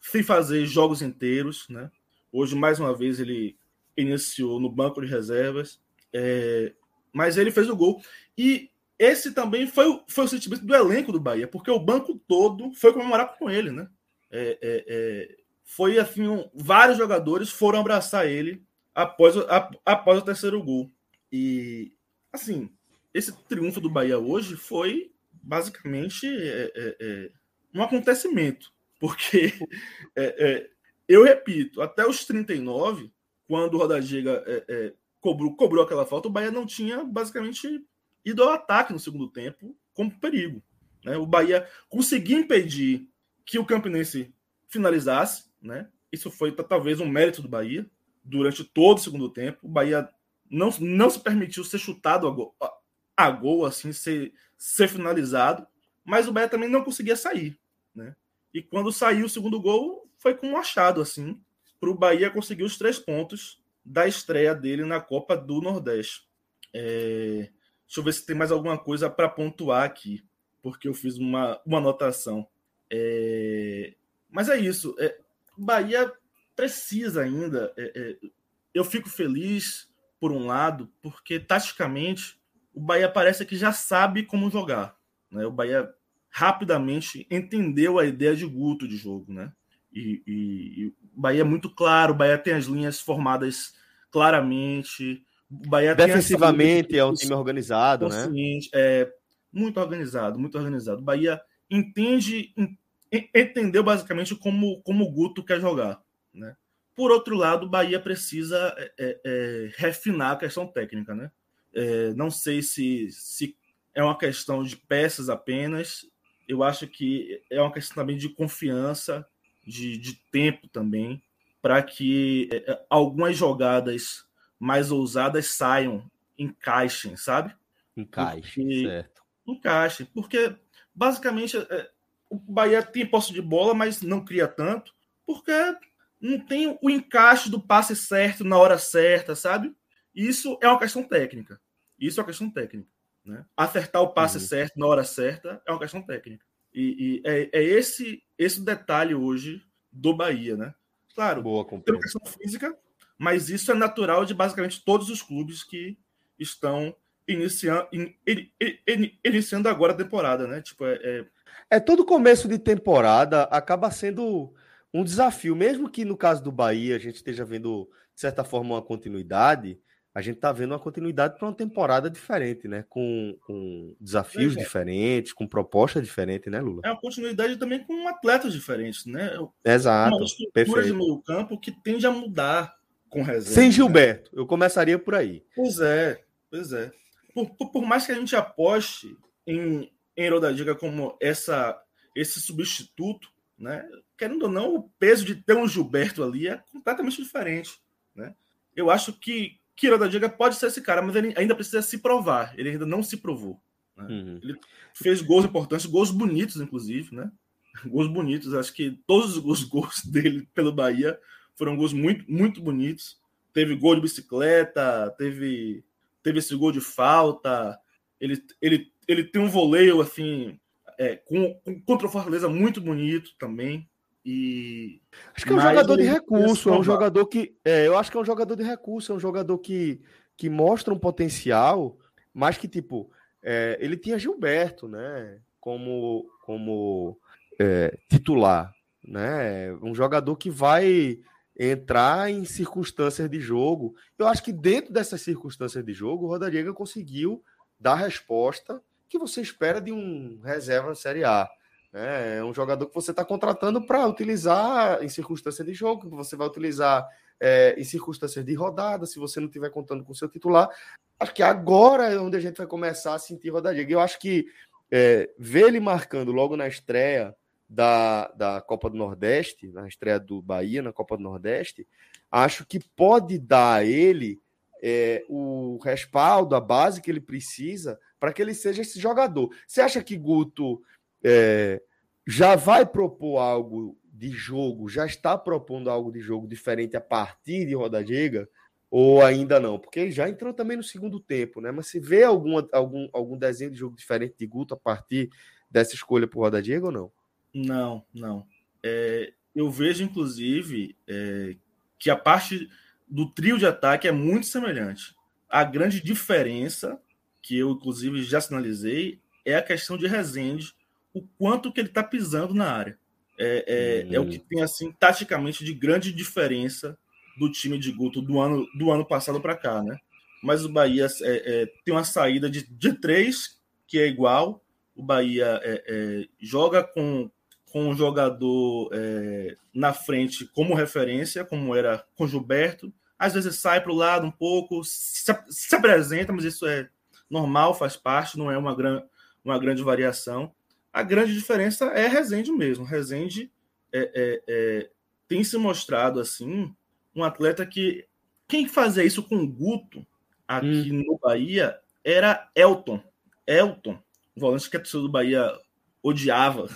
sem fazer jogos inteiros. Né? Hoje, mais uma vez, ele iniciou no banco de reservas, é, mas ele fez o gol. E esse também foi, foi o sentimento do elenco do Bahia, porque o banco todo foi comemorar com ele. Né? É, é, é foi assim, um, vários jogadores foram abraçar ele após, a, após o terceiro gol. E assim, esse triunfo do Bahia hoje foi basicamente é, é, é, um acontecimento, porque [laughs] é, é, eu repito, até os 39, quando o Rodagiga é, cobrou, cobrou aquela falta, o Bahia não tinha basicamente ido ao ataque no segundo tempo como perigo. Né? O Bahia conseguia impedir que o Campinense finalizasse, né? Isso foi talvez um mérito do Bahia durante todo o segundo tempo. O Bahia não, não se permitiu ser chutado a gol, a, a gol assim, ser, ser finalizado, mas o Bahia também não conseguia sair, né? E quando saiu o segundo gol, foi com um achado, assim, para o Bahia conseguir os três pontos da estreia dele na Copa do Nordeste. É... Deixa eu ver se tem mais alguma coisa para pontuar aqui, porque eu fiz uma, uma anotação. É... Mas é isso. É... Bahia precisa ainda. É, é... Eu fico feliz, por um lado, porque taticamente o Bahia parece que já sabe como jogar. Né? O Bahia rapidamente entendeu a ideia de Guto de jogo. Né? E, e, e o Bahia é muito claro, o Bahia tem as linhas formadas claramente. O Bahia Defensivamente é um time organizado, né? É muito organizado, muito organizado. O Bahia entende, entendeu basicamente como, como o Guto quer jogar. Né? Por outro lado, o Bahia precisa é, é, é refinar a questão técnica. Né? É, não sei se, se é uma questão de peças apenas. Eu acho que é uma questão também de confiança, de, de tempo também, para que é, é, algumas jogadas mais ousadas saiam, encaixem, sabe? Encaixe, certo. Encaixem, porque basicamente é, o Bahia tem posse de bola, mas não cria tanto, porque não tem o encaixe do passe certo na hora certa, sabe? Isso é uma questão técnica. Isso é uma questão técnica. Né? Acertar o passe uhum. certo na hora certa é uma questão técnica. E, e é, é, esse esse detalhe hoje do Bahia, né? Claro, Boa, tem uma questão física, mas isso é natural de basicamente todos os clubes que estão iniciando, in, in, in, iniciando agora a temporada, né? Tipo, é, é... é todo começo de temporada acaba sendo um desafio, mesmo que no caso do Bahia a gente esteja vendo, de certa forma, uma continuidade, a gente está vendo uma continuidade para uma temporada diferente, né? Com, com desafios é. diferentes, com proposta diferente, né, Lula? É uma continuidade também com atletas diferentes, né? Exato. Uma estrutura perfeito. de meio campo que tende a mudar com reserva. Sem Gilberto, eu começaria por aí. Pois é, pois é. Por, por, por mais que a gente aposte em, em Rodadiga como essa, esse substituto, né? Querendo ou não, o peso de ter um Gilberto ali é completamente diferente, né? Eu acho que Kira da Diga pode ser esse cara, mas ele ainda precisa se provar. Ele ainda não se provou. Né? Uhum. Ele fez gols importantes, gols bonitos, inclusive, né? [laughs] Gols bonitos. Acho que todos os gols dele pelo Bahia foram gols muito, muito bonitos. Teve gol de bicicleta, teve, teve esse gol de falta. Ele, ele, ele tem um voleio assim é, com, com, contra o Fortaleza muito bonito também. E acho que é um jogador de recurso, é um jogador que é, eu acho que é um jogador de recurso, é um jogador que, que mostra um potencial, mas que tipo é, ele tinha Gilberto, né, como como é, titular, né, um jogador que vai entrar em circunstâncias de jogo. Eu acho que dentro dessas circunstâncias de jogo, o Rodariga conseguiu dar a resposta que você espera de um reserva na Série A. É, é um jogador que você está contratando para utilizar em circunstância de jogo, que você vai utilizar é, em circunstâncias de rodada, se você não estiver contando com seu titular. Acho que agora é onde a gente vai começar a sentir rodadinha. Eu acho que é, ver ele marcando logo na estreia da, da Copa do Nordeste, na estreia do Bahia na Copa do Nordeste, acho que pode dar a ele é, o respaldo, a base que ele precisa para que ele seja esse jogador. Você acha que Guto é, já vai propor algo de jogo, já está propondo algo de jogo diferente a partir de Rodadiga, ou ainda não? Porque ele já entrou também no segundo tempo, né? Mas se vê alguma, algum, algum desenho de jogo diferente de Guto a partir dessa escolha por Rodadiga ou não? Não, não. É, eu vejo, inclusive, é, que a parte do trio de ataque é muito semelhante. A grande diferença, que eu, inclusive, já sinalizei, é a questão de Rezende, o quanto que ele está pisando na área. É, é, uhum. é, o que tem, assim, taticamente, de grande diferença do time de Guto do ano, do ano passado para cá, né? Mas o Bahia é, é, tem uma saída de, de três, que é igual. O Bahia é, é, joga com, com um jogador na frente como referência, como era com Gilberto. Às vezes sai para o lado um pouco, se, se apresenta, mas isso é normal, faz parte, não é uma, gran, uma grande variação. A grande diferença é Rezende mesmo. Rezende é, é, é, tem se mostrado assim um atleta que quem fazia isso com o Guto aqui hum. no Bahia era Elton. Elton, o volante que a torcida do Bahia odiava,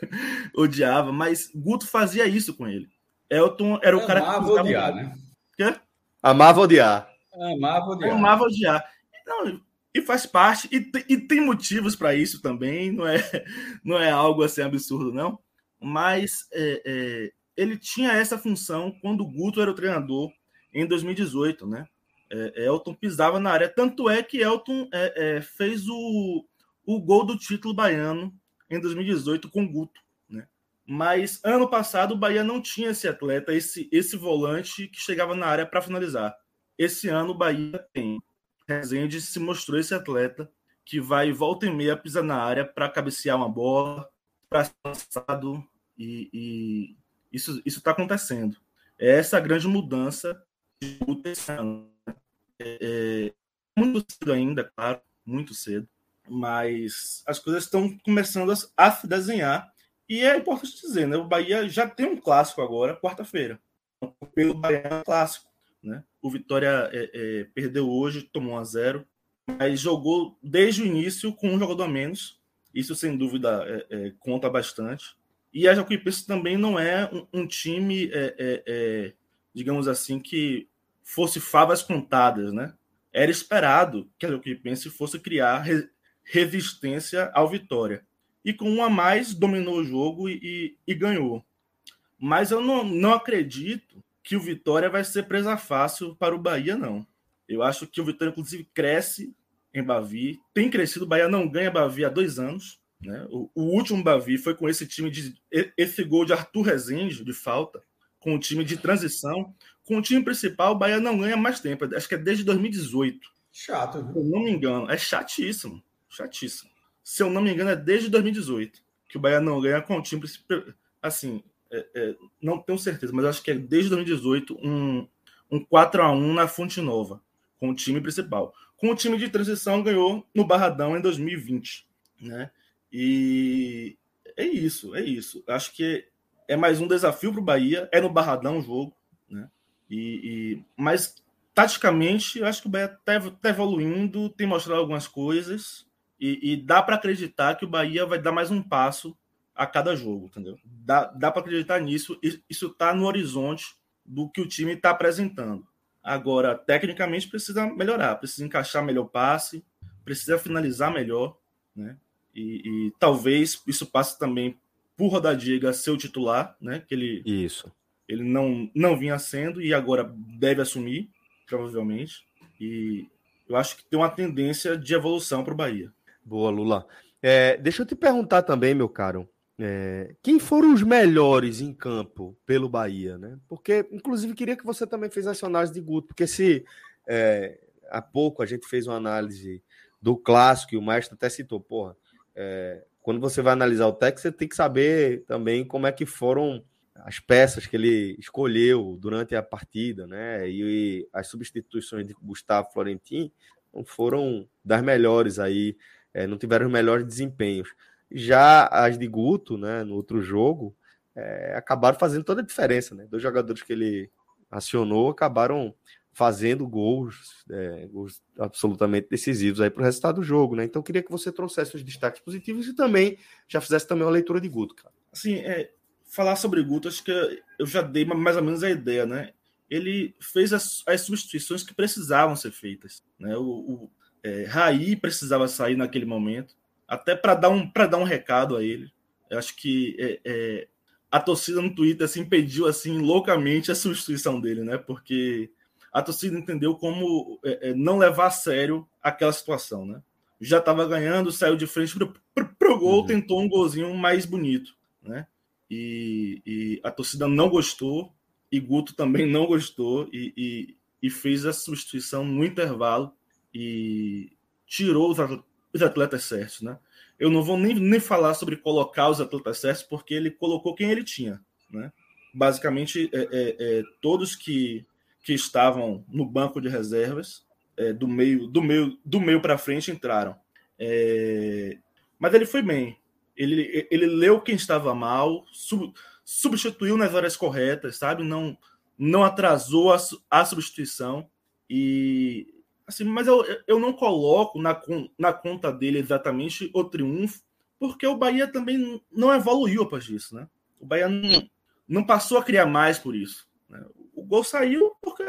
[laughs] odiava, mas Guto fazia isso com ele. Elton era o cara que amava odiar, né? Quê? Amava odiar. Amava odiar. Amava odiar. Não, e faz parte, e, e tem motivos para isso também, não é, [laughs] não é algo assim absurdo, não. Mas é, é, ele tinha essa função quando o Guto era o treinador em 2018, né? É, Elton pisava na área, tanto é que Elton é, é, fez o, o gol do título baiano em 2018 com o Guto, né? Mas ano passado o Bahia não tinha esse atleta, esse, esse volante que chegava na área para finalizar. Esse ano o Bahia tem Rezende se mostrou esse atleta que vai volta e meia pisar na área para cabecear uma bola, para ser lançado, e, e isso está acontecendo. É essa grande mudança de é, é, muito cedo ainda, claro, muito cedo, mas as coisas estão começando a se desenhar. E é importante dizer, né? O Bahia já tem um clássico agora, quarta-feira. Pelo Bahia é clássico. Né? O Vitória é, é, perdeu hoje, tomou 1 a 0 mas jogou desde o início com um jogador a menos. Isso, sem dúvida, é, é conta bastante. E a Jacuipense também não é um, um time, é, é, digamos assim, que fosse favas contadas. Né? Era esperado que a Jacuipense fosse criar re resistência ao Vitória. E com um a mais, dominou o jogo e, e, e ganhou. Mas eu não, não acredito que o Vitória vai ser presa fácil para o Bahia, não. Eu acho que o Vitória, inclusive, cresce em Bavi. Tem crescido, o Bahia não ganha Bavi há dois anos. Né? O, o último Bavi foi com esse time de esse gol de Arthur Rezende, de falta. com o time de transição. Com o time principal, o Bahia não ganha mais tempo. Acho que é desde 2018. Chato. Viu? Se eu não me engano. É chatíssimo. Chatíssimo. Se eu não me engano, é desde 2018 que o Bahia não ganha com o time principal. Assim, é, é, não tenho certeza, mas acho que é desde 2018 um, um 4 a 1 na Fonte Nova, com o time principal. Com o time de transição, ganhou no Barradão em 2020. Né? E é isso, é isso. Acho que é mais um desafio para o Bahia. É no Barradão o jogo, né? E, e mas taticamente, acho que o Bahia está tá evoluindo, tem mostrado algumas coisas e, e dá para acreditar que o Bahia vai dar mais um passo a cada jogo, entendeu? Dá, dá para acreditar nisso. Isso está no horizonte do que o time está apresentando. Agora, tecnicamente, precisa melhorar, precisa encaixar melhor passe, precisa finalizar melhor, né? E, e talvez isso passe também por Rodadiga ser o titular, né? Que ele, isso. ele não, não vinha sendo e agora deve assumir, provavelmente. E eu acho que tem uma tendência de evolução para o Bahia. Boa, Lula. É, deixa eu te perguntar também, meu caro. É, quem foram os melhores em campo pelo Bahia, né? Porque, inclusive, queria que você também fizesse análise de Guto, porque se é, há pouco a gente fez uma análise do clássico e o Maestro até citou, porra, é, quando você vai analisar o texto, você tem que saber também como é que foram as peças que ele escolheu durante a partida, né? E, e as substituições de Gustavo Florentin foram das melhores aí é, não tiveram os melhores desempenhos. Já as de Guto, né, no outro jogo, é, acabaram fazendo toda a diferença. Né? Dois jogadores que ele acionou acabaram fazendo gols, é, gols absolutamente decisivos aí para o resultado do jogo, né? Então queria que você trouxesse os destaques positivos e também já fizesse também uma leitura de Guto, cara. Assim, é, falar sobre Guto, acho que eu já dei mais ou menos a ideia, né? Ele fez as, as substituições que precisavam ser feitas, né? O, o, é, Raí precisava sair naquele momento, até para dar, um, dar um recado a ele. Eu acho que é, é, a torcida no Twitter assim, pediu assim, loucamente a substituição dele, né? Porque a torcida entendeu como é, é, não levar a sério aquela situação, né? Já estava ganhando, saiu de frente para o gol, uhum. tentou um golzinho mais bonito, né? E, e, a torcida não gostou, e Guto também não gostou, e, e, e fez a substituição no intervalo e tirou os atletas certos, né? Eu não vou nem, nem falar sobre colocar os atletas certos, porque ele colocou quem ele tinha, né? Basicamente, é, é, é, todos que, que estavam no banco de reservas, é, do meio do meio do meio para frente entraram. É, mas ele foi bem. Ele, ele leu quem estava mal, sub, substituiu nas horas corretas, sabe? Não não atrasou a, a substituição e Assim, mas eu, eu não coloco na, na conta dele exatamente o triunfo, porque o Bahia também não evoluiu após disso, né? O Bahia não, não passou a criar mais por isso. Né? O gol saiu porque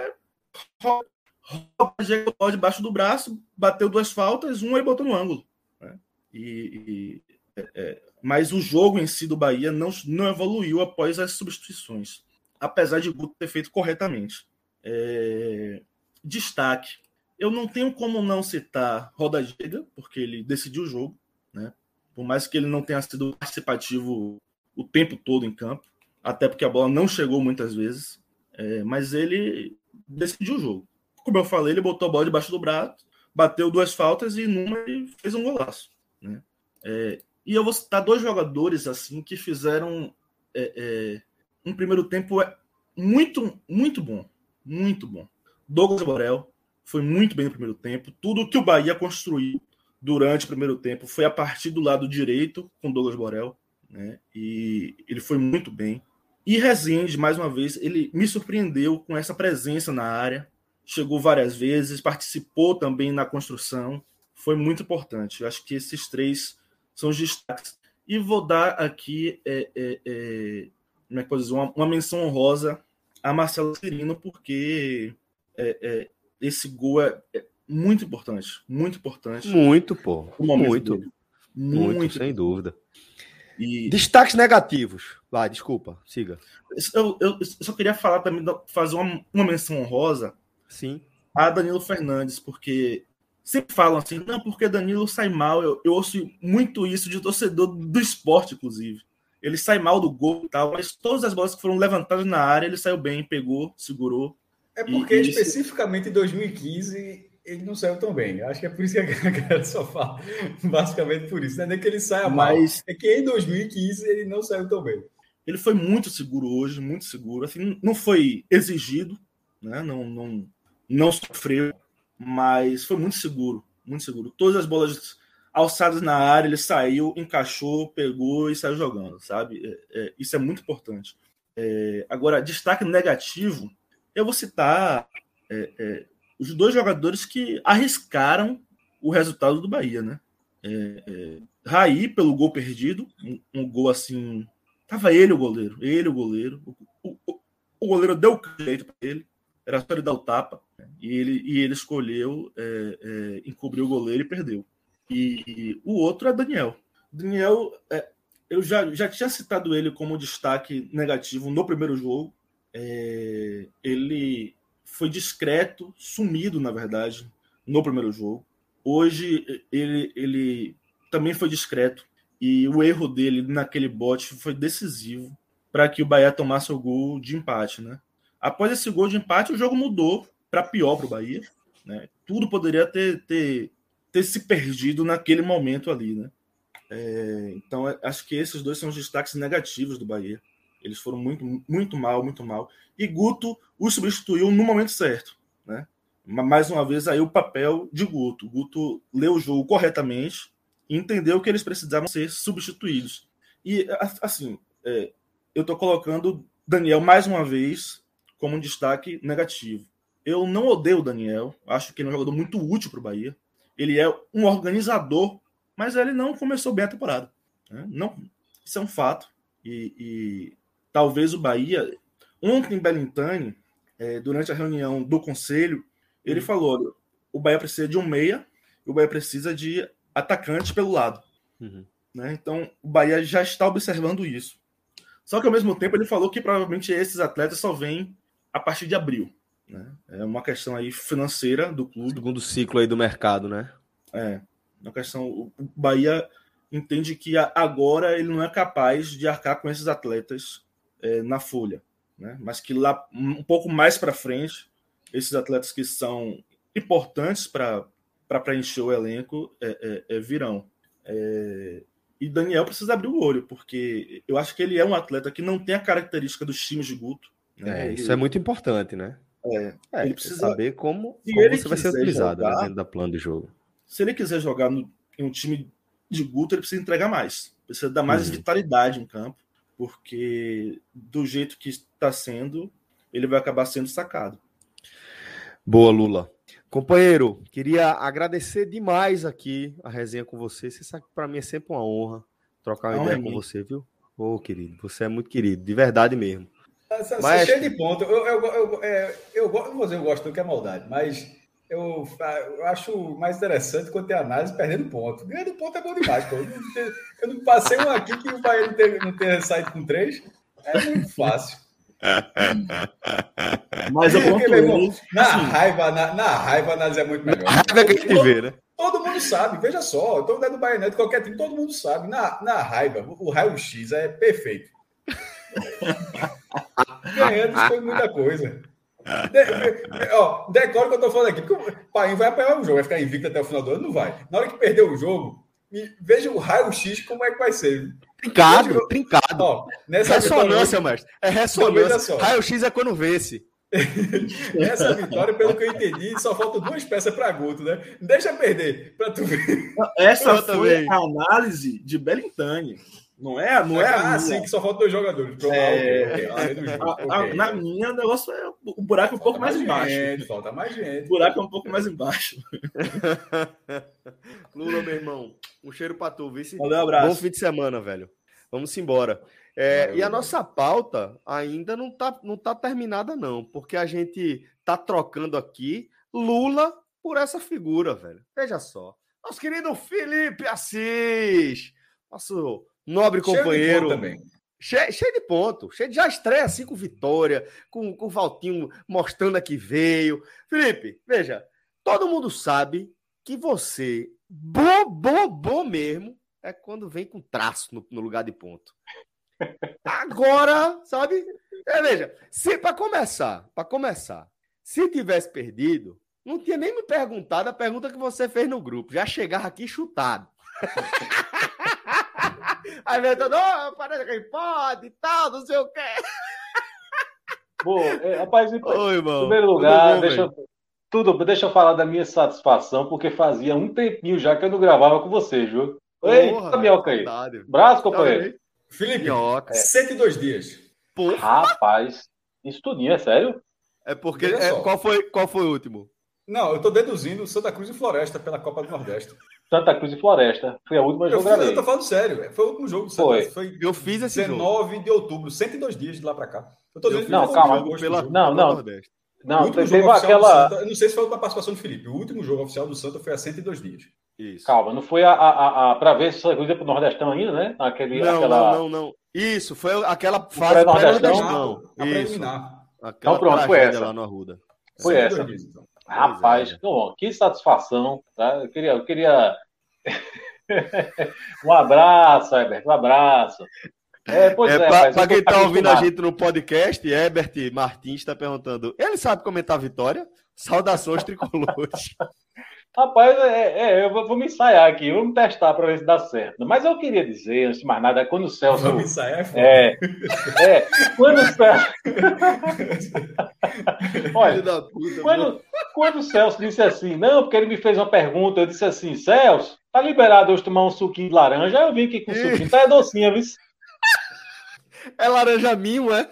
chegou debaixo do braço, bateu duas faltas, uma e botou no ângulo. Né? E, e é, é, mas o jogo em si do Bahia não, não evoluiu após as substituições, apesar de Guto ter feito corretamente. É, destaque eu não tenho como não citar Roda Giga, porque ele decidiu o jogo, né? Por mais que ele não tenha sido participativo o tempo todo em campo, até porque a bola não chegou muitas vezes, é, mas ele decidiu o jogo. Como eu falei, ele botou a bola debaixo do braço, bateu duas faltas e numa ele fez um golaço, né? É, e eu vou citar dois jogadores assim que fizeram é, é um primeiro tempo muito, muito bom, muito bom. Douglas Borel, foi muito bem no primeiro tempo. Tudo que o Bahia construiu durante o primeiro tempo foi a partir do lado direito com Douglas Borel, né? E ele foi muito bem. E Rezende, mais uma vez, ele me surpreendeu com essa presença na área. Chegou várias vezes, participou também na construção. Foi muito importante. Eu acho que esses três são os destaques. E vou dar aqui é, é, é, é uma, uma menção honrosa a Marcelo Cirino, porque é, é esse gol é, é muito importante, muito importante. Muito, pô. Muito. Muito, muito, sem dúvida. E... Destaques negativos. Vai, desculpa, siga. Eu, eu, eu, só queria falar também, fazer uma, uma menção honrosa. Sim. A Danilo Fernandes, porque sempre falam assim, não, porque Danilo sai mal. Eu, eu ouço muito isso de torcedor do esporte, inclusive. ele sai mal do gol e tal, mas todas as bolas que foram levantadas na área, ele saiu bem, pegou, segurou. É porque e, especificamente em 2015 ele não saiu tão bem. Acho que é por isso que a [laughs] galera só fala. Basicamente por isso. Não é nem que ele saia mas... mal. É que em 2015 ele não saiu tão bem. Ele foi muito seguro hoje, muito seguro. Assim, não foi exigido, né? não, não, não sofreu, mas foi muito seguro. Muito seguro. Todas as bolas alçadas na área, ele saiu, encaixou, pegou e saiu jogando, sabe? É, é, isso é muito importante. É, agora, destaque negativo, eu vou citar é, é, os dois jogadores que arriscaram o resultado do Bahia, né? É, Raí, pelo gol perdido, um, um, gol assim. Tava ele o goleiro, ele o goleiro. O, o, o goleiro deu o jeito para ele, era só ele dar o tapa, né? e ele, e ele escolheu encobrir o goleiro e perdeu. E, o outro é Daniel. Daniel, é, eu já, já tinha citado ele como destaque negativo no primeiro jogo. É, ele foi discreto, sumido, na verdade, no primeiro jogo. Hoje ele, ele também foi discreto e o erro dele naquele bote foi decisivo para que o Bahia tomasse o gol de empate, né? Após esse gol de empate, o jogo mudou para pior para o Bahia. Né? Tudo poderia ter, ter ter se perdido naquele momento ali, né? É, então, é, acho que esses dois são os destaques negativos do Bahia. Eles foram muito, muito mal, muito mal. E Guto o substituiu no momento certo, né? Mais uma vez, aí o papel de Guto. Guto leu o jogo corretamente e entendeu que eles precisavam ser substituídos. E, assim, é, eu estou colocando Daniel mais uma vez como um destaque negativo. Eu não odeio o Daniel, acho que ele é um jogador muito útil para o Bahia ele é um organizador, mas ele não começou bem a temporada. Né? Não, isso é um fato. E, e, talvez o Bahia, ontem em Belintani, é, durante a reunião do conselho, ele uhum. falou: o Bahia precisa de um meia e o Bahia precisa de atacante pelo lado. Uhum. Né? Então o Bahia já está observando isso. Só que ao mesmo tempo ele falou que provavelmente esses atletas só vêm a partir de abril. Né? É uma questão aí financeira do clube. Segundo ciclo aí do mercado, né? É. Uma questão. O Bahia entende que agora ele não é capaz de arcar com esses atletas é, na folha, né? Mas que lá um pouco mais para frente, esses atletas que são importantes para preencher o elenco é, é, é virão. É, e Daniel precisa abrir o olho, porque eu acho que ele é um atleta que não tem a característica dos times de Guto. Né? É, isso é muito importante, né? É, é, ele precisa saber como, como você vai ser utilizado né, jogar, dentro da plano de jogo. Se ele quiser jogar no, em um time de Guto, ele precisa entregar mais. Precisa dar mais uhum. vitalidade em campo, porque do jeito que está sendo, ele vai acabar sendo sacado. Boa, Lula. Companheiro, queria agradecer demais aqui a resenha com você. Você sabe que para mim é sempre uma honra trocar uma Não ideia é com você, viu? Ô, oh, querido, você é muito querido, de verdade mesmo. Você mas... cheio de ponto. Eu, eu, eu, é, eu, eu, não vou dizer eu gosto do que é maldade, mas eu, eu, acho mais interessante quando tem análise perdendo ponto. Ganhando ponto é bom demais. Pô. Eu, não, passei um aqui que o Bahia não ter, não ter saído com três. É muito fácil. [laughs] Mas eu Porque, irmão, na assim, raiva, na, na, raiva, a análise é muito melhor. raiva é que a gente vê, né? Todo mundo sabe, veja só, eu estou dando Bahia de qualquer time, todo mundo sabe. Na, na raiva, o raio-x é perfeito. [laughs] Ganhando foi muita coisa. De, de, ó, decore o que eu tô falando aqui, porque o Paim vai apanhar o jogo, vai ficar invicto até o final do ano, não vai. Na hora que perder o jogo, veja o raio-x como é que vai ser. Trincado, veja, trincado. Ó, nessa ressonância, vitória, mestre. É ressonância. Raio-x é quando vence. [laughs] Essa vitória, pelo que eu entendi, só faltam duas peças para Guto, né? Deixa perder, para tu ver. Essa foi também. a análise de Belintani. Não é, não é ah, sim, que só faltam dois jogadores. É... na minha, o negócio é o buraco é um falta pouco mais, mais embaixo. Gente, falta mais gente. O buraco é um pouco mais embaixo. [laughs] Lula, meu irmão, um cheiro pra tu, vice. Valeu, abraço. Bom fim de semana, velho. Vamos embora. É, e a nossa pauta ainda não tá, não tá terminada, não, porque a gente tá trocando aqui Lula por essa figura, velho. Veja só. Nosso querido Felipe Assis, nosso nobre companheiro. Cheio, cheio de ponto, cheio de já estreia assim com vitória, com, com o Valtinho mostrando aqui veio. Felipe, veja, todo mundo sabe que você, bom, bom, bom mesmo, é quando vem com traço no, no lugar de ponto. Agora, sabe? É, veja, se para começar, para começar, se tivesse perdido, não tinha nem me perguntado a pergunta que você fez no grupo. Já chegava aqui chutado. [laughs] Aí vem todo, oh, parece que pode e tal, não sei o quê. Bom, é, rapaz, em Oi, irmão. primeiro lugar, bom, deixa, eu, tudo, deixa eu falar da minha satisfação, porque fazia um tempinho já que eu não gravava com vocês, viu? Ei, Minhoca aí. Braço, companheiro. Felipe, Minhoca. 102 dias. Porra. Rapaz, isso tudinho, é sério? É porque. É, qual, foi, qual foi o último? Não, eu tô deduzindo Santa Cruz e Floresta pela Copa do Nordeste. Santa Cruz e Floresta. Foi a última jogo Eu tô falando sério. Foi o último jogo do Santa Foi. Foi eu fiz esse 19 jogo. de outubro, 102 dias de lá pra cá. Eu tô dizendo não, calma. Jogo, pela, não, não. Nordeste. Não, teve aquela. Santa, eu não sei se foi uma participação do Felipe. O último jogo oficial do Santa foi há 102 dias. Isso. Calma, não foi a, a, a, a para ver se Santa Cruz ia pro Nordestão ainda, né? Aquele, não, aquela... não, não, não. Isso, foi aquela fase pré-Nordestão. A preliminar. Então pronto, foi essa. Lá no Arruda. Foi essa. Dias, então. Rapaz, é. bom, que satisfação. Tá? Eu queria. Eu queria... [laughs] um abraço, Herbert, um abraço. É, pois é, é para quem está ouvindo a gente no podcast, Herbert Martins está perguntando: ele sabe comentar vitória? Saudações tricolores. [laughs] Rapaz, é, é, eu vou me ensaiar aqui, vamos testar para ver se dá certo. Mas eu queria dizer, antes de mais nada, quando o Celso. Vamos ensaiar, é, é, quando o Celso. [laughs] Olha, puta, quando, quando o Celso disse assim, não, porque ele me fez uma pergunta, eu disse assim, Celso, tá liberado hoje tomar um suquinho de laranja? Aí eu vim aqui com suquinho, tá é docinha, viu? É laranja mimo, é?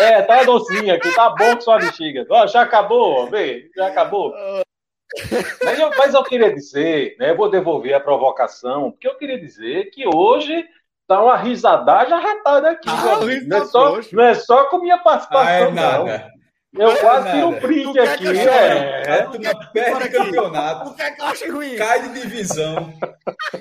É, tá docinha aqui, tá bom com sua bexiga. Ó, já acabou, vê, já acabou. Mas eu, mas eu queria dizer, né, eu vou devolver a provocação, porque eu queria dizer que hoje tá uma risadagem arretada aqui. Ah, não, é só, não é só com minha participação, ah, é nada. Eu é quase tiro um print aqui. É, é. Tu perde campeonato. O que é que eu acho ruim? Cai de divisão.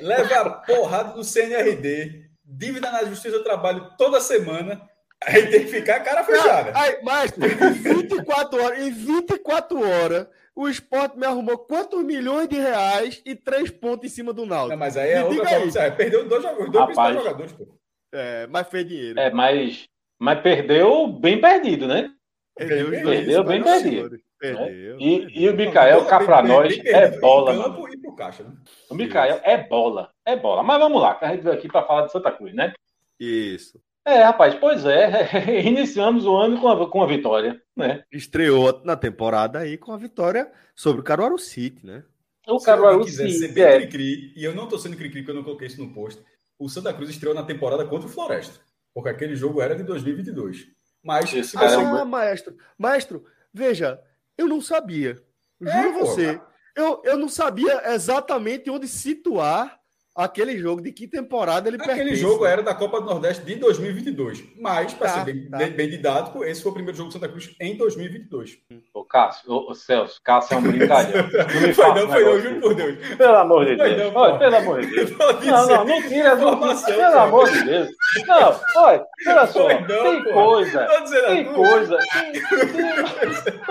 leva a porrada do CNRD. Dívida na Justiça do Trabalho toda semana. Aí tem que ficar a cara fechada. Aí, mas em 24 horas, em 24 horas, o esporte me arrumou quantos milhões de reais e três pontos em cima do Náutico? Não, mas aí é outra forma. Perdeu dois, dois Rapaz, principais jogadores, pô. É, mas fez dinheiro. É, mas, mas perdeu bem perdido, né? Perdeu, perdeu, perdeu bem perdido. Perdeu, e, e o Micael, cá pra nós, é bola. Caixa, né? O Micael é bola. É bola. Mas vamos lá, que a gente veio aqui para falar de Santa Cruz, né? Isso. É, rapaz, pois é. [laughs] Iniciamos o ano com a, com a vitória, né? Estreou na temporada aí com a vitória sobre o Caruaru City, né? O Se Caruaru quiser City. Ser bem é. cri-cri, e eu não tô sendo cri-cri porque eu não coloquei isso no post. O Santa Cruz estreou na temporada contra o Floresta, porque aquele jogo era de 2022. Mas se você... Ah, maestro, maestro, veja, eu não sabia. Juro é, você. Eu, eu não sabia exatamente onde situar aquele jogo, de que temporada ele Aquele pertence. jogo era da Copa do Nordeste de 2022. Mas, para tá, ser bem, tá. bem, didático, esse foi o primeiro jogo do Santa Cruz em 2022. Ô, Cássio, ô, Celso, Cássio é um brincalhão. [laughs] Não foi não, foi não, juro por Deus. Pelo amor de Deus. Não, olha, pelo amor de Deus. Não, não, não tira do... Pelo amor de Deus. Não, olha, olha só, não, tem pô. coisa, tem coisa.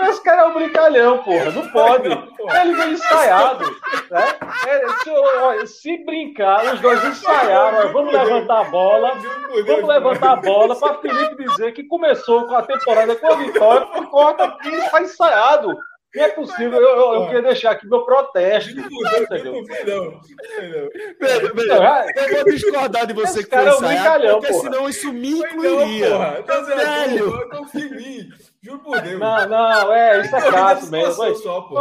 Esse cara é um brincalhão, porra, não pode. Ele veio ensaiado, né? É, se, olha, se brincar os dois ensaiaram. Vamos levantar a bola. Vamos levantar a bola para Felipe dizer que começou com a temporada com a vitória, por conta que está ensaiado. Não é possível, eu, eu, eu queria deixar aqui meu protesto. Não, não, não. Eu vou discordar de você que foi ensaiado, porque senão isso me incluiria. Eu confio em mim. Juro por Deus. Não, não, é, isso é caso mesmo. Só, pô.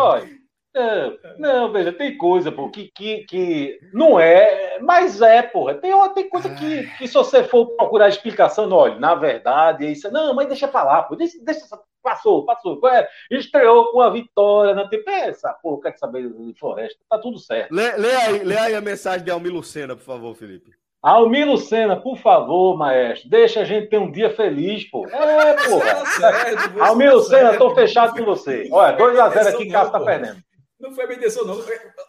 Não, não, veja, tem coisa, pô, que, que, que não é, mas é, porra. Tem, tem coisa que, que se você for procurar explicação, não, olha, na verdade, é isso. Não, mas deixa pra lá, pô, deixa, deixa passou, passou. É, estreou com a vitória na tempo. É essa, pô, quer saber de floresta? Tá tudo certo. Lê, lê, aí, lê aí a mensagem de Almir Lucena, por favor, Felipe. Almir Lucena, por favor, maestro, deixa a gente ter um dia feliz, pô. É, pô. [laughs] Almir Lucena, tô fechado com você. Olha, 2x0 aqui, Cássio tá perdendo. Não foi a minha intenção, não.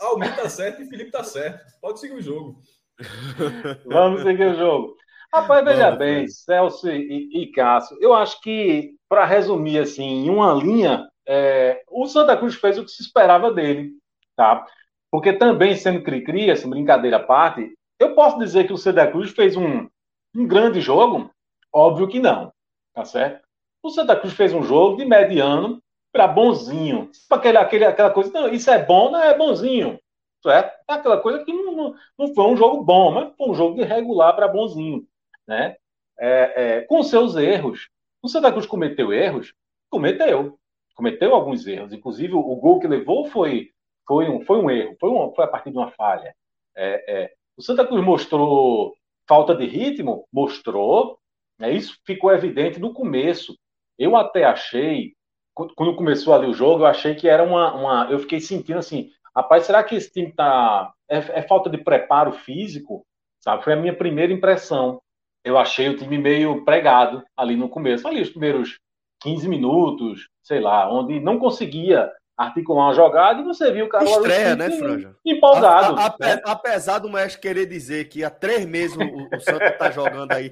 Almir tá certo e Felipe tá certo. Pode seguir o jogo. [laughs] Vamos seguir o jogo. Rapaz, veja Vamos, bem, Celso e, e Cássio, eu acho que, para resumir assim, em uma linha, é, o Santa Cruz fez o que se esperava dele, tá? Porque também, sendo cri-cri, essa brincadeira à parte, eu posso dizer que o Santa Cruz fez um, Um grande jogo? Óbvio que não, tá certo? O Santa Cruz fez um jogo de mediano para bonzinho. Aquele, aquele, aquela coisa, não, isso é bom, não é bonzinho. Certo? É aquela coisa que não, não, não foi um jogo bom, mas foi um jogo de regular para bonzinho. Né? É, é, com seus erros. O Santa Cruz cometeu erros? Cometeu. Cometeu alguns erros. Inclusive, o gol que levou foi, foi, um, foi um erro, foi, um, foi a partir de uma falha. É, é, o Santa Cruz mostrou falta de ritmo? Mostrou. Né? Isso ficou evidente no começo. Eu até achei, quando começou ali o jogo, eu achei que era uma. uma eu fiquei sentindo assim, rapaz, será que esse time tá. É, é falta de preparo físico? Sabe? Foi a minha primeira impressão. Eu achei o time meio pregado ali no começo, ali os primeiros 15 minutos, sei lá, onde não conseguia articular uma jogada e você viu o cara Estreia, né, Franja? Empolgado. A, a, né? Apesar do Mestre querer dizer que há três meses o, o Santos tá jogando aí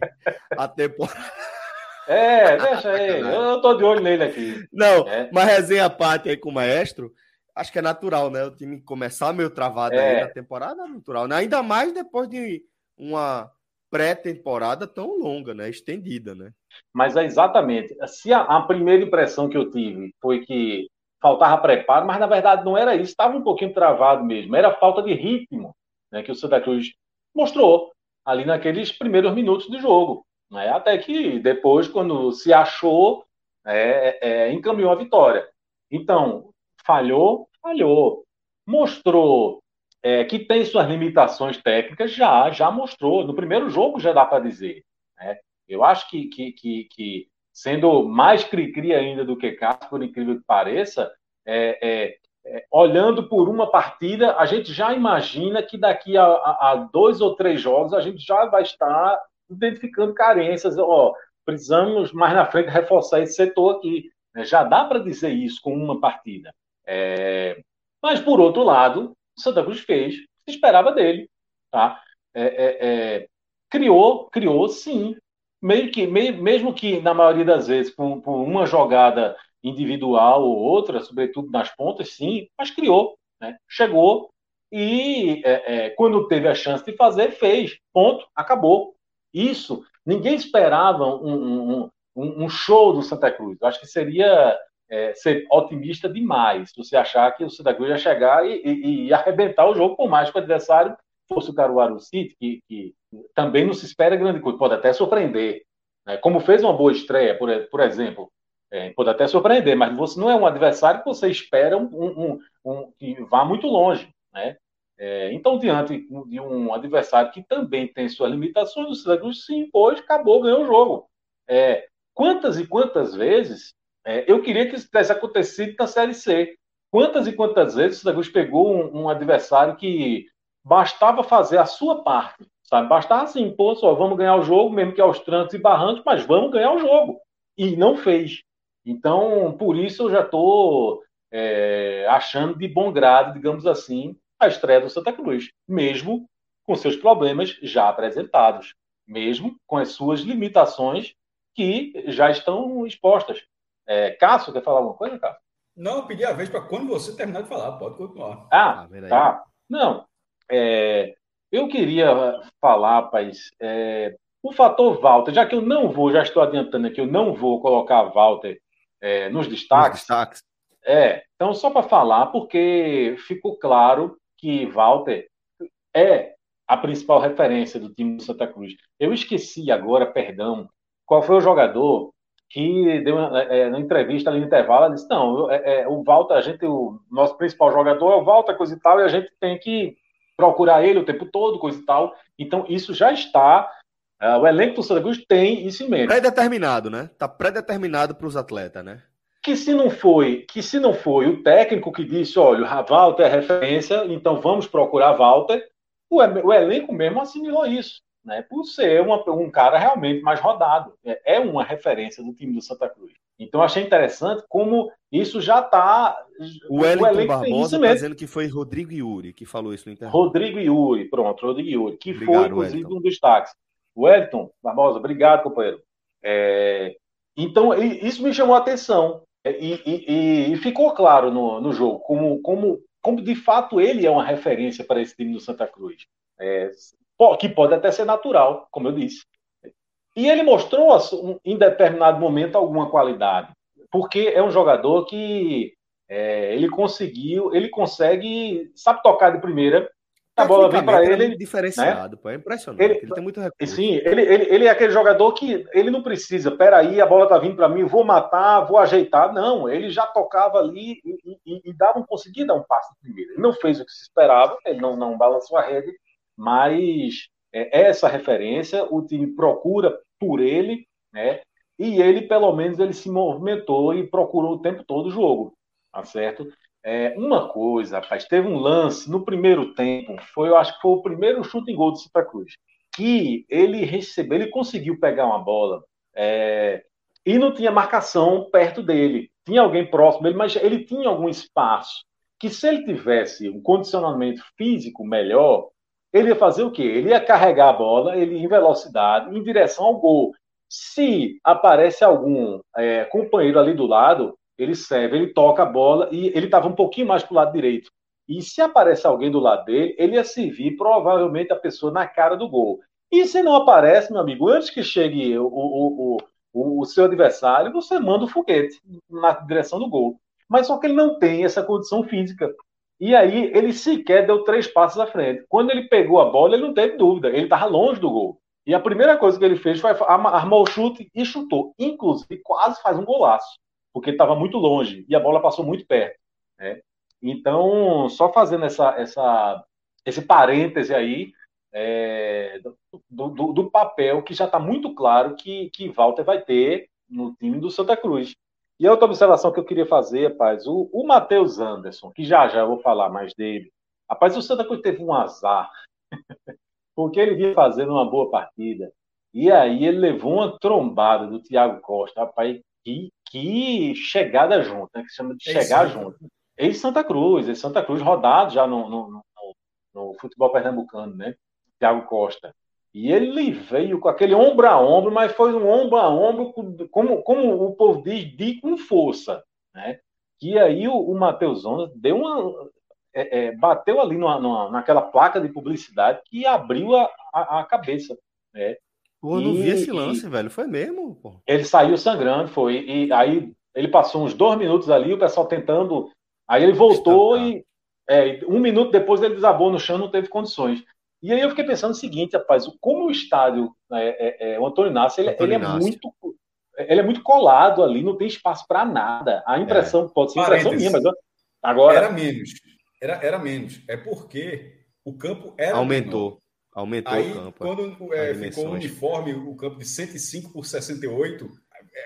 a temporada. É, deixa [laughs] ele. Eu tô de olho nele aqui. Não, é. mas resenha a parte aí com o Maestro, acho que é natural, né? O time começar meio travado é. aí na temporada, é natural, né? Ainda mais depois de uma pré-temporada tão longa, né? Estendida, né? Mas é exatamente. Se a, a, primeira impressão que eu tive foi que faltava preparo, mas na verdade não era isso, estava um pouquinho travado mesmo, era falta de ritmo, né? Que o Santa Cruz mostrou ali naqueles primeiros minutos do jogo. Né? Até que depois, quando se achou, é, é, encaminhou a vitória. Então, falhou, falhou. Mostrou é, que tem suas limitações técnicas, já, já mostrou. No primeiro jogo já dá para dizer. Né? Eu acho que, que, que, que, sendo mais cri-cri ainda do que Cássio, por incrível que pareça, é, é, é, olhando por uma partida, a gente já imagina que daqui a, a, a, dois ou três jogos a gente já vai estar identificando carências. Ó, precisamos mais na frente reforçar esse setor aqui. Né? Já dá para dizer isso com uma partida. É... Mas, por outro lado, o Santa Cruz fez, se esperava dele. Tá? É, é, é, criou, criou sim. Meio que, meio, mesmo que, na maioria das vezes, por, por uma jogada individual ou outra, sobretudo nas pontas, sim, mas criou. Né? Chegou e, é, é, quando teve a chance de fazer, fez. Ponto, acabou. Isso, ninguém esperava um, um, um, show do Santa Cruz. Eu acho que seria é, ser otimista demais você achar que o Santa Cruz ia chegar e, e, e arrebentar o jogo, por mais que o adversário fosse o Caruaru City, que, que também não se espera grande coisa, pode até surpreender. Né? Como fez uma boa estreia, por, por exemplo, é, pode até surpreender, mas você não é um adversário que você espera um, um, um, que vá muito longe. Né? É, então, diante de um adversário que também tem suas limitações, o Santa Cruz se impôs, acabou, ganhou o jogo. É, quantas e quantas vezes é, eu queria que isso tivesse acontecido na Série C? Quantas e quantas vezes o Santa Cruz pegou um, um, adversário que bastava fazer a sua parte, sabe? Bastava assim, pô, só vamos ganhar o jogo, mesmo que aos trancos e barrancos, mas vamos ganhar o jogo. E não fez. Então, por isso eu já estou é, achando de bom grado, digamos assim, a estreia do Santa Cruz, mesmo com seus problemas já apresentados, mesmo com as suas limitações que já estão expostas. É, Cássio, quer falar alguma coisa, Cássio? Não, eu pedi a vez para quando você terminar de falar, pode continuar. Ah, ah tá. Não, é, eu queria falar, rapaz, é, o fator Walter, já que eu não vou, já estou adiantando aqui, eu não vou colocar Walter é, nos destaques. Nos destaques. É, então só para falar, porque ficou claro que Walter é a principal referência do time do Santa Cruz. Eu esqueci agora, perdão, qual foi o jogador que deu uma, é, na entrevista ali no intervalo, disse, não, é, é, o Walter, a gente, o nosso principal jogador é o Walter, coisa e tal, e a gente tem que procurar ele o tempo todo, coisa e tal. Então, isso já está, uh, o elenco do Santa Cruz tem isso em mente. Pré-determinado, né? Está pré-determinado para os atletas, né? Que se não foi, que se não foi o técnico que disse, olha, o Walter é referência, então vamos procurar Walter, o, o elenco mesmo assimilou isso, né? Por ser uma, um cara realmente mais rodado, é, é uma referência do time do Santa Cruz. Então achei interessante como isso já está. O, o elenco Barbosa está dizendo que foi Rodrigo Yuri que falou isso no internet. Rodrigo Yuri, pronto, Rodrigo Yuri, que obrigado, foi inclusive Wellington. um dos destaques. Wellington Barbosa, obrigado, companheiro. É, então, isso me chamou a atenção. E, e, e, ficou claro no, no jogo como, como, como de fato ele é uma referência para esse time do Santa Cruz. É, que pode até ser natural, como eu disse. E ele mostrou em determinado momento alguma qualidade, porque é um jogador que é, ele conseguiu, ele consegue, sabe tocar de primeira, a bola vem para ele. É diferenciado, né? pô, é impressionante. Ele, ele, tem muito recurso. Sim, ele, ele, ele é aquele jogador que ele não precisa, peraí, a bola tá vindo para mim, vou matar, vou ajeitar. Não, ele já tocava ali e, e, e dava, não conseguia dar um passe primeiro. Ele não fez o que se esperava, ele não, não balançou a rede, mas é, essa referência, o time procura por ele, né? E ele, pelo menos, ele se movimentou e procurou o tempo todo o jogo, tá certo? É, uma coisa, rapaz, teve um lance no primeiro tempo, foi, eu acho que foi o primeiro chute em gol do Santa Cruz, que ele recebeu, ele conseguiu pegar uma bola é, e não tinha marcação perto dele. Tinha alguém próximo dele, mas ele tinha algum espaço que se ele tivesse um condicionamento físico melhor, ele ia fazer o quê? Ele ia carregar a bola, ele em velocidade, em direção ao gol. Se aparece algum é, companheiro ali do lado, ele serve, ele toca a bola e ele estava um pouquinho mais para o lado direito. E se aparece alguém do lado dele, ele ia servir provavelmente a pessoa na cara do gol. E se não aparece, meu amigo, antes que chegue o, o, o, o seu adversário, você manda o foguete na direção do gol. Mas só que ele não tem essa condição física. E aí ele sequer deu três passos à frente. Quando ele pegou a bola, ele não teve dúvida, ele estava longe do gol. E a primeira coisa que ele fez foi armar o chute e chutou. Inclusive, quase faz um golaço porque estava muito longe e a bola passou muito perto. Né? Então, só fazendo essa, essa, esse parêntese aí é, do, do, do, papel que já está muito claro que, que Walter vai ter no time do Santa Cruz. E outra observação que eu queria fazer, rapaz, o, o Matheus Anderson, que já já eu vou falar mais dele, rapaz, o Santa Cruz teve um azar, [laughs] porque ele vinha fazendo uma boa partida, e aí ele levou uma trombada do Thiago Costa, rapaz, que que chegada junto, né? Que se chama de é chegar junto. Em Santa Cruz, em Santa Cruz, rodado já no, no, no, no futebol pernambucano, né? Thiago Costa. E ele veio com aquele ombro a ombro, mas foi um ombro a ombro, como, como o povo diz, de com força, né? Que aí o, o Matheus Onda deu uma. É, é, bateu ali numa, numa, naquela placa de publicidade que abriu a, a, a cabeça. Né? Pô, eu não vi esse lance, velho. Foi mesmo, pô. Ele saiu sangrando, foi. E aí ele passou uns dois minutos ali, o pessoal tentando. Aí ele voltou e é, um minuto depois ele desabou no chão, não teve condições. E aí eu fiquei pensando o seguinte, rapaz, como o estádio, é, é, é o Antônio Inácio, ele, ele é muito ele é muito colado ali, não tem espaço para nada. A impressão pode ser impressão minha, mas agora era menos. Era, era menos. É porque o campo era aumentou. Menor. Aumentou Aí, o campo. Quando é, ficou uniforme o campo de 105 por 68,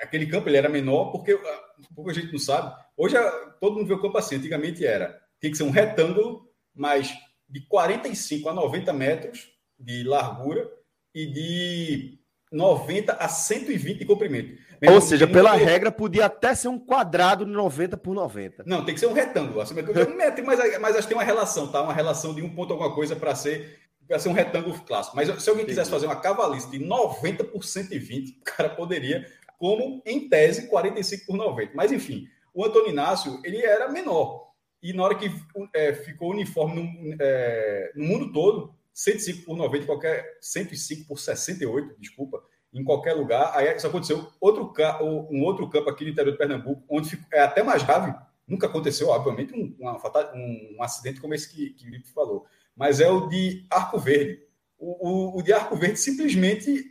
aquele campo ele era menor, porque, ah, porque a gente não sabe. Hoje todo mundo vê o campo assim. Antigamente era. Tinha que ser um retângulo, mas de 45 a 90 metros de largura e de 90 a 120 de comprimento. Mesmo Ou seja, pela regra, podia até ser um quadrado de 90 por 90. Não, tem que ser um retângulo. Assim, mas, mas acho que tem uma relação, tá? Uma relação de um ponto alguma coisa para ser vai ser um retângulo clássico. Mas se alguém quisesse fazer uma cavalice de 90 por 120, o cara poderia, como em tese 45 por 90. Mas enfim, o Antônio Inácio ele era menor. E na hora que é, ficou uniforme no, é, no, mundo todo, 105 por 90, qualquer 105 por 68, desculpa, em qualquer lugar. Aí isso aconteceu. Outro, um outro campo aqui no interior de Pernambuco, onde ficou, é até mais grave, nunca aconteceu, obviamente, um, uma, um, um acidente como esse que, que o Lipe falou mas é o de Arco Verde. O, o, o de Arco Verde simplesmente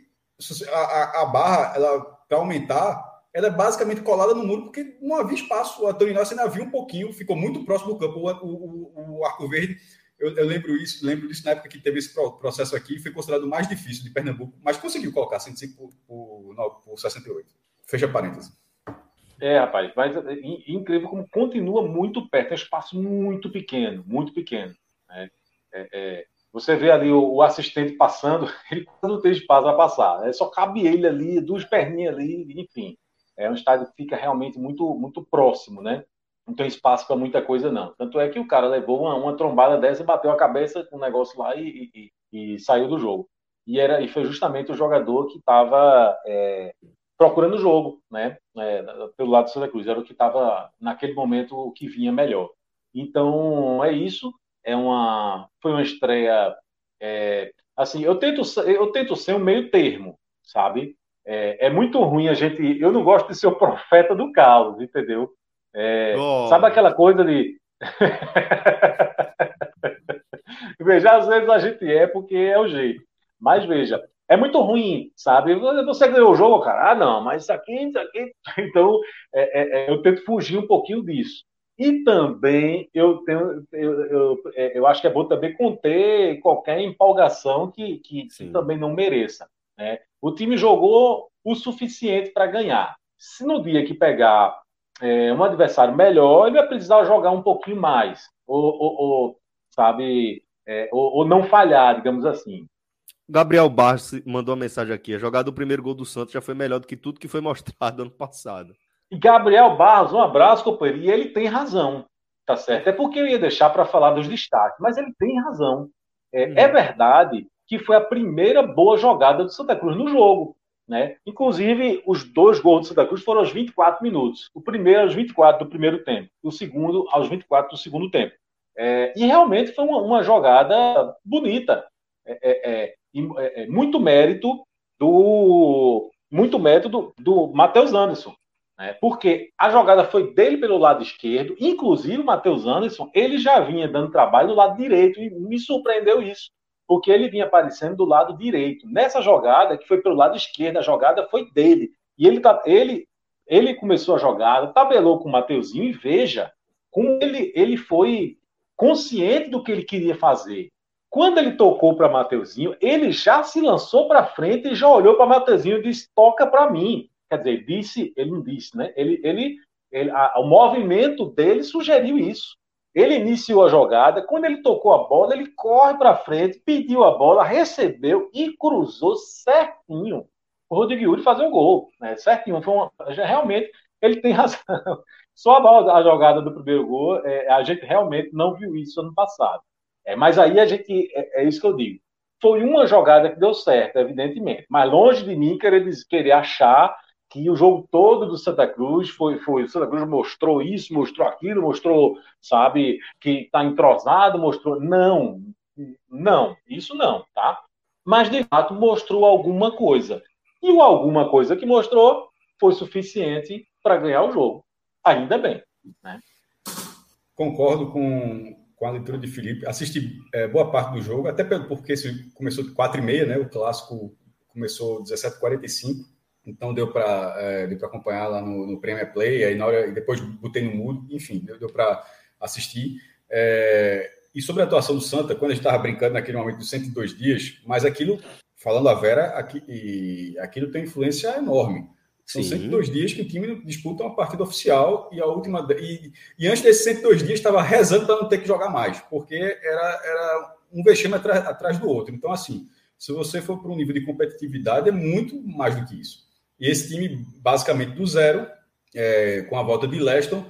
a, a barra, ela para aumentar, ela é basicamente colada no muro porque não havia espaço. Antônio Inácio ainda havia um pouquinho, ficou muito próximo do campo. O, o, o Arco Verde, eu, eu, lembro isso, lembro disso na época que teve esse processo aqui, foi considerado mais difícil de Pernambuco, mas conseguiu colocar 105 por, por, por 68. Fecha parênteses. É, rapaz, mas é incrível como continua muito perto, é um espaço muito pequeno, muito pequeno. Né? É, é, você vê ali o, o, assistente passando, [laughs] ele não tem espaço para passar. É, só cabe ele ali, duas perninhas ali, enfim. É um estádio que fica realmente muito, muito próximo, né? Não tem espaço para muita coisa, não. Tanto é que o cara levou uma, uma trombada dessa e bateu a cabeça com o negócio lá e, e, e, saiu do jogo. E, era, e foi justamente o jogador que estava é, procurando o jogo, né? É, pelo lado do Santa Cruz. Era o que estava, naquele momento, o que vinha melhor. Então, é isso é uma, foi uma estreia. É, assim, eu tento, eu tento ser um meio termo, sabe? é, é, muito ruim a gente. Eu não gosto de ser o profeta do caos, entendeu? É, oh. Sabe aquela coisa de. [laughs] veja, às vezes a gente é porque é o jeito. Mas veja, é muito ruim, sabe? Você ganhou o jogo, cara. Ah, não, mas isso aqui, isso aqui. [laughs] Então, é, é, é, eu tento fugir um pouquinho disso. E também eu tenho, eu, eu, é, eu, acho que é bom também conter qualquer empolgação que, que, que também não mereça. Né? O time jogou o suficiente para ganhar. Se no dia que pegar é, um adversário melhor, ele vai precisar jogar um pouquinho mais, ou, ou, ou sabe, é, ou, ou, não falhar, digamos assim. Gabriel Barros mandou uma mensagem aqui: a jogada do primeiro gol do Santos já foi melhor do que tudo que foi mostrado ano passado. E Gabriel Barros, um abraço, companheiro. E ele tem razão, tá certo? É porque eu ia deixar para falar dos destaques, mas ele tem razão. É, hum. é, verdade que foi a primeira boa jogada do Santa Cruz no jogo. Né? Inclusive, os dois gols do Santa Cruz foram aos 24 minutos. O primeiro aos 24 do primeiro tempo, o segundo aos 24 do segundo tempo. É, e realmente foi uma, uma jogada bonita. É, é, é, é muito mérito do muito mérito do, do Matheus Anderson. Né? Porque a jogada foi dele pelo lado esquerdo, inclusive o Matheus Anderson, ele já vinha dando trabalho do lado direito, e me surpreendeu isso, porque ele vinha aparecendo do lado direito. Nessa jogada, que foi pelo lado esquerdo, a jogada foi dele. E ele, tá, ele, ele começou a jogada, tabelou com o Mateuzinho, e veja como ele, ele foi consciente do que ele queria fazer. Quando ele tocou para Mateuzinho, ele já se lançou para frente e já olhou para Mateuzinho e disse: toca para mim. Quer dizer, disse, ele não disse, né? Ele, ele, ele a, o movimento dele sugeriu isso. Ele iniciou a jogada, quando ele tocou a bola, ele corre para frente, pediu a bola, recebeu e cruzou certinho o Rodrigo Yuri fazer o gol, né? Certinho, foi uma, realmente ele tem razão. [laughs] Só a, bola, a jogada do primeiro gol, é, a gente realmente não viu isso ano passado. É, mas aí a gente é, é isso que eu digo. Foi uma jogada que deu certo, evidentemente. Mas longe de mim querer, querer achar que o jogo todo do Santa Cruz foi, foi o Santa Cruz mostrou isso, mostrou aquilo, mostrou, sabe, que está entrosado, mostrou. Não, não, isso não, tá? Mas de fato mostrou alguma coisa. E o alguma coisa que mostrou foi suficiente para ganhar o jogo. Ainda bem. Né? Concordo com, com a leitura de Felipe. Assisti é, boa parte do jogo, até porque começou de 4 e meia, né? O clássico começou 17h45 então deu para é, deu para acompanhar lá no, no Premier Play, aí na hora depois botei no mudo, enfim, deu, deu para assistir. É, e sobre a atuação do Santa, quando a gente estava brincando naquele momento dos 102 dias, mas aquilo, falando a Vera, aqui, aquilo tem influência enorme. São Sim. 102 dias que o time disputa uma partida oficial e a última. E, e antes desses 102 dias estava rezando para não ter que jogar mais, porque era, era um vexame atrás, atrás do outro. Então, assim, se você for para um nível de competitividade, é muito mais do que isso. E esse time, basicamente do zero, é, com a volta de Leston,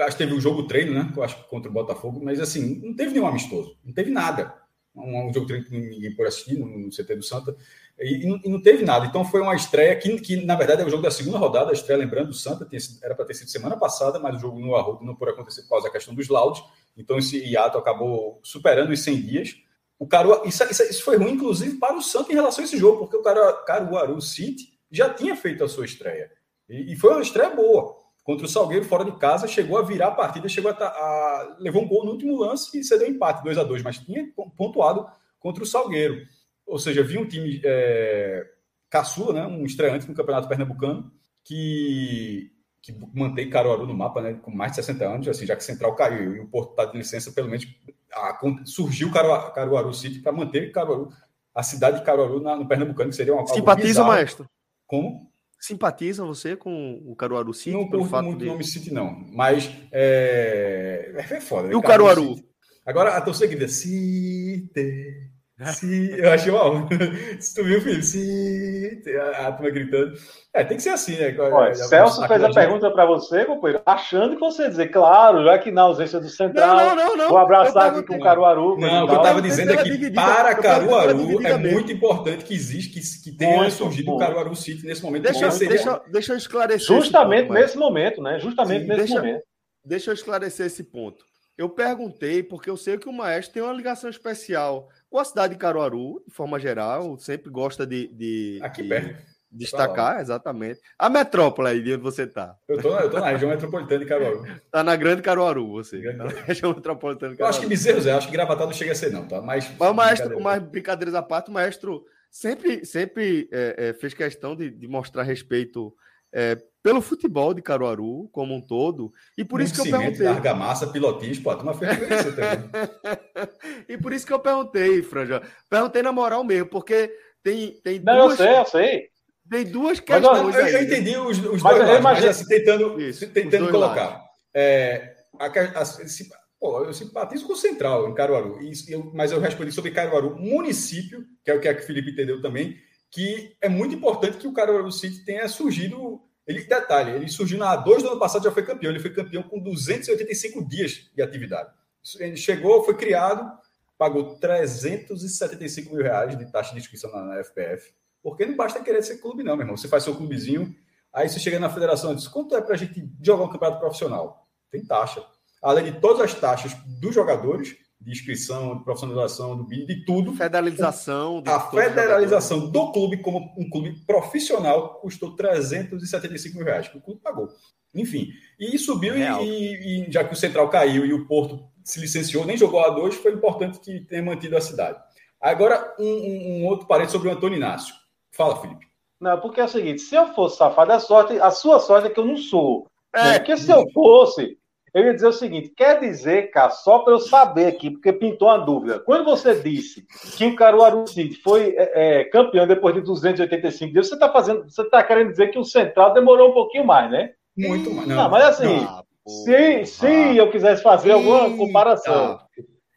acho que teve um jogo treino, né? Eu acho contra o Botafogo, mas assim, não teve nenhum amistoso, não teve nada. Um, um jogo treino que ninguém pôde assistir no, no, CT do Santa, e, e, não, e, não, teve nada. Então foi uma estreia que, que, na verdade, é o jogo da segunda rodada, a estreia, lembrando, do Santa tinha, era para ter sido semana passada, mas o jogo no Arroio não pôde acontecer por causa da questão dos laudos, então esse hiato acabou superando os 100 dias. O Caruaru, isso, isso, isso, foi ruim, inclusive, para o Santa em relação a esse jogo, porque o Caruaru City já tinha feito a sua estreia. E, e foi uma estreia boa. Contra o Salgueiro, fora de casa, chegou a virar a partida, chegou a, a levou um gol no último lance e cedeu empate, 2 a 2 mas tinha pontuado contra o Salgueiro. Ou seja, vi um time é, caçula, né, um estreante no Campeonato Pernambucano, que, que mantém Caruaru no mapa, né, com mais de 60 anos, assim, já que Central caiu e o Porto está de licença, pelo menos a, surgiu Caruaru, Caruaru City para manter Caruaru, a cidade de Caruaru na, no Pernambucano, que seria uma Simpatiza, maestro? Como? Simpatiza você com o Caruaru City? Não curto fato muito o de... nome City, não. Mas é, é foda. E o Caruaru? Caruaru Agora a torcida grita City. Se, eu achei mal. [laughs] Se tu viu, Felipe, se a, a turma gritando. É, tem que ser assim, né? Olha, Celso fez a pergunta para você, companheiro, achando que você ia dizer, claro, já que na ausência do Central, não, não, não, vou abraçar aqui com o Caruaru. Não, o que eu estava dizendo é que para Caruaru é muito importante que existe, que, que tenha muito surgido o Caruaru City nesse momento. Deixa, seria... deixa, deixa eu esclarecer. Justamente ponto, nesse momento, né? Justamente Sim, nesse deixa, momento. Deixa eu esclarecer esse ponto. Eu perguntei, porque eu sei que o Maestro tem uma ligação especial com a cidade de Caruaru, de forma geral, sempre gosta de. de Aqui de, perto. Destacar, exatamente. A metrópole aí de onde você está. Eu tô, na, eu tô na região metropolitana de Caruaru. [laughs] Tá na Grande Caruaru, você. Grande... Tá na região metropolitana de Caruaru. Eu acho que Bezerros é, acho que Gravatá não chega a ser, não, tá? Mas, Mas o maestro, mais brincadeiras à parte, o maestro sempre, sempre é, é, fez questão de, de mostrar respeito é, pelo futebol de Caruaru como um todo. E por isso que eu perguntei. Argamassa, pilotismo, pô, uma também. [laughs] e por isso que eu perguntei, Franja. Perguntei na moral mesmo, porque tem, tem Não, duas. Eu sei, eu sei. Tem duas questões. Mas, eu, eu, entendi os, os mas dois lados, mas assim, tentando, isso, tentando colocar. É, a, a, se, pô, eu simpatizo com o Central em Caruaru, e, eu, mas eu respondi sobre Caruaru, município, que é o que a Felipe entendeu também, que é muito importante que o Caruaru City tenha surgido. Ele, detalhe, ele surgiu na 2 do ano passado, já foi campeão. Ele foi campeão com 285 dias de atividade. Ele chegou, foi criado, pagou 375 mil reais de taxa de inscrição na, na FPF porque não basta querer ser clube, não, meu irmão. Você faz seu clubezinho, aí você chega na federação e diz: quanto é para a gente jogar um campeonato profissional? Tem taxa. Além de todas as taxas dos jogadores, de inscrição, de profissionalização, do BID, de tudo. Federalização. a federalização do clube, como um clube profissional, custou 375 mil reais, que o clube pagou. Enfim, e subiu, e, e, já que o Central caiu e o Porto se licenciou, nem jogou a dois, foi importante que tenha mantido a cidade. Agora, um, um, um outro parente sobre o Antônio Inácio. Fala, Felipe. Não, porque é o seguinte: se eu fosse safado, a, sorte, a sua sorte é que eu não sou. É. Né? Porque se eu fosse, eu ia dizer o seguinte: quer dizer, cara, só para eu saber aqui, porque pintou uma dúvida. Quando você disse que o Caruaru City foi é, é, campeão depois de 285 dias, você está fazendo, você está querendo dizer que o Central demorou um pouquinho mais, né? Muito mais. Não, não mas assim, não, se, se eu quisesse fazer alguma comparação.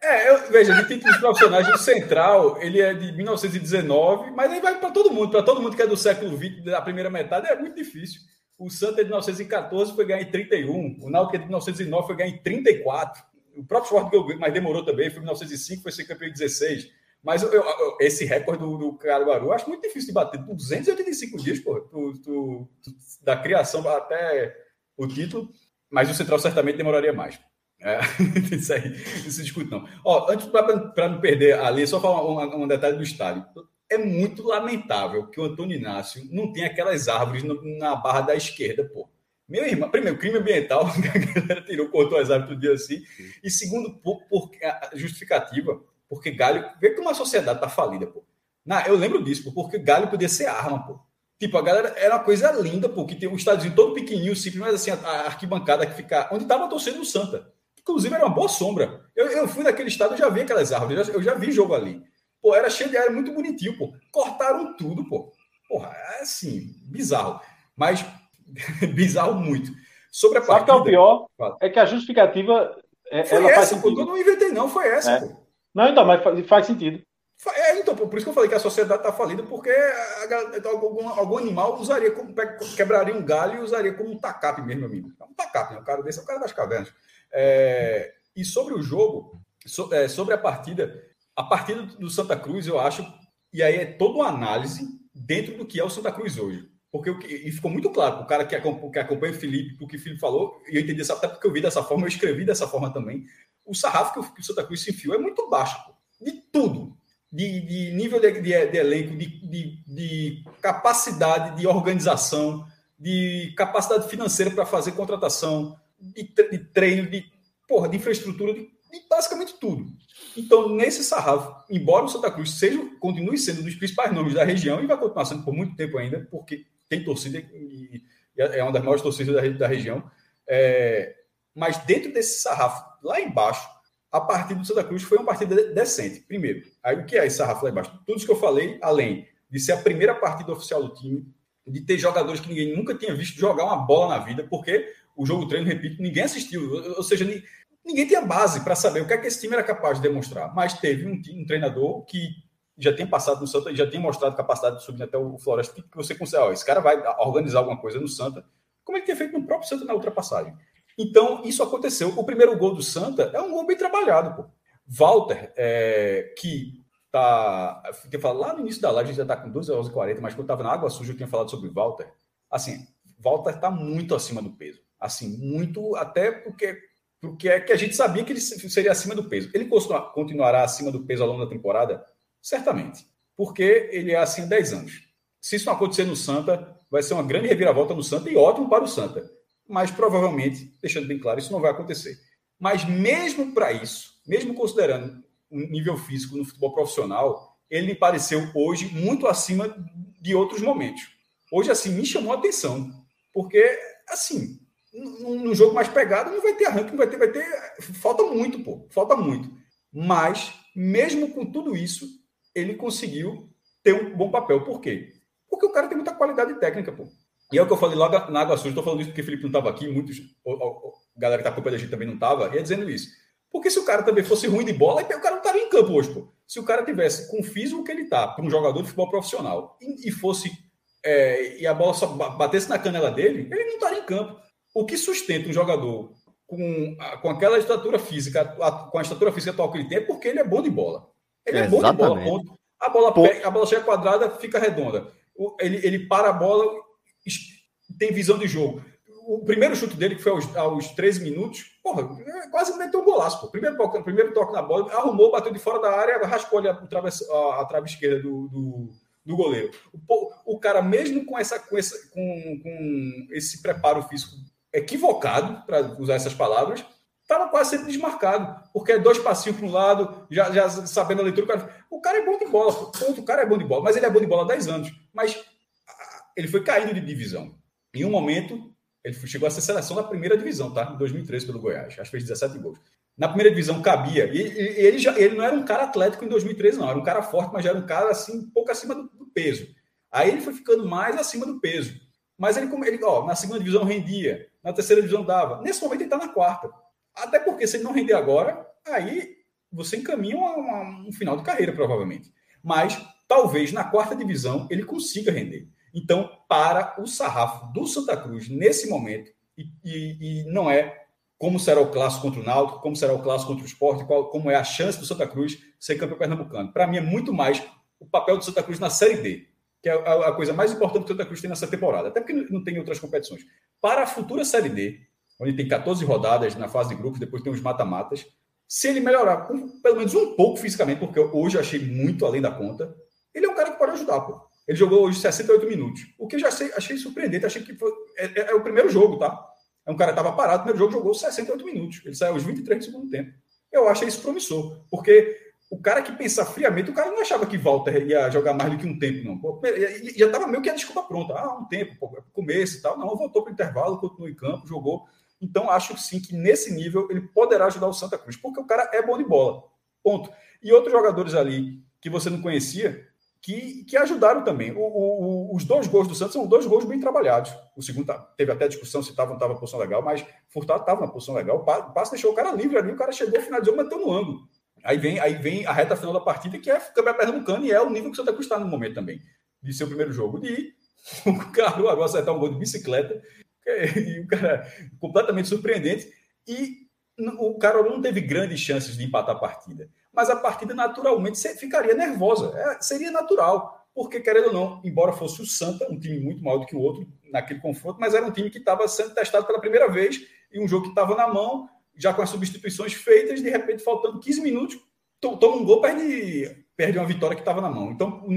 É, eu, veja, de títulos profissionais, o Central, ele é de 1919, mas aí vai para todo mundo, para todo mundo que é do século XX, da primeira metade, é muito difícil. O Santa de 1914 foi ganhar em 31, o Náutico de 1909 foi ganhar em 34. O próprio Sport mas demorou também, foi em 1905, foi ser campeão em 16. Mas eu, eu, esse recorde do, do Caruaru eu acho muito difícil de bater. Por 285 dias, pô, da criação até o título, mas o Central certamente demoraria mais. É, [laughs] isso aí não se discute, não. Ó, antes, para não perder a linha, só falar um, um, detalhe do estádio. É muito lamentável que o Antônio Inácio não tenha aquelas árvores na barra da esquerda, pô. Meu irmão, primeiro, crime ambiental, [laughs] a galera tirou, cortou as árvores todo dia assim. E segundo, por, por justificativa, porque Galho. Vê que uma sociedade tá falida, pô. Na, eu lembro disso, pô, porque Galho podia ser arma, pô. Tipo, a galera era uma coisa linda, pô, que tem um estádiozinho todo pequenininho, simples, mas assim, a, a arquibancada que fica. Onde tava torcendo o Santa. Inclusive, era uma boa sombra. Eu, eu fui naquele estado, eu já vi aquelas árvores, eu já, eu já vi jogo ali. Pô, era cheio de era muito bonitinho, pô. Cortaram tudo, pô. Porra, é assim, bizarro. Mas [laughs] bizarro muito. Sobre a partida. Sabe que é o pior? É que a justificativa. É, foi ela essa, faz sentido. pô. Eu não inventei, não, foi essa, é. pô. Não, então, mas faz, faz sentido. É, então, por isso que eu falei que a sociedade está falida, porque a, algum, algum, animal usaria como, quebraria um galho e usaria como um tacape mesmo, amigo. Um tacape, né? O cara desse é o cara das cavernas. É, e sobre o jogo, so, é, sobre a partida, a partida do Santa Cruz, eu acho, e aí é toda uma análise dentro do que é o Santa Cruz hoje. Porque o que, e ficou muito claro, o cara que acompanha, que acompanha o Felipe, o que o Felipe falou, e eu entendi essa, até porque eu vi dessa forma, eu escrevi dessa forma também. O sarrafo que o, Santa Cruz se enfiou é muito baixo, pô, de tudo. De, de nível de, de, de elenco, de, de, capacidade de organização, de capacidade financeira para fazer contratação, de, de treino, de, porra, de infraestrutura, de, de, basicamente tudo. Então, nesse sarrafo, embora o Santa Cruz seja, continue sendo um dos principais nomes da região, e vai continuar sendo por muito tempo ainda, porque tem torcida e, é uma das maiores torcidas da, da região, é, mas dentro desse sarrafo, lá embaixo, a partida do Santa Cruz foi uma partida decente. Primeiro, aí o que é esse sarrafo lá embaixo? Tudo isso que eu falei, além de ser a primeira partida oficial do time, de ter jogadores que ninguém nunca tinha visto jogar uma bola na vida, porque o jogo treino, repito, ninguém assistiu. Ou seja, ninguém tinha base para saber o que é que esse time era capaz de demonstrar. Mas teve um, um treinador que já tem passado no Santa, já tem mostrado capacidade de subir até o Floresta, que você consegue, ó, esse cara vai organizar alguma coisa no Santa, como ele tinha feito no próprio Santa na ultrapassagem. Então, isso aconteceu. O primeiro gol do Santa é um gol bem trabalhado, pô. Walter, é, que tá. Eu falar, lá no início da live, a gente já tá com 12 horas e 40, mas quando estava na água suja, eu tinha falado sobre Walter. Assim, Walter está muito acima do peso. Assim, muito, até porque, porque é que a gente sabia que ele seria acima do peso. Ele continuará acima do peso ao longo da temporada? Certamente. Porque ele é assim há 10 anos. se isso não acontecer no Santa, vai ser uma grande reviravolta no Santa e ótimo para o Santa. Mas provavelmente, deixando bem claro, isso não vai acontecer. Mas mesmo para isso, mesmo considerando o nível físico no futebol profissional, ele me pareceu hoje muito acima de outros momentos. Hoje, assim, me chamou a atenção. Porque, assim, no jogo mais pegado, não vai ter arranque, não vai ter, vai ter. Falta muito, pô. Falta muito. Mas, mesmo com tudo isso, ele conseguiu ter um bom papel. Por quê? Porque o cara tem muita qualidade técnica, pô. E é o que eu falei lá na Água Suja, estou falando isso porque o Felipe não estava aqui, muitos, a galera que está acompanhando a gente também não estava, ia dizendo isso. Porque se o cara também fosse ruim de bola, o cara não estaria em campo hoje, pô. Se o cara tivesse com o físico que ele tá, para um jogador de futebol profissional, e, e fosse. É, e a bola só batesse na canela dele, ele não estaria em campo. O que sustenta um jogador com, com aquela estatura física, com a estatura física atual que ele tem, é porque ele é bom de bola. Ele é, é bom de bola, ponto. A bola, pega, a bola chega quadrada, fica redonda. Ele, ele para a bola, tem visão de jogo. O primeiro chute dele, que foi aos, aos 13 minutos, porra, quase meteu um golaço. Pô. Primeiro, toque, primeiro toque na bola, arrumou, bateu de fora da área, raspou ali a, a, a trave esquerda do, do, do goleiro. O, o, cara, mesmo com, essa, com, essa, com, com esse preparo físico equivocado, para usar essas palavras, estava quase sempre desmarcado, porque é dois passinhos para um lado, já, já sabendo a leitura. O cara, o cara é bom de bola, ponto, o cara é bom de bola, mas ele é bom de bola há 10 anos. Mas ele foi caindo de divisão. Em um momento, ele chegou a ser seleção da primeira divisão, tá? Em 2013 pelo Goiás. Acho que fez 17 gols. Na primeira divisão cabia. E, e ele, já, ele não era um cara atlético em 2013, não. Era um cara forte, mas já era um cara assim, um pouco acima do, do peso. Aí ele foi ficando mais acima do peso. Mas ele, ele ó, na segunda divisão rendia, na terceira divisão dava. Nesse momento ele está na quarta. Até porque se ele não render agora, aí você encaminha uma, uma, um final de carreira, provavelmente. Mas talvez na quarta divisão ele consiga render. Então, para o sarrafo do Santa Cruz nesse momento, e, e, e, não é como será o clássico contra o Náutico, como será o clássico contra o Esporte, qual, como é a chance do Santa Cruz ser campeão pernambucano. Para mim, é muito mais o papel do Santa Cruz na Série D, que é a, a coisa mais importante que o Santa Cruz tem nessa temporada, até porque não tem outras competições. Para a futura Série D, onde tem 14 rodadas na fase de grupos, depois tem os mata-matas, se ele melhorar pelo menos um pouco fisicamente, porque hoje eu achei muito além da conta, ele é um cara que pode ajudar, pô. Ele jogou hoje 68 minutos. O que eu já achei, achei surpreendente. Achei que foi, é, é, é, o primeiro jogo, tá? É um cara que estava parado, o primeiro jogo jogou 68 minutos. Ele saiu aos 23 do segundo tempo. Eu achei isso promissor. Porque o cara que pensa friamente, o cara não achava que Walter ia jogar mais do que um tempo, não. Pô, já estava meio que a desculpa pronta. Ah, um tempo, pô, é começo e tal. Não, voltou para o intervalo, continuou em campo, jogou. Então, acho sim que nesse nível ele poderá ajudar o Santa Cruz, porque o cara é bom de bola. Ponto. E outros jogadores ali que você não conhecia, que, que ajudaram também. O, o, os dois gols do Santos são dois gols bem trabalhados. O segundo tá, teve até discussão se estava ou não estava na posição legal, mas Furtado estava na posição legal. O passe deixou o cara livre ali, o cara chegou, finalizou, meteu no ângulo. Aí vem, aí vem a reta final da partida, que é o Campeonato Pernambucano, e é o nível que o Santa Cruz está no momento também, de seu primeiro jogo. De [laughs] o agora acertar um gol de bicicleta, e o cara completamente surpreendente. E o cara não teve grandes chances de empatar a partida mas a partida naturalmente ficaria nervosa. É, seria natural, porque, querendo ou não, embora fosse o Santa, um time muito maior do que o outro naquele confronto, mas era um time que estava sendo testado pela primeira vez e um jogo que estava na mão, já com as substituições feitas, de repente, faltando 15 minutos, toma um gol, perde, perde uma vitória que estava na mão. Então, o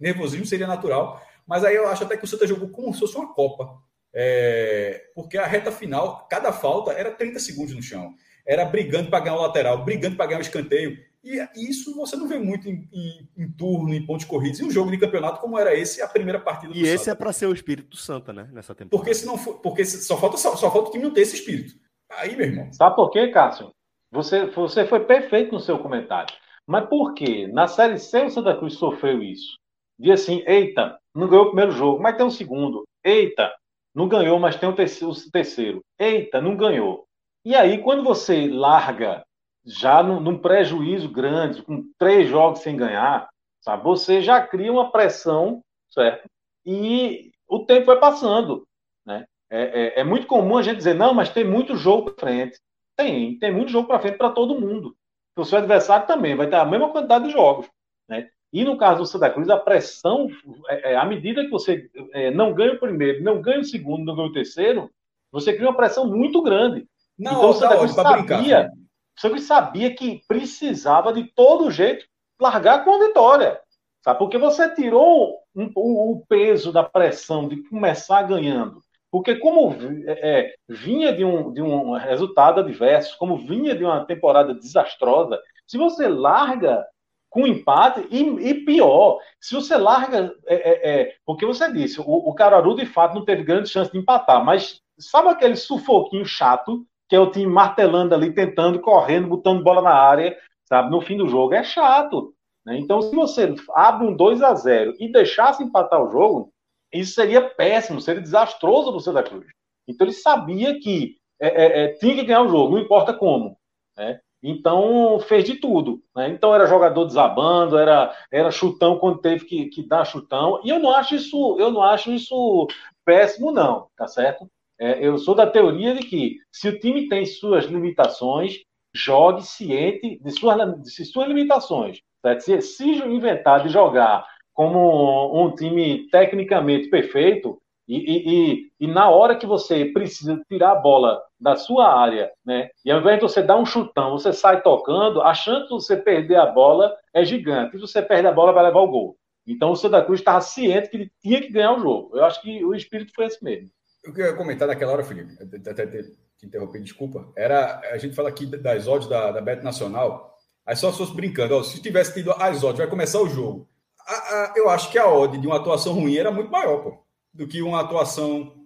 nervosismo seria natural, mas aí eu acho até que o Santa jogou como se fosse uma Copa. É, porque a reta final, cada falta era 30 segundos no chão. Era brigando para ganhar o lateral, brigando para ganhar o escanteio. E isso você não vê muito em, em, em turno, em pontos corridos, e um jogo de campeonato como era esse, a primeira partida do E esse Santa. é para ser o espírito do Santa, né? Nessa temporada. Porque se não for, porque só falta só, só falta o time não ter esse espírito. Aí, meu irmão. Sabe por quê, Cássio? Você, você foi perfeito no seu comentário. Mas por quê? Na Série C o Santa Cruz sofreu isso. De assim, eita, não ganhou o primeiro jogo, mas tem um segundo. Eita, não ganhou, mas tem o terceiro. O terceiro. Eita, não ganhou. E aí, quando você larga já num, num, prejuízo grande, com três jogos sem ganhar, sabe? Você já cria uma pressão, certo? E o tempo vai passando, né? É, é, é muito comum a gente dizer, não, mas tem muito jogo para frente. Tem, tem muito jogo para frente para todo mundo. O seu adversário também vai ter a mesma quantidade de jogos, né? E no caso do Santa Cruz, a pressão, é, é, à medida que você é, não ganha o primeiro, não ganha o segundo, não ganha o terceiro, você cria uma pressão muito grande. Não, então, o Santa Cruz sabia, brincar, só que sabia que precisava de todo jeito largar com a vitória. Sabe? Porque você tirou um, o, o, peso da pressão de começar ganhando. Porque como é, é, vinha de um, de um resultado adverso, como vinha de uma temporada desastrosa, se você larga com empate, e, e pior, se você larga. É, é, é porque você disse, o, o Cararu de fato não teve grande chance de empatar, mas sabe aquele sufoquinho chato, que é o time martelando ali, tentando, correndo, botando bola na área, sabe? No fim do jogo é chato. Né? Então, se você abre um 2 a 0 e deixasse empatar o jogo, isso seria péssimo, seria desastroso para o Santa Cruz. Então, ele sabia que é, é, é, tinha que ganhar o jogo, não importa como. Né? Então, fez de tudo. Né? Então, era jogador desabando, era, era chutão quando teve que, que dar chutão. E eu não acho isso, eu não acho isso péssimo, não, tá certo? É, eu sou da teoria de que se o time tem suas limitações, jogue ciente de suas, de suas limitações. Certo? Se, se inventar de jogar como um time tecnicamente perfeito, e, e, e, na hora que você precisa tirar a bola da sua área, né? E ao invés de você dar um chutão, você sai tocando, a chance de você perder a bola é gigante. E você perde a bola, vai levar o gol. Então o Santa Cruz estava ciente que ele tinha que ganhar o jogo. Eu acho que o espírito foi esse mesmo. Eu queria comentar naquela hora, Felipe, até te interromper, desculpa. Era, a gente fala aqui das odds da, da Bet Nacional, aí só se fosse brincando, ó, se tivesse tido as odds, vai começar o jogo. A, a, eu acho que a odd de uma atuação ruim era muito maior, pô do que uma atuação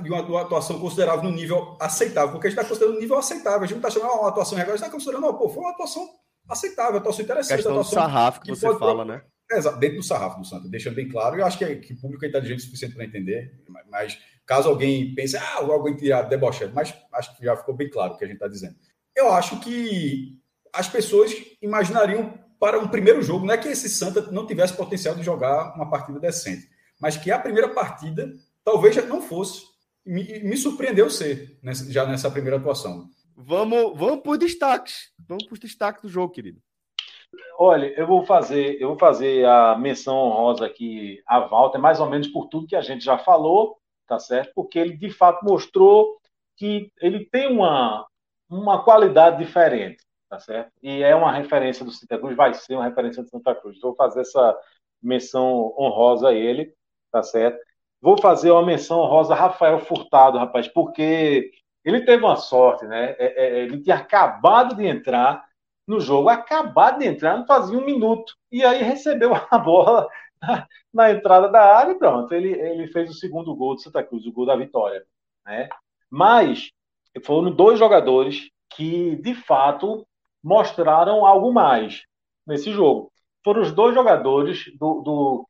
de uma, atuação considerável no nível aceitável, porque a gente está considerando um nível aceitável, a gente não está chamando uma atuação regular, a gente está considerando, não, pô, foi uma atuação aceitável, uma atuação interessante. Questão atuação do sarrafo que, que você fala, né? É, dentro do sarrafo do Santos, deixando bem claro, eu acho que, é, que o público é inteligente o suficiente para entender, mas caso alguém pense, ah, alguém tirar debochado, mas acho que já ficou bem claro o que a gente está dizendo. Eu acho que as pessoas imaginariam para um primeiro jogo, não é que esse Santa não tivesse potencial de jogar uma partida decente mas que a primeira partida talvez já não fosse. Me, me surpreendeu ser nessa, já nessa primeira atuação. Vamos, vamos por destaques. Vamos por destaques do jogo, querido. Olha, eu vou fazer, eu vou fazer a menção honrosa aqui a Walter, mais ou menos por tudo que a gente já falou, tá certo? Porque ele de fato mostrou que ele tem uma, uma qualidade diferente, tá certo? E é uma referência do Santa Cruz, vai ser uma referência do Santa Cruz. Vou fazer essa menção honrosa a ele tá certo? Vou fazer uma menção rosa Rafael Furtado, rapaz, porque ele teve uma sorte, né? É, é, é, ele tinha acabado de entrar no jogo, acabado de entrar, não fazia um minuto, e aí recebeu [laughs] a bola na, na entrada da área e pronto, ele, ele fez o segundo gol do Santa Cruz, o gol da vitória, né? Mas foram dois jogadores que, de fato, mostraram algo mais nesse jogo. Foram os dois jogadores do, do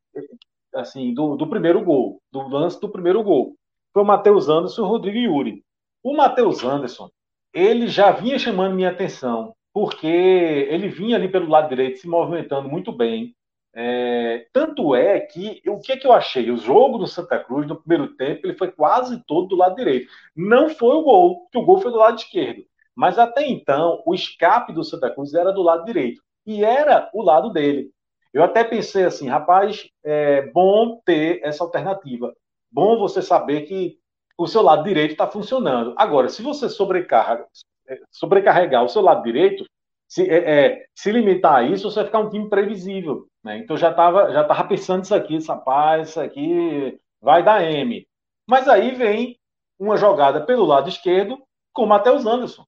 assim, do, do primeiro gol, do lance do primeiro gol. Foi o Matheus Anderson e o Rodrigo Yuri. O Matheus Anderson, ele já vinha chamando minha atenção, porque ele vinha ali pelo lado direito se movimentando muito bem. É, tanto é que o que, é que eu achei? O jogo do Santa Cruz, no primeiro tempo, ele foi quase todo do lado direito. Não foi o gol, que o gol foi do lado esquerdo. Mas até então, o escape do Santa Cruz era do lado direito. E era o lado dele. Eu até pensei assim, rapaz, é bom ter essa alternativa. Bom você saber que o seu lado direito está funcionando. Agora, se você é, sobrecarregar o seu lado direito, se, é, é, se limitar a isso, você vai ficar um time previsível. Né? Então já estava já tava pensando isso aqui, rapaz, isso aqui vai dar M. Mas aí vem uma jogada pelo lado esquerdo com o Matheus Anderson.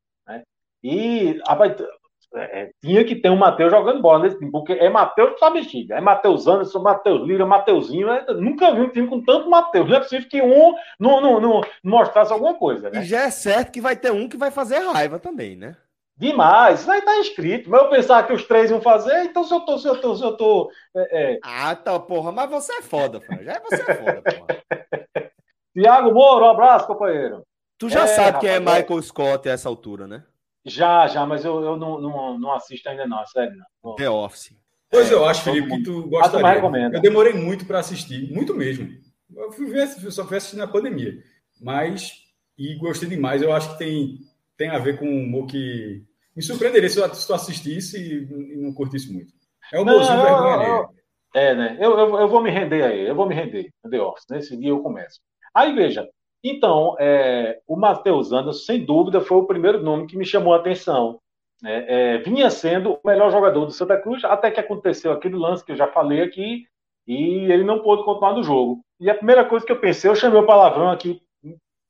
Né? E rapaz, é, é, tinha que ter um Matheus jogando bola nesse time, porque é Matheus só bexiga. É Matheus Anderson, Matheus Lira, Mateuzinho. É, nunca vi um time com tanto Matheus. Não é possível que um não, não, não mostrasse alguma coisa. Né? E já é certo que vai ter um que vai fazer raiva também, né? Demais, isso aí tá escrito. Mas eu pensava que os três iam fazer, então se eu tô, se eu tô, se eu tô. É, é... Ah, tá, porra, mas você é foda, Fran. Já é você é foda, porra. [laughs] Tiago Moro, um abraço, companheiro. Tu já é, sabe rapaz, quem é Michael Scott a essa altura, né? Já, já, mas eu, eu não, não, não assisto ainda não, sério. Não. The Office. Pois é, eu acho, Felipe, que tu gostaria. Eu demorei muito para assistir, muito mesmo. Eu fui ver, eu só fui assistir na pandemia. Mas, e gostei demais. Eu acho que tem, tem a ver com um humor que me surpreenderia se eu, se tu assistisse e, não curtisse muito. É um humorzinho vergonha É, né? Eu, eu, eu, vou me render aí, eu vou me render. The Office. Nesse dia eu começo. Aí, veja, então, é, o Matheus Anderson, sem dúvida, foi o primeiro nome que me chamou a atenção. É, é, vinha sendo o melhor jogador do Santa Cruz, até que aconteceu aquele lance que eu já falei aqui, E ele não pôde continuar no jogo. E a primeira coisa que eu pensei, eu chamei o palavrão aqui.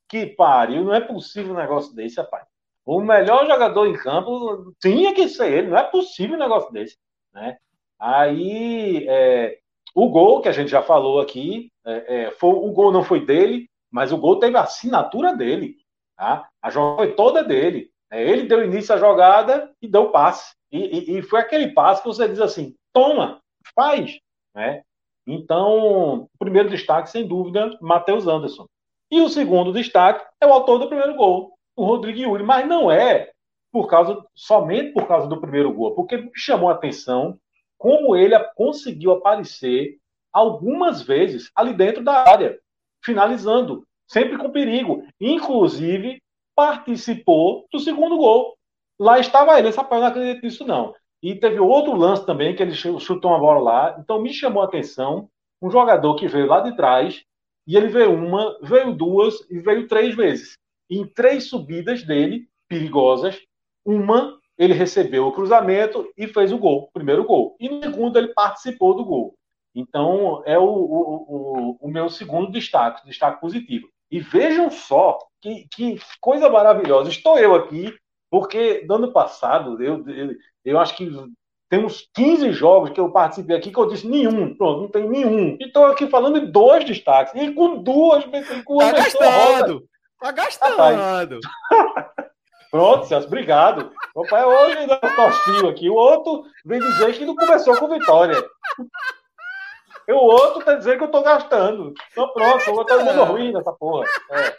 Que pariu, não é possível um negócio desse, rapaz. O melhor jogador em campo tinha que ser ele, não é possível um negócio desse. Né? Aí, é, o gol, que a gente já falou aqui, é, é, foi, o gol não foi dele, mas o gol teve a assinatura dele. Tá? A jogada foi toda dele. É, ele deu início à jogada e deu passe. E, e, e, foi aquele passe que você diz assim: toma, faz. Né? Então, o primeiro destaque, sem dúvida, Matheus Anderson. E o segundo destaque é o autor do primeiro gol, o Rodrigo Yuri. Mas não é por causa somente por causa do primeiro gol, porque me chamou a atenção como ele conseguiu aparecer algumas vezes ali dentro da área, finalizando, sempre com perigo. Inclusive, participou do segundo gol. Lá estava ele, essa parte não acredito nisso não. E teve outro lance também, que ele chutou uma bola lá. Então me chamou a atenção um jogador que veio lá de trás, e ele veio uma, veio duas e veio três vezes. em três subidas dele, perigosas, uma ele recebeu o cruzamento e fez o gol, o primeiro gol. E no segundo ele participou do gol. Então é o, o, o, o meu segundo destaque, destaque positivo. E vejam só que, que coisa maravilhosa. Estou eu aqui, porque no ano passado, eu, eu, eu acho que tem uns 15 jogos que eu participei aqui que eu disse nenhum, pronto, não tem nenhum. E estou aqui falando de dois destaques, e com duas, com tá gastando, tá gastando. [laughs] pronto, Celso, obrigado. O pai hoje ainda tostiu aqui, o outro vem dizer que não começou com vitória. E o outro tá dizendo que eu tô gastando. Então pronto, eu vou todo mundo ruim nessa porra. É.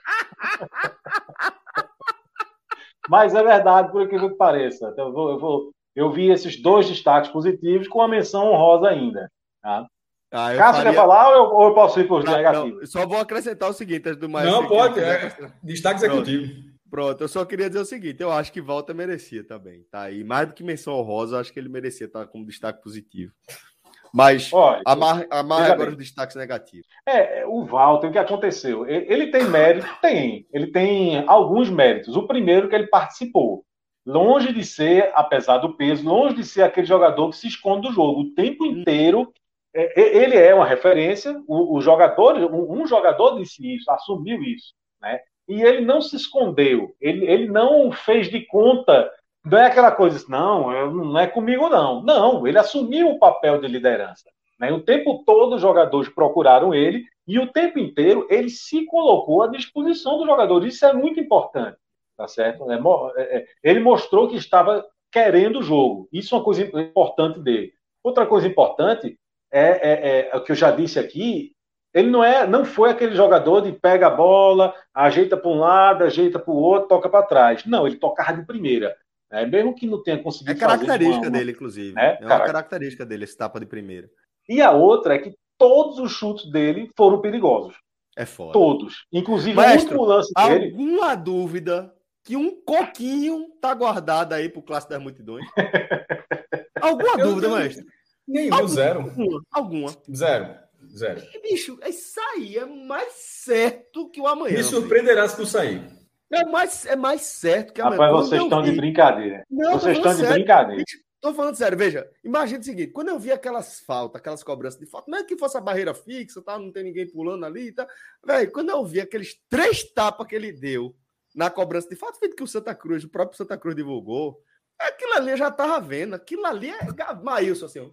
Mas é verdade, por aquilo que pareça. Então, eu, vou, eu, vou, eu vi esses dois destaques positivos com a menção honrosa ainda. Tá? Ah, Cássio faria... quer falar ou eu, ou eu posso ir para os negativos? só vou acrescentar o seguinte, do mais. Não, pode, é. Destaque executivo. Pronto. Pronto, eu só queria dizer o seguinte: eu acho que Walter merecia também, tá? E mais do que menção honrosa, eu acho que ele merecia estar como destaque positivo. Mas Olha, amarre, amarre agora os destaques negativos. É, o Walter, o que aconteceu? Ele tem mérito? Tem. Ele tem alguns méritos. O primeiro que ele participou. Longe de ser, apesar do peso, longe de ser aquele jogador que se esconde do jogo. O tempo inteiro, é, ele é uma referência. O, o jogador, um, um, jogador disse isso, assumiu isso. Né? E ele não se escondeu. Ele, ele não fez de conta não é aquela coisa assim, não, não é comigo, não. Não, ele assumiu o papel de liderança. Né? O tempo todo os jogadores procuraram ele e o tempo inteiro ele se colocou à disposição dos jogadores. Isso é muito importante, tá certo? É, é, é, ele mostrou que estava querendo o jogo. Isso é uma coisa importante dele. Outra coisa importante é, é, é o que eu já disse aqui. Ele não é, não foi aquele jogador de pega a bola, ajeita para um lado, ajeita para o outro, toca para trás. Não, ele tocava de primeira. É, mesmo que não tenha conseguido. É característica uma, dele, inclusive. É, é uma característica dele, esse tapa de primeira. E a outra é que todos os chutes dele foram perigosos. É foda. Todos. Inclusive Maestro, o último lance dele. Alguma dúvida que um coquinho tá guardado aí pro Clássico das Multidões? [laughs] alguma Eu dúvida, tenho... Maestro? Nenhum, alguma, zero. Alguma, alguma. Zero. Zero. E, bicho, isso aí é mais certo que o amanhã. Me surpreenderá se tu sair. É mais, é mais certo que a Rapaz, vocês estão vi... de brincadeira. Não, vocês estão de brincadeira. Tô falando sério, veja, imagina o seguinte, quando eu vi aquelas faltas, aquelas cobranças de falta, não é que fosse a barreira fixa, tá? não tem ninguém pulando ali, tá? Velho, quando eu vi aqueles três tapas que ele deu na cobrança de falta, feito que o Santa Cruz, o próprio Santa Cruz divulgou, aquilo ali eu já tava vendo, aquilo ali é Maílson, assim.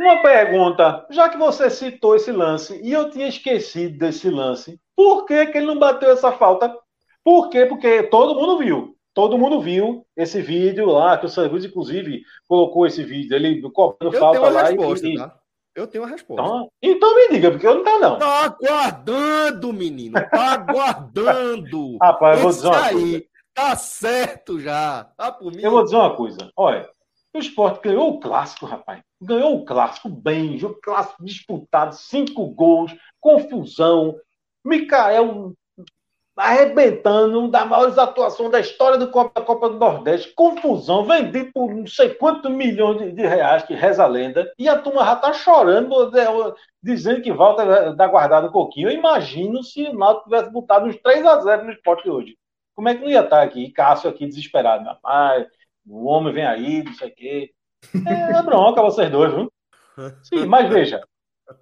Uma pergunta, já que você citou esse lance, e eu tinha esquecido desse lance, por que, que ele não bateu essa falta por quê? Porque todo mundo viu. Todo mundo viu esse vídeo lá, que o Santos, inclusive, colocou esse vídeo, ele cobrando falta lá. Resposta, e... tá? Eu tenho a resposta. Então, então, me diga, porque eu não tenho, não. Tá aguardando, menino. Tá aguardando. [laughs] Rapaz, eu vou dizer uma aí, coisa. Tá certo já. Tá por mim. Eu vou dizer uma coisa. Olha, o esporte ganhou o clássico, rapaz. Ganhou o clássico bem, o clássico disputado, cinco gols, confusão. Micael arrebentando, uma das maiores atuações da história do Copa, da Copa do Nordeste. Confusão, vendido por não sei quantos milhões de, de, reais, que reza a lenda. E a turma já tá chorando, dizendo que volta da guardada um pouquinho. Eu imagino se o Náutico tivesse botado uns 3 a 0 no esporte hoje. Como é que não ia estar aqui? Cássio aqui desesperado. Rapaz, o homem vem aí, não sei o quê. É, é bronca vocês dois, viu? Sim, mas veja,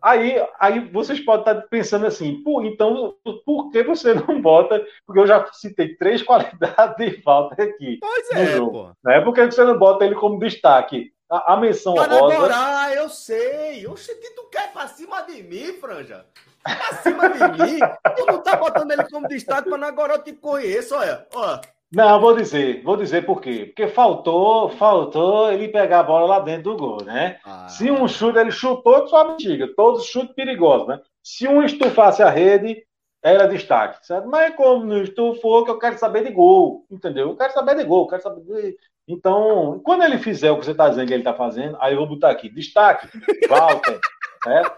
Aí, aí vocês podem estar pensando assim, Pô, então por que você não bota? Porque eu já citei três [laughs] qualidades de falta aqui. Pois é, jogo, pô. Né? Por que você não bota ele como destaque? A, a menção Para rosa. Namorar, eu sei. Oxe, tu quer pra cima de mim, Franja? Pra cima de mim? Tu não tá botando ele como destaque, mas agora eu te conheço, olha. olha. Não, vou dizer, vou dizer por quê. Porque faltou, faltou ele pegar a bola lá dentro do gol, né? Ah. Se um chute, ele chutou sua bexiga, todos chutes perigosos, né? Se um estufasse a rede, era destaque, certo? Mas como não estufou, que eu quero saber de gol, entendeu? Eu quero saber de gol, eu quero saber de... Então, quando ele fizer o que você está dizendo que ele está fazendo, aí eu vou botar aqui, destaque, Walter, [laughs] certo?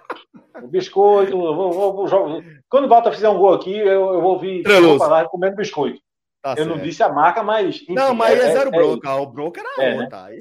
O biscoito, eu vou, vou, vou, quando o Walter fizer um gol aqui, eu, eu vou vir falar comendo biscoito. Tá eu certo. não disse a marca, mas. Enfim, não, mas é, é zero é, broca. É o broca era é, outra. Né?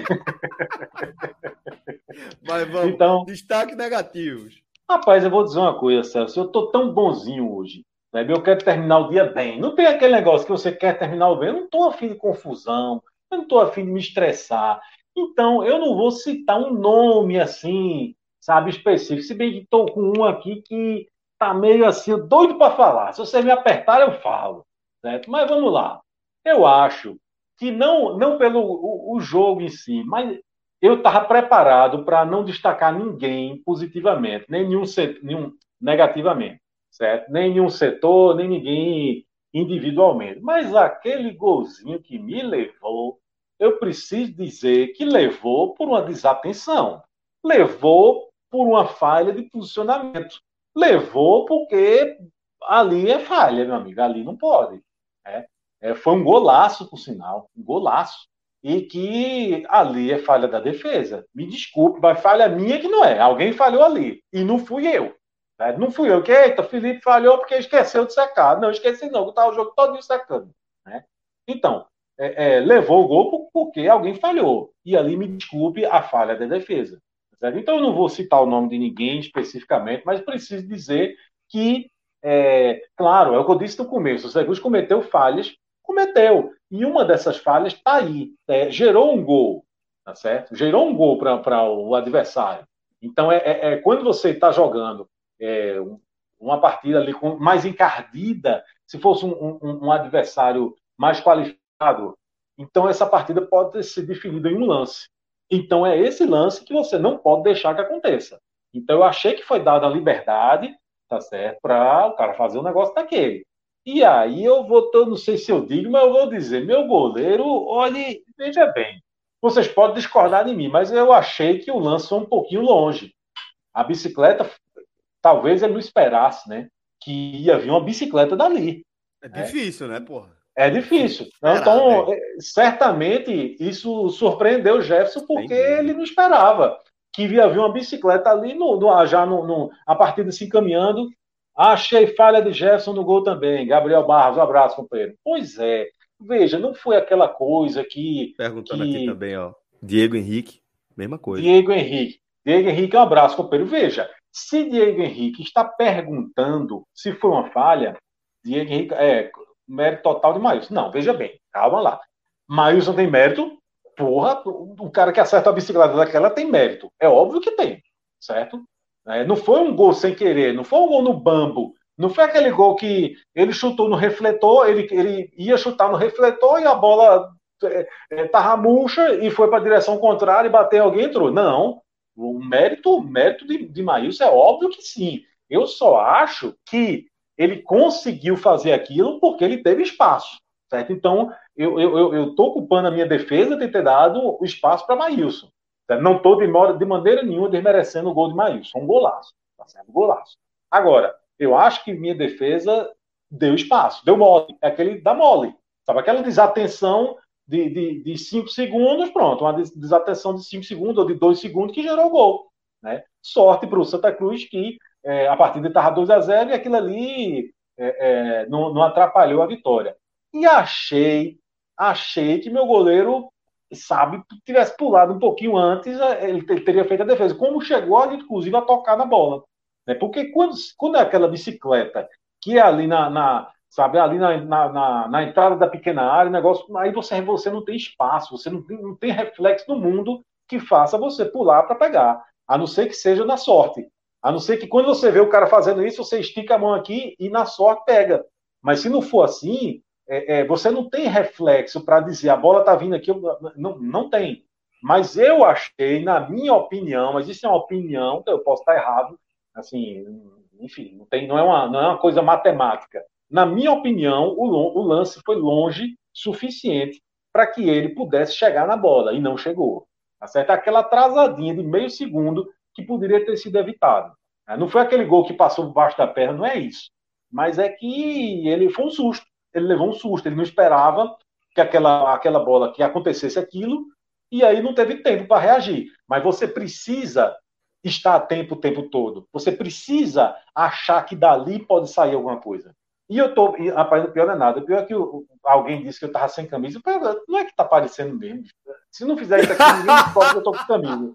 [laughs] mas vamos. Então, destaque negativos. Rapaz, eu vou dizer uma coisa, Celso. Eu tô tão bonzinho hoje. Né? Eu quero terminar o dia bem. Não tem aquele negócio que você quer terminar o bem. Eu não tô afim de confusão. Eu não tô afim de me estressar. Então, eu não vou citar um nome assim, sabe, específico. Se bem que estou com um aqui que tá meio assim, doido para falar. Se você me apertar, eu falo. Certo? Mas vamos lá. Eu acho que não, não pelo o, o jogo em si, mas eu estava preparado para não destacar ninguém positivamente, nem nenhum, nenhum negativamente, certo? Nem nenhum setor, nem ninguém individualmente. Mas aquele golzinho que me levou, eu preciso dizer que levou por uma desatenção, levou por uma falha de posicionamento, levou porque ali é falha, meu amigo, ali não pode. É, é, foi um golaço, por sinal, um golaço. E que ali é falha da defesa. Me desculpe, mas falha minha que não é. Alguém falhou ali. E não fui eu. Né? Não fui eu. Que, eita, Felipe falhou porque esqueceu de secar. Não, esqueci não, estava o jogo todo secando. Né? Então, é, é, levou o gol porque alguém falhou. E ali, me desculpe, a falha da defesa. Certo? Então, eu não vou citar o nome de ninguém especificamente, mas preciso dizer que é, claro, é o que eu disse no começo, o Zé cometeu falhas, cometeu. E uma dessas falhas está aí. É, gerou um gol, tá certo? Gerou um gol para o adversário. Então, é, é, é quando você está jogando é, uma partida ali mais encardida, se fosse um, um, um, adversário mais qualificado, então essa partida pode ser definida em um lance. Então, é esse lance que você não pode deixar que aconteça. Então, eu achei que foi dada a liberdade tá certo? Para o cara fazer um negócio daquele. E aí eu vou, eu não sei se eu digo, mas eu vou dizer, meu goleiro, olhe, veja bem, vocês podem discordar de mim, mas eu achei que o lance foi um pouquinho longe. A bicicleta, talvez ele não esperasse, né? Que ia vir uma bicicleta dali. É difícil, é. né, porra? É difícil. então, é, certamente, isso surpreendeu o Jefferson porque ele não esperava que via vir uma bicicleta ali, no, no já no, no, a partida se encaminhando. Achei falha de Jefferson no gol também. Gabriel Barros, um abraço, companheiro. Pois é. Veja, não foi aquela coisa que. Perguntando que... aqui também, ó. Diego Henrique, mesma coisa. Diego Henrique. Diego Henrique, um abraço, companheiro. Veja, se Diego Henrique está perguntando se foi uma falha, Diego Henrique é mérito total de Maílson. Não, veja bem, calma lá. Maílson tem mérito porra, o cara que acerta a bicicleta daquela tem mérito. É óbvio que tem, certo? É, não foi um gol sem querer, não foi um gol no bambo, não foi aquele gol que ele chutou no refletor, ele, ele ia chutar no refletor e a bola é, é, murcha e foi para a direção contrária e bateu alguém entrou. Não. O mérito, mérito de, de Maílson é óbvio que sim. Eu só acho que ele conseguiu fazer aquilo porque ele teve espaço. Certo? Então, eu estou eu, culpando a minha defesa de ter dado o espaço para Maílson. Não estou de, de, maneira nenhuma desmerecendo o gol de Maílson. Um golaço. Tá certo? Golaço. Agora, eu acho que minha defesa deu espaço, deu mole. É aquele da mole. Sabe? Aquela desatenção de, de, de cinco segundos, pronto. Uma desatenção de cinco segundos ou de dois segundos que gerou o gol. Né? Sorte para o Santa Cruz que é, a partida estava 2 a 0 e aquilo ali é, é, não, não atrapalhou a vitória. E achei, achei que meu goleiro, sabe, tivesse pulado um pouquinho antes, é, ele teria feito a defesa. Como chegou ali, inclusive, a tocar na bola. Né? Porque quando, quando é aquela bicicleta que é ali na, na sabe, ali na, na, na, na, entrada da pequena área, negócio, aí você, você não tem espaço, você não tem, não tem reflexo no mundo que faça você pular para pegar. A não ser que seja na sorte. A não ser que quando você vê o cara fazendo isso, você estica a mão aqui e na sorte pega. Mas se não for assim, é, é, você não tem reflexo para dizer a bola está vindo aqui. Não, não tem. Mas eu achei, na minha opinião, mas isso é uma opinião, eu posso estar errado, assim, enfim, não, tem, não, é, uma, não é uma coisa matemática. Na minha opinião, o, o lance foi longe suficiente para que ele pudesse chegar na bola, e não chegou. Tá certo? Aquela atrasadinha de meio segundo que poderia ter sido evitado. Não foi aquele gol que passou por baixo da perna, não é isso. Mas é que ele foi um susto. Ele levou um susto, ele não esperava que aquela, aquela bola, que acontecesse aquilo, e aí não teve tempo para reagir. Mas você precisa estar tempo o tempo todo. Você precisa achar que dali pode sair alguma coisa. E eu tô, e, rapaz, o pior é nada. O pior é que o, alguém disse que eu tava sem camisa. Não é que tá parecendo mesmo. Se não fizer isso aqui, ninguém descobre que eu tô com camisa.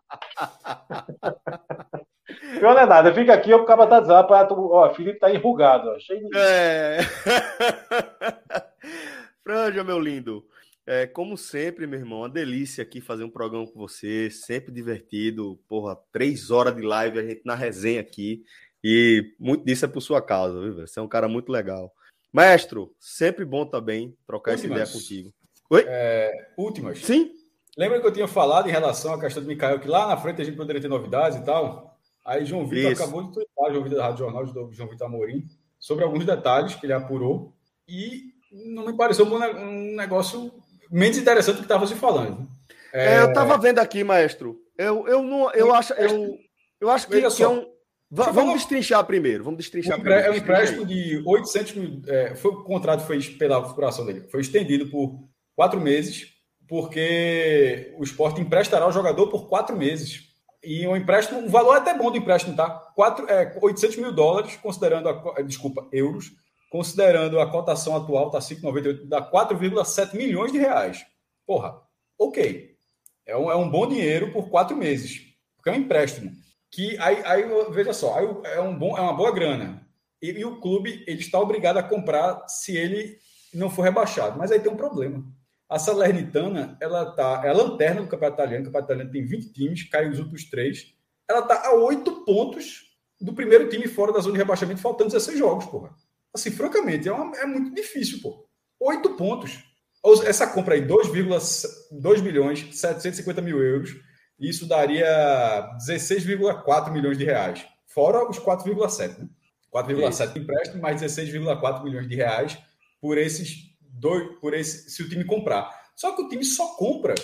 pior não é nada. Fica aqui, o cara tá dizendo, ó, o Felipe tá enrugado, ó, cheio de... É. [laughs] Franja, meu lindo. É, como sempre, meu irmão, uma delícia aqui fazer um programa com você, sempre divertido. Porra, três horas de live, a gente na resenha aqui. E muito disso é por sua causa, viu? Você é um cara muito legal. Maestro, sempre bom também trocar últimas. essa ideia contigo. Oi? É, últimas. Sim. Lembra que eu tinha falado em relação à questão do Mikael, que lá na frente a gente poderia ter novidades e tal? Aí João Vitor Isso. acabou de twittar, João Vitor da Rádio Jornal, de João Vitor Amorim, sobre alguns detalhes que ele apurou. E não me pareceu um negócio menos interessante do que estava se falando. É... É, eu estava vendo aqui, maestro. Eu, eu, não, eu, acho, eu, eu acho que, que é um. Vamos destrinchar primeiro. Vamos destrinchar um primeiro. É um empréstimo de 800 mil. É, foi, o contrato foi pela figuração dele. Foi estendido por quatro meses, porque o esporte emprestará o jogador por quatro meses. E um empréstimo, o valor é até bom do empréstimo, tá? Quatro, é, 800 mil dólares, considerando a. Desculpa, euros, considerando a cotação atual, tá 5,98, dá 4,7 milhões de reais. Porra, ok. É um, é um bom dinheiro por quatro meses, porque é um empréstimo. Que aí, aí veja só, aí é, um bom, é uma boa grana. E, e, o clube ele está obrigado a comprar se ele não for rebaixado. Mas aí tem um problema. A Salernitana, ela tá, é a lanterna do Campeonato Italiano. O Campeonato Italiano tem 20 times, caiu os outros três. Ela está a oito pontos do primeiro time fora da zona de rebaixamento, faltando 16 jogos, porra. Assim, francamente, é, uma, é muito difícil, pô. Oito pontos. Essa compra aí, 2,2 milhões, 750 mil euros, isso daria 16,4 milhões de reais. Fora os 4,7, né? 4,7 empréstimo, mais 16,4 milhões de reais por esses dois, por esse, se o time comprar. Só que o time só compra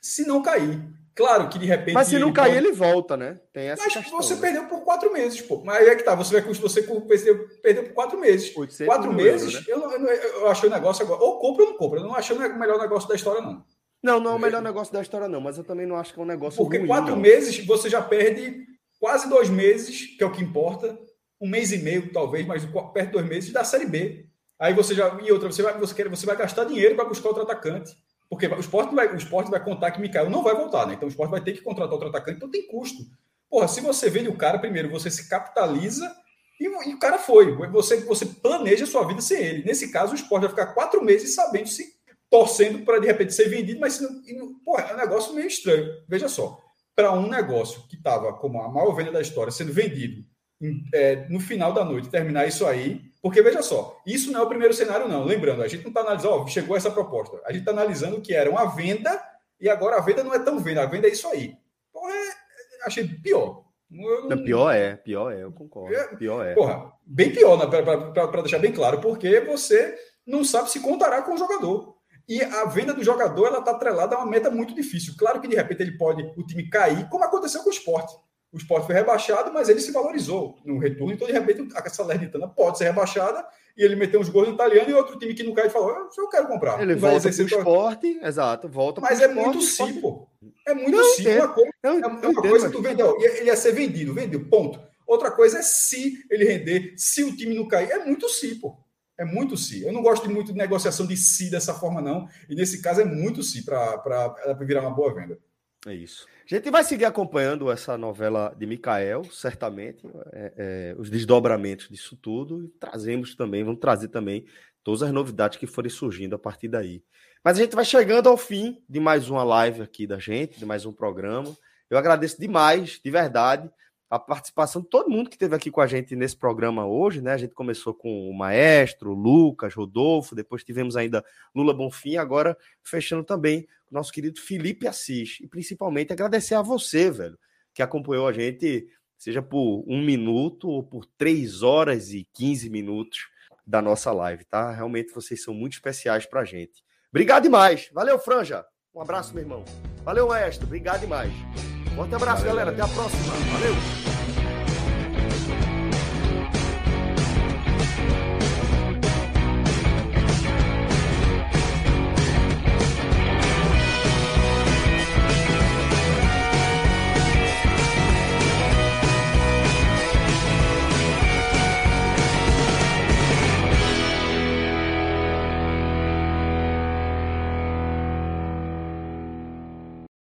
se não cair. Claro que de repente. Mas se não cair, pode... ele volta, né? Tem essa Mas questão, você né? perdeu por quatro meses, pô. Mas aí é que tá, você vai você perdeu, perdeu por quatro meses. Quatro meses, euros, né? eu, eu, eu, achei o negócio agora. Ou compra ou não compra. Eu não achei o melhor negócio da história, não. Não, não é o melhor negócio da história, não, mas eu também não acho que é um negócio. Porque ruim, quatro não. meses você já perde quase dois meses, que é o que importa. Um mês e meio, talvez, mas perto de dois meses da Série B. Aí você já. E outra, você vai, você quer, você vai gastar dinheiro para buscar outro atacante. Porque o esporte, vai, o esporte vai contar que Mikael não vai voltar, né? Então o esporte vai ter que contratar outro atacante, então tem custo. Porra, se você vende o cara, primeiro você se capitaliza e, e, o cara foi. Você, você planeja a sua vida sem ele. Nesse caso, o esporte vai ficar quatro meses sabendo se torcendo para de repente ser vendido, mas porra, é um negócio meio estranho. Veja só, para um negócio que estava como a maior venda da história sendo vendido é, no final da noite, terminar isso aí, porque veja só, isso não é o primeiro cenário, não. Lembrando, a gente não está analisando, ó, chegou essa proposta. A gente está analisando que era uma venda e agora a venda não é tão venda, a venda é isso aí. Porra, é, achei pior. Não, pior é, pior é, eu concordo. É, pior é. Porra, bem pior, né, para deixar bem claro, porque você não sabe se contará com o jogador. E a venda do jogador ela está atrelada a uma meta muito difícil. Claro que de repente ele pode, o time cair, como aconteceu com o esporte o esporte foi rebaixado, mas ele se valorizou no retorno. Então, de repente, a Salernitana pode ser rebaixada e ele meteu uns gols no italiano e outro time que não cai e falou: Eu quero comprar. Ele vai volta para o esporte, exato, volta Mas é esporte, muito sim, pô. É muito não, sim. Uma coisa, eu, é uma entendo, coisa que tu vendeu. Ele ia ser vendido, vendeu, ponto. Outra coisa é se ele render, se o time não cair. É muito sim, pô. É muito sim. Eu não gosto de muito de negociação de si dessa forma, não. E nesse caso é muito sim para virar uma boa venda. É isso. A gente vai seguir acompanhando essa novela de Mikael, certamente, é, é, os desdobramentos disso tudo, e trazemos também, vamos trazer também todas as novidades que forem surgindo a partir daí. Mas a gente vai chegando ao fim de mais uma live aqui da gente, de mais um programa. Eu agradeço demais, de verdade, a participação de todo mundo que esteve aqui com a gente nesse programa hoje, né? A gente começou com o Maestro, Lucas, Rodolfo, depois tivemos ainda Lula Bonfim, agora fechando também o nosso querido Felipe Assis. E principalmente agradecer a você, velho, que acompanhou a gente, seja por um minuto ou por três horas e quinze minutos da nossa live, tá? Realmente vocês são muito especiais pra gente. Obrigado demais. Valeu, Franja. Um abraço, meu irmão. Valeu, Maestro. Obrigado demais. Forte abraço, galera. Até a próxima. Valeu.